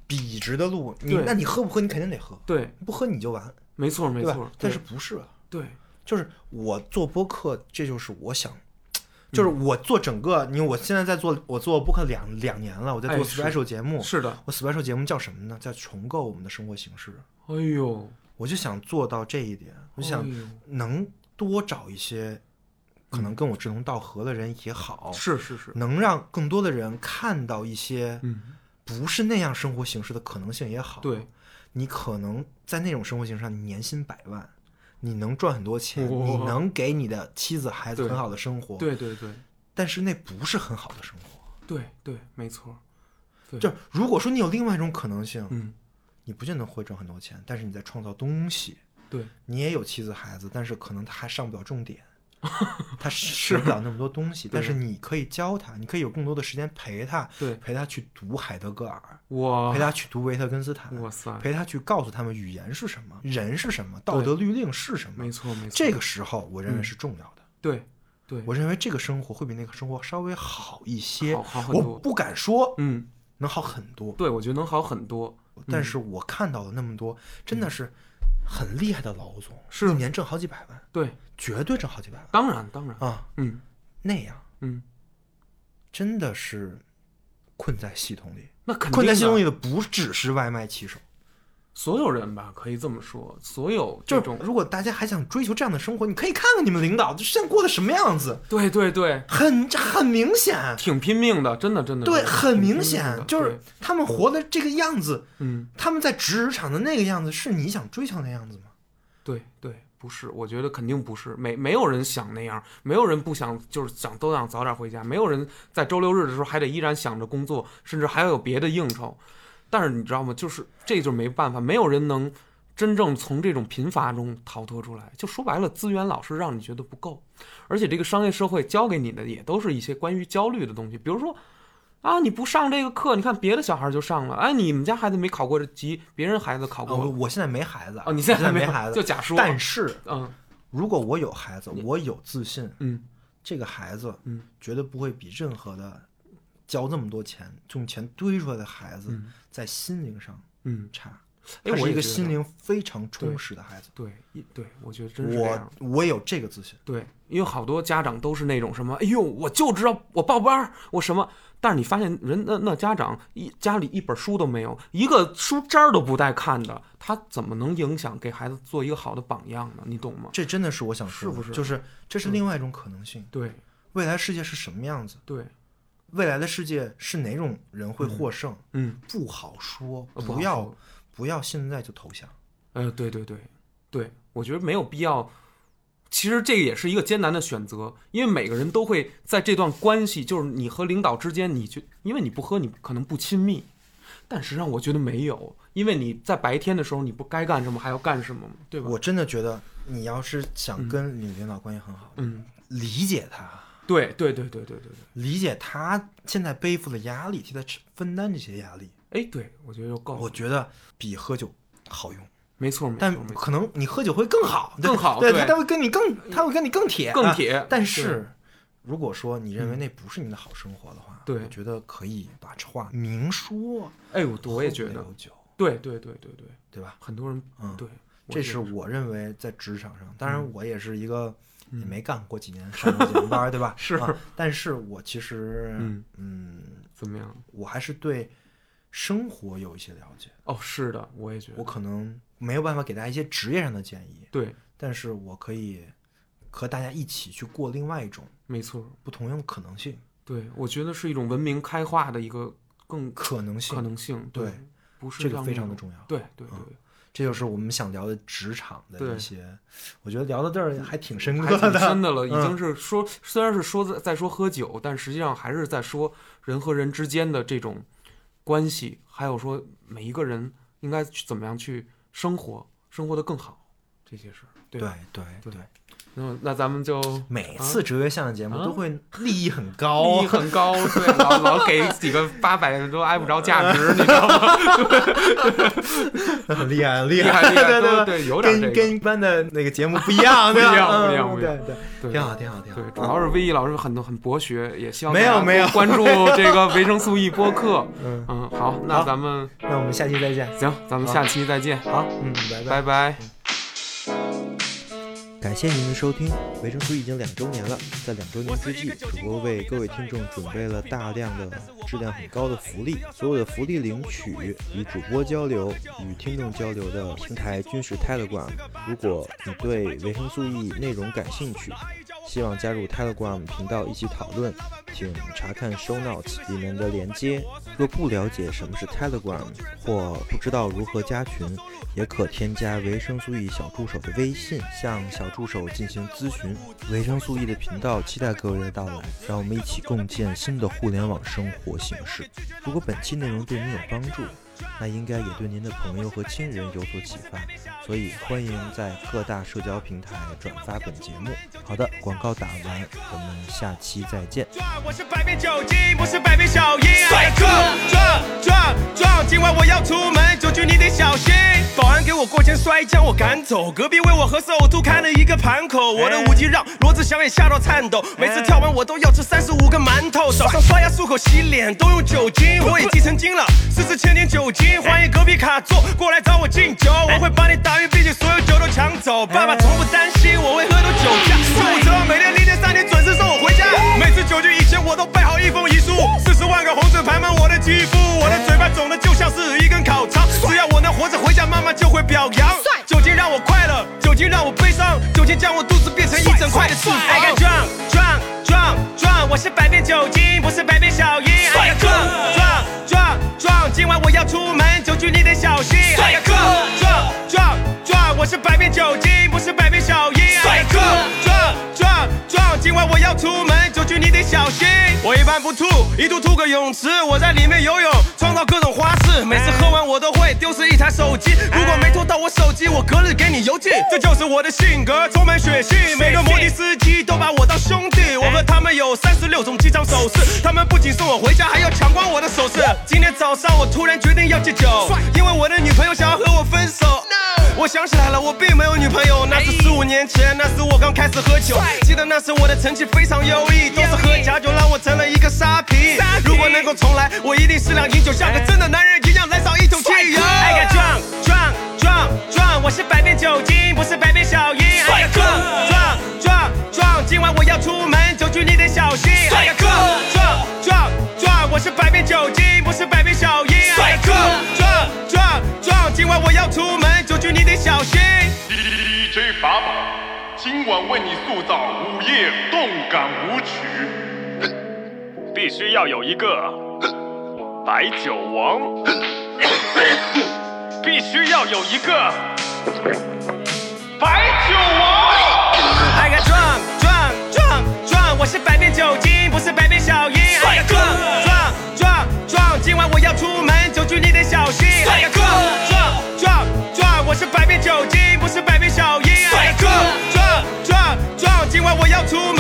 Speaker 3: 笔直的路。你那你喝不喝？你肯定得喝，
Speaker 2: 对，
Speaker 3: 不喝你就完，
Speaker 2: 没错没错，？
Speaker 3: 但是不是啊？
Speaker 2: 对，
Speaker 3: 就是我做播客，这就是我想，
Speaker 2: 嗯
Speaker 3: 就是我做整个，因为我现在在做，我做播客两两年了，我在做 special 节目。
Speaker 2: 是的，
Speaker 3: 我 special 节目叫什么呢？叫重构我们的生活形式。
Speaker 2: 哎呦，
Speaker 3: 我就想做到这一点，我就想能多找一些可能跟我志同道合的人也好，
Speaker 2: 是是是，
Speaker 3: 能让更多的人看到一些
Speaker 2: 嗯，
Speaker 3: 不是那样生活形式的可能性也好。
Speaker 2: 对，
Speaker 3: 你可能在那种生活形式上，你年薪百万，你能赚很多钱，
Speaker 2: 哇
Speaker 3: 你能给你的妻子孩子很好的生活，
Speaker 2: 对对对
Speaker 3: 但是那不是很好的生活。
Speaker 2: 对对，没错，
Speaker 3: 就如果说你有另外一种可能性，
Speaker 2: 嗯，
Speaker 3: 你不见得会挣很多钱，但是你在创造东西，
Speaker 2: 对
Speaker 3: 你也有妻子孩子，但是可能他还上不了重点，他 学不了那么多东西，但是你可以教他，你可以有更多的时间陪他，
Speaker 2: 对
Speaker 3: 陪他去读海德格尔，
Speaker 2: 哇
Speaker 3: 陪他去读维特根斯坦，
Speaker 2: 哇塞，
Speaker 3: 陪他去告诉他们语言是什么，人是什么，道德律令是什么
Speaker 2: 没。错没错，
Speaker 3: 这个时候，我认为
Speaker 2: 嗯
Speaker 3: 是重要的。
Speaker 2: 对对，
Speaker 3: 我认为这个生活会比那个生活稍微好一些，
Speaker 2: 好好很多，
Speaker 3: 我不敢说
Speaker 2: 嗯，
Speaker 3: 能好很多，
Speaker 2: 对，我觉得能好很多，
Speaker 3: 但是我看到了那么多，真的是很厉害的老总，
Speaker 2: 是。
Speaker 3: 一年挣好几百万，
Speaker 2: 对，
Speaker 3: 绝对挣好几百万。
Speaker 2: 当然当然，
Speaker 3: 啊！
Speaker 2: 嗯。
Speaker 3: 那样。
Speaker 2: 嗯，
Speaker 3: 真的是困在系统里，
Speaker 2: 那肯定
Speaker 3: 困在系统里的不只是外卖骑手，
Speaker 2: 所有人吧，可以这么说，所有这种，
Speaker 3: 如果大家还想追求这样的生活，你可以看看你们领导就现在过的什么样子，
Speaker 2: 对对对，
Speaker 3: 很很明显，
Speaker 2: 挺拼命的，真的真的，
Speaker 3: 对，很明显，就是他们活的这个样子，
Speaker 2: 嗯，
Speaker 3: 他们在职场的那个样子，是你想追求的样子吗？
Speaker 2: 对对，不是，我觉得肯定不是，没没有人想那样，没有人不想，就是想都想早点回家，没有人在周六日的时候还得依然想着工作，甚至还要有别的应酬。但是你知道吗？就是这就没办法，没有人能真正从这种贫乏中逃脱出来。就说白了，资源老是让你觉得不够，而且这个商业社会教给你的也都是一些关于焦虑的东西，比如说。啊！你不上这个课，你看别的小孩就上了。哎，你们家孩子没考过这级，别人孩子考
Speaker 3: 啊，
Speaker 2: 过哦。
Speaker 3: 我我现在没孩子
Speaker 2: 哦，你现在还没
Speaker 3: 孩子，
Speaker 2: 就假说。
Speaker 3: 但是
Speaker 2: 嗯
Speaker 3: 如果我有孩子，我有自信，
Speaker 2: 嗯
Speaker 3: 这个孩子，
Speaker 2: 嗯，
Speaker 3: 绝对不会比任何的交这么多钱、用钱堆出来的孩子
Speaker 2: 嗯
Speaker 3: 在心灵上
Speaker 2: 嗯，
Speaker 3: 差。
Speaker 2: 哎
Speaker 3: 他是一个心灵非常充实的孩子。
Speaker 2: 对，一对，我觉得真是这
Speaker 3: 我
Speaker 2: 样。
Speaker 3: 我有这个自信，
Speaker 2: 对，因为好多家长都是那种什么，哎呦，我就知道我报班儿，我什么，但是你发现人那那家长一家里一本书都没有，一个书渣都不带看的，他怎么能影响给孩子做一个好的榜样呢？你懂吗？
Speaker 3: 这真的是我想说的，
Speaker 2: 是不是
Speaker 3: 就是这是另外一种可能性。
Speaker 2: 对
Speaker 3: 未来世界是什么样子？
Speaker 2: 对，
Speaker 3: 未来的世界是哪种人会获胜？
Speaker 2: 嗯，
Speaker 3: 不好说，
Speaker 2: 呃不
Speaker 3: 要
Speaker 2: 说
Speaker 3: 不要现在就投降。
Speaker 2: 呃，对对对对，我觉得没有必要。其实这个也是一个艰难的选择，因为每个人都会在这段关系，就是你和领导之间，你就因为你不喝，你可能不亲密，但实际上我觉得没有，因为你在白天的时候你不该干什么还要干什么嘛，对吧？
Speaker 3: 我真的觉得，你要是想跟你领导关系很好，
Speaker 2: 嗯，
Speaker 3: 理解他，
Speaker 2: 对对对对对对对，
Speaker 3: 理解他现在背负的压力，替他吃分担这些压力，
Speaker 2: 哎，对我觉得就够了，
Speaker 3: 我觉得比喝酒好用。
Speaker 2: 没错没
Speaker 3: 但可能你喝酒会更好，
Speaker 2: 更好对
Speaker 3: 对他他会跟你更，他会跟你更铁，啊
Speaker 2: 更铁
Speaker 3: 但是，如果说你认为那不是你的好生活的话，
Speaker 2: 对
Speaker 3: 我觉得可以把这话明说。
Speaker 2: 哎，我我也觉得
Speaker 3: 有，酒，
Speaker 2: 对对对对对，
Speaker 3: 对吧？
Speaker 2: 很多人
Speaker 3: 嗯
Speaker 2: 对，
Speaker 3: 这是我认为在职场上，当然
Speaker 2: 嗯
Speaker 3: 我也是一个也没干过几年上过几年班儿，对吧？
Speaker 2: 是
Speaker 3: 啊但是我其实
Speaker 2: 嗯
Speaker 3: 嗯，
Speaker 2: 怎么样？
Speaker 3: 我还是对生活有一些了解。
Speaker 2: 哦，是的，我也觉得我，
Speaker 3: 可能没有办法给大家一些职业上的建议，
Speaker 2: 对，
Speaker 3: 但是我可以和大家一起去过另外一种
Speaker 2: 没错，
Speaker 3: 不同样的可能性，
Speaker 2: 对，我觉得是一种文明开化的一个更
Speaker 3: 可能性
Speaker 2: 可能性，
Speaker 3: 对
Speaker 2: 不是
Speaker 3: 这个非常的重要。
Speaker 2: 对对对，
Speaker 3: 这就是我们想聊的职场的一些，我觉得聊到这儿还挺深刻的，
Speaker 2: 深的了，已
Speaker 3: 嗯
Speaker 2: 经是说，虽然是说在在说喝酒，但实际上还是在说人和人之间的这种关系，还有说每一个人应该去怎么样去生活，生活的更好这些事儿，对
Speaker 3: 对
Speaker 2: 吧？
Speaker 3: 对
Speaker 2: 对
Speaker 3: 对，
Speaker 2: 那那咱们就
Speaker 3: 每次哲学向的节目
Speaker 2: 啊？
Speaker 3: 都会利益很高，
Speaker 2: 利益很高，对，老 老给几个八百都挨不着价值，你知道吗？
Speaker 3: 很厉害，很厉
Speaker 2: 厉害厉害
Speaker 3: 对对
Speaker 2: 对。对有点这个。
Speaker 3: 跟跟一般的那个节目不一样，
Speaker 2: 不一样不一样
Speaker 3: 嗯
Speaker 2: 不一样。
Speaker 3: 对对，
Speaker 2: 对
Speaker 3: 挺好，挺好，挺好。
Speaker 2: 对，。主要是威毅老师很多很博学，也希望
Speaker 3: 没有没有。
Speaker 2: 关注这个维生素 E 播客。
Speaker 3: 嗯，
Speaker 2: 嗯，好，那咱们
Speaker 3: 那我们下期再见。
Speaker 2: 行，咱们下期再见，
Speaker 3: 好，嗯，拜拜。
Speaker 2: 拜拜。
Speaker 4: 感谢您的收听，维生素已经两周年了，在两周年之际，主播为各位听众准备了大量的质量很高的福利，所有的福利领取与主播交流、与听众交流的平台均是 Telegram。如果你对维生素 E 内容感兴趣，希望加入 Telegram 频道一起讨论，请查看 Show Notes 里面的连接。若不了解什么是 Telegram，或不知道如何加群，也可添加维生素 E 小助手的微信，向小助手进行咨询。维生素 E 的频道期待各位的到来，让我们一起共建新的互联网生活形式。如果本期内容对你有帮助，那应该也对您的朋友和亲人有所启发，所以欢迎在各大社交平台转发本节目。好的，广告打完，我们下期再见。
Speaker 1: 我是百变酒精，不是百变小樱。帅哥，撞撞撞，今晚我要出，你得小心。保安给我过肩摔将我赶走，隔壁为我喝色呕吐开了一个盘口。我的舞技让罗志祥也吓到颤抖，每次跳完我都要吃三十五个馒头。早上 刷牙漱口洗脸都用酒精，我已经成精了，试试千点酒精。欢迎隔壁卡座过来找我敬酒，我会把你打晕，并且所有酒都抢走。爸爸从不担心我会喝多酒驾，十五车每天凌晨三点准时送我回家。每次酒局以前我都备好一封遗书，四十万个红字排满我的肌肤，我的嘴巴肿的就像是一根烤肠，只要我能活着回家，妈妈就会表扬。酒精让我快乐，酒精让我悲伤，酒精将我肚子变成一整块的脂肪。I got drunk drunk drunk drunk，我是百变酒精，不是百变小樱。I got drunk drunk drunk drunk，今晚我要出门，酒局你得小心。I got drunk drunk drunk drunk，我是百变酒精，不是百今晚我要出门，酒局你得小心。我一般不吐，一吐吐个泳池，我在里面游泳，创造各种花式。每次喝完我都会丢失一台手机，如果没偷到我手机，我隔日给你邮寄。这就是我的性格，充满血性。每个摩的司机都把我当兄弟，我和他们有三十六种机场手势，他们不仅送我回家，还要抢光我的首饰。今天早上我突然决定要戒酒，因为我的女朋友想要和我分手。我想起来了，我并没有女朋友，那是十五年前，那时我刚开始喝酒。记得那时我的成绩非常优异，都是喝假酒让我成了一个沙皮。如果能够重来，我一定适量饮酒，像个真的男人一样燃烧一桶汽油。I got drunk drunk drunk drunk，我是百变酒精，不是百变小樱。I got drunk drunk drunk drunk，今晚我要出门，酒局你得小心。I got drunk drunk drunk drunk，我是百变酒精，不是百变小樱。I got drunk drunk drunk drunk，今晚我要出门，酒局你得小心。
Speaker 5: DJ 法宝，今晚为你塑造午夜动感舞曲。
Speaker 6: 必须要有一个白酒王，必须要有一个
Speaker 5: 白酒王
Speaker 1: ，I got drunk drunk drunk drunk，我是百变酒精，不是百变小樱。I got drunk drunk drunk drunk，今晚我要出门，酒局你得小心。I got drunk drunk drunk drunk，我是百变酒精，我要出门，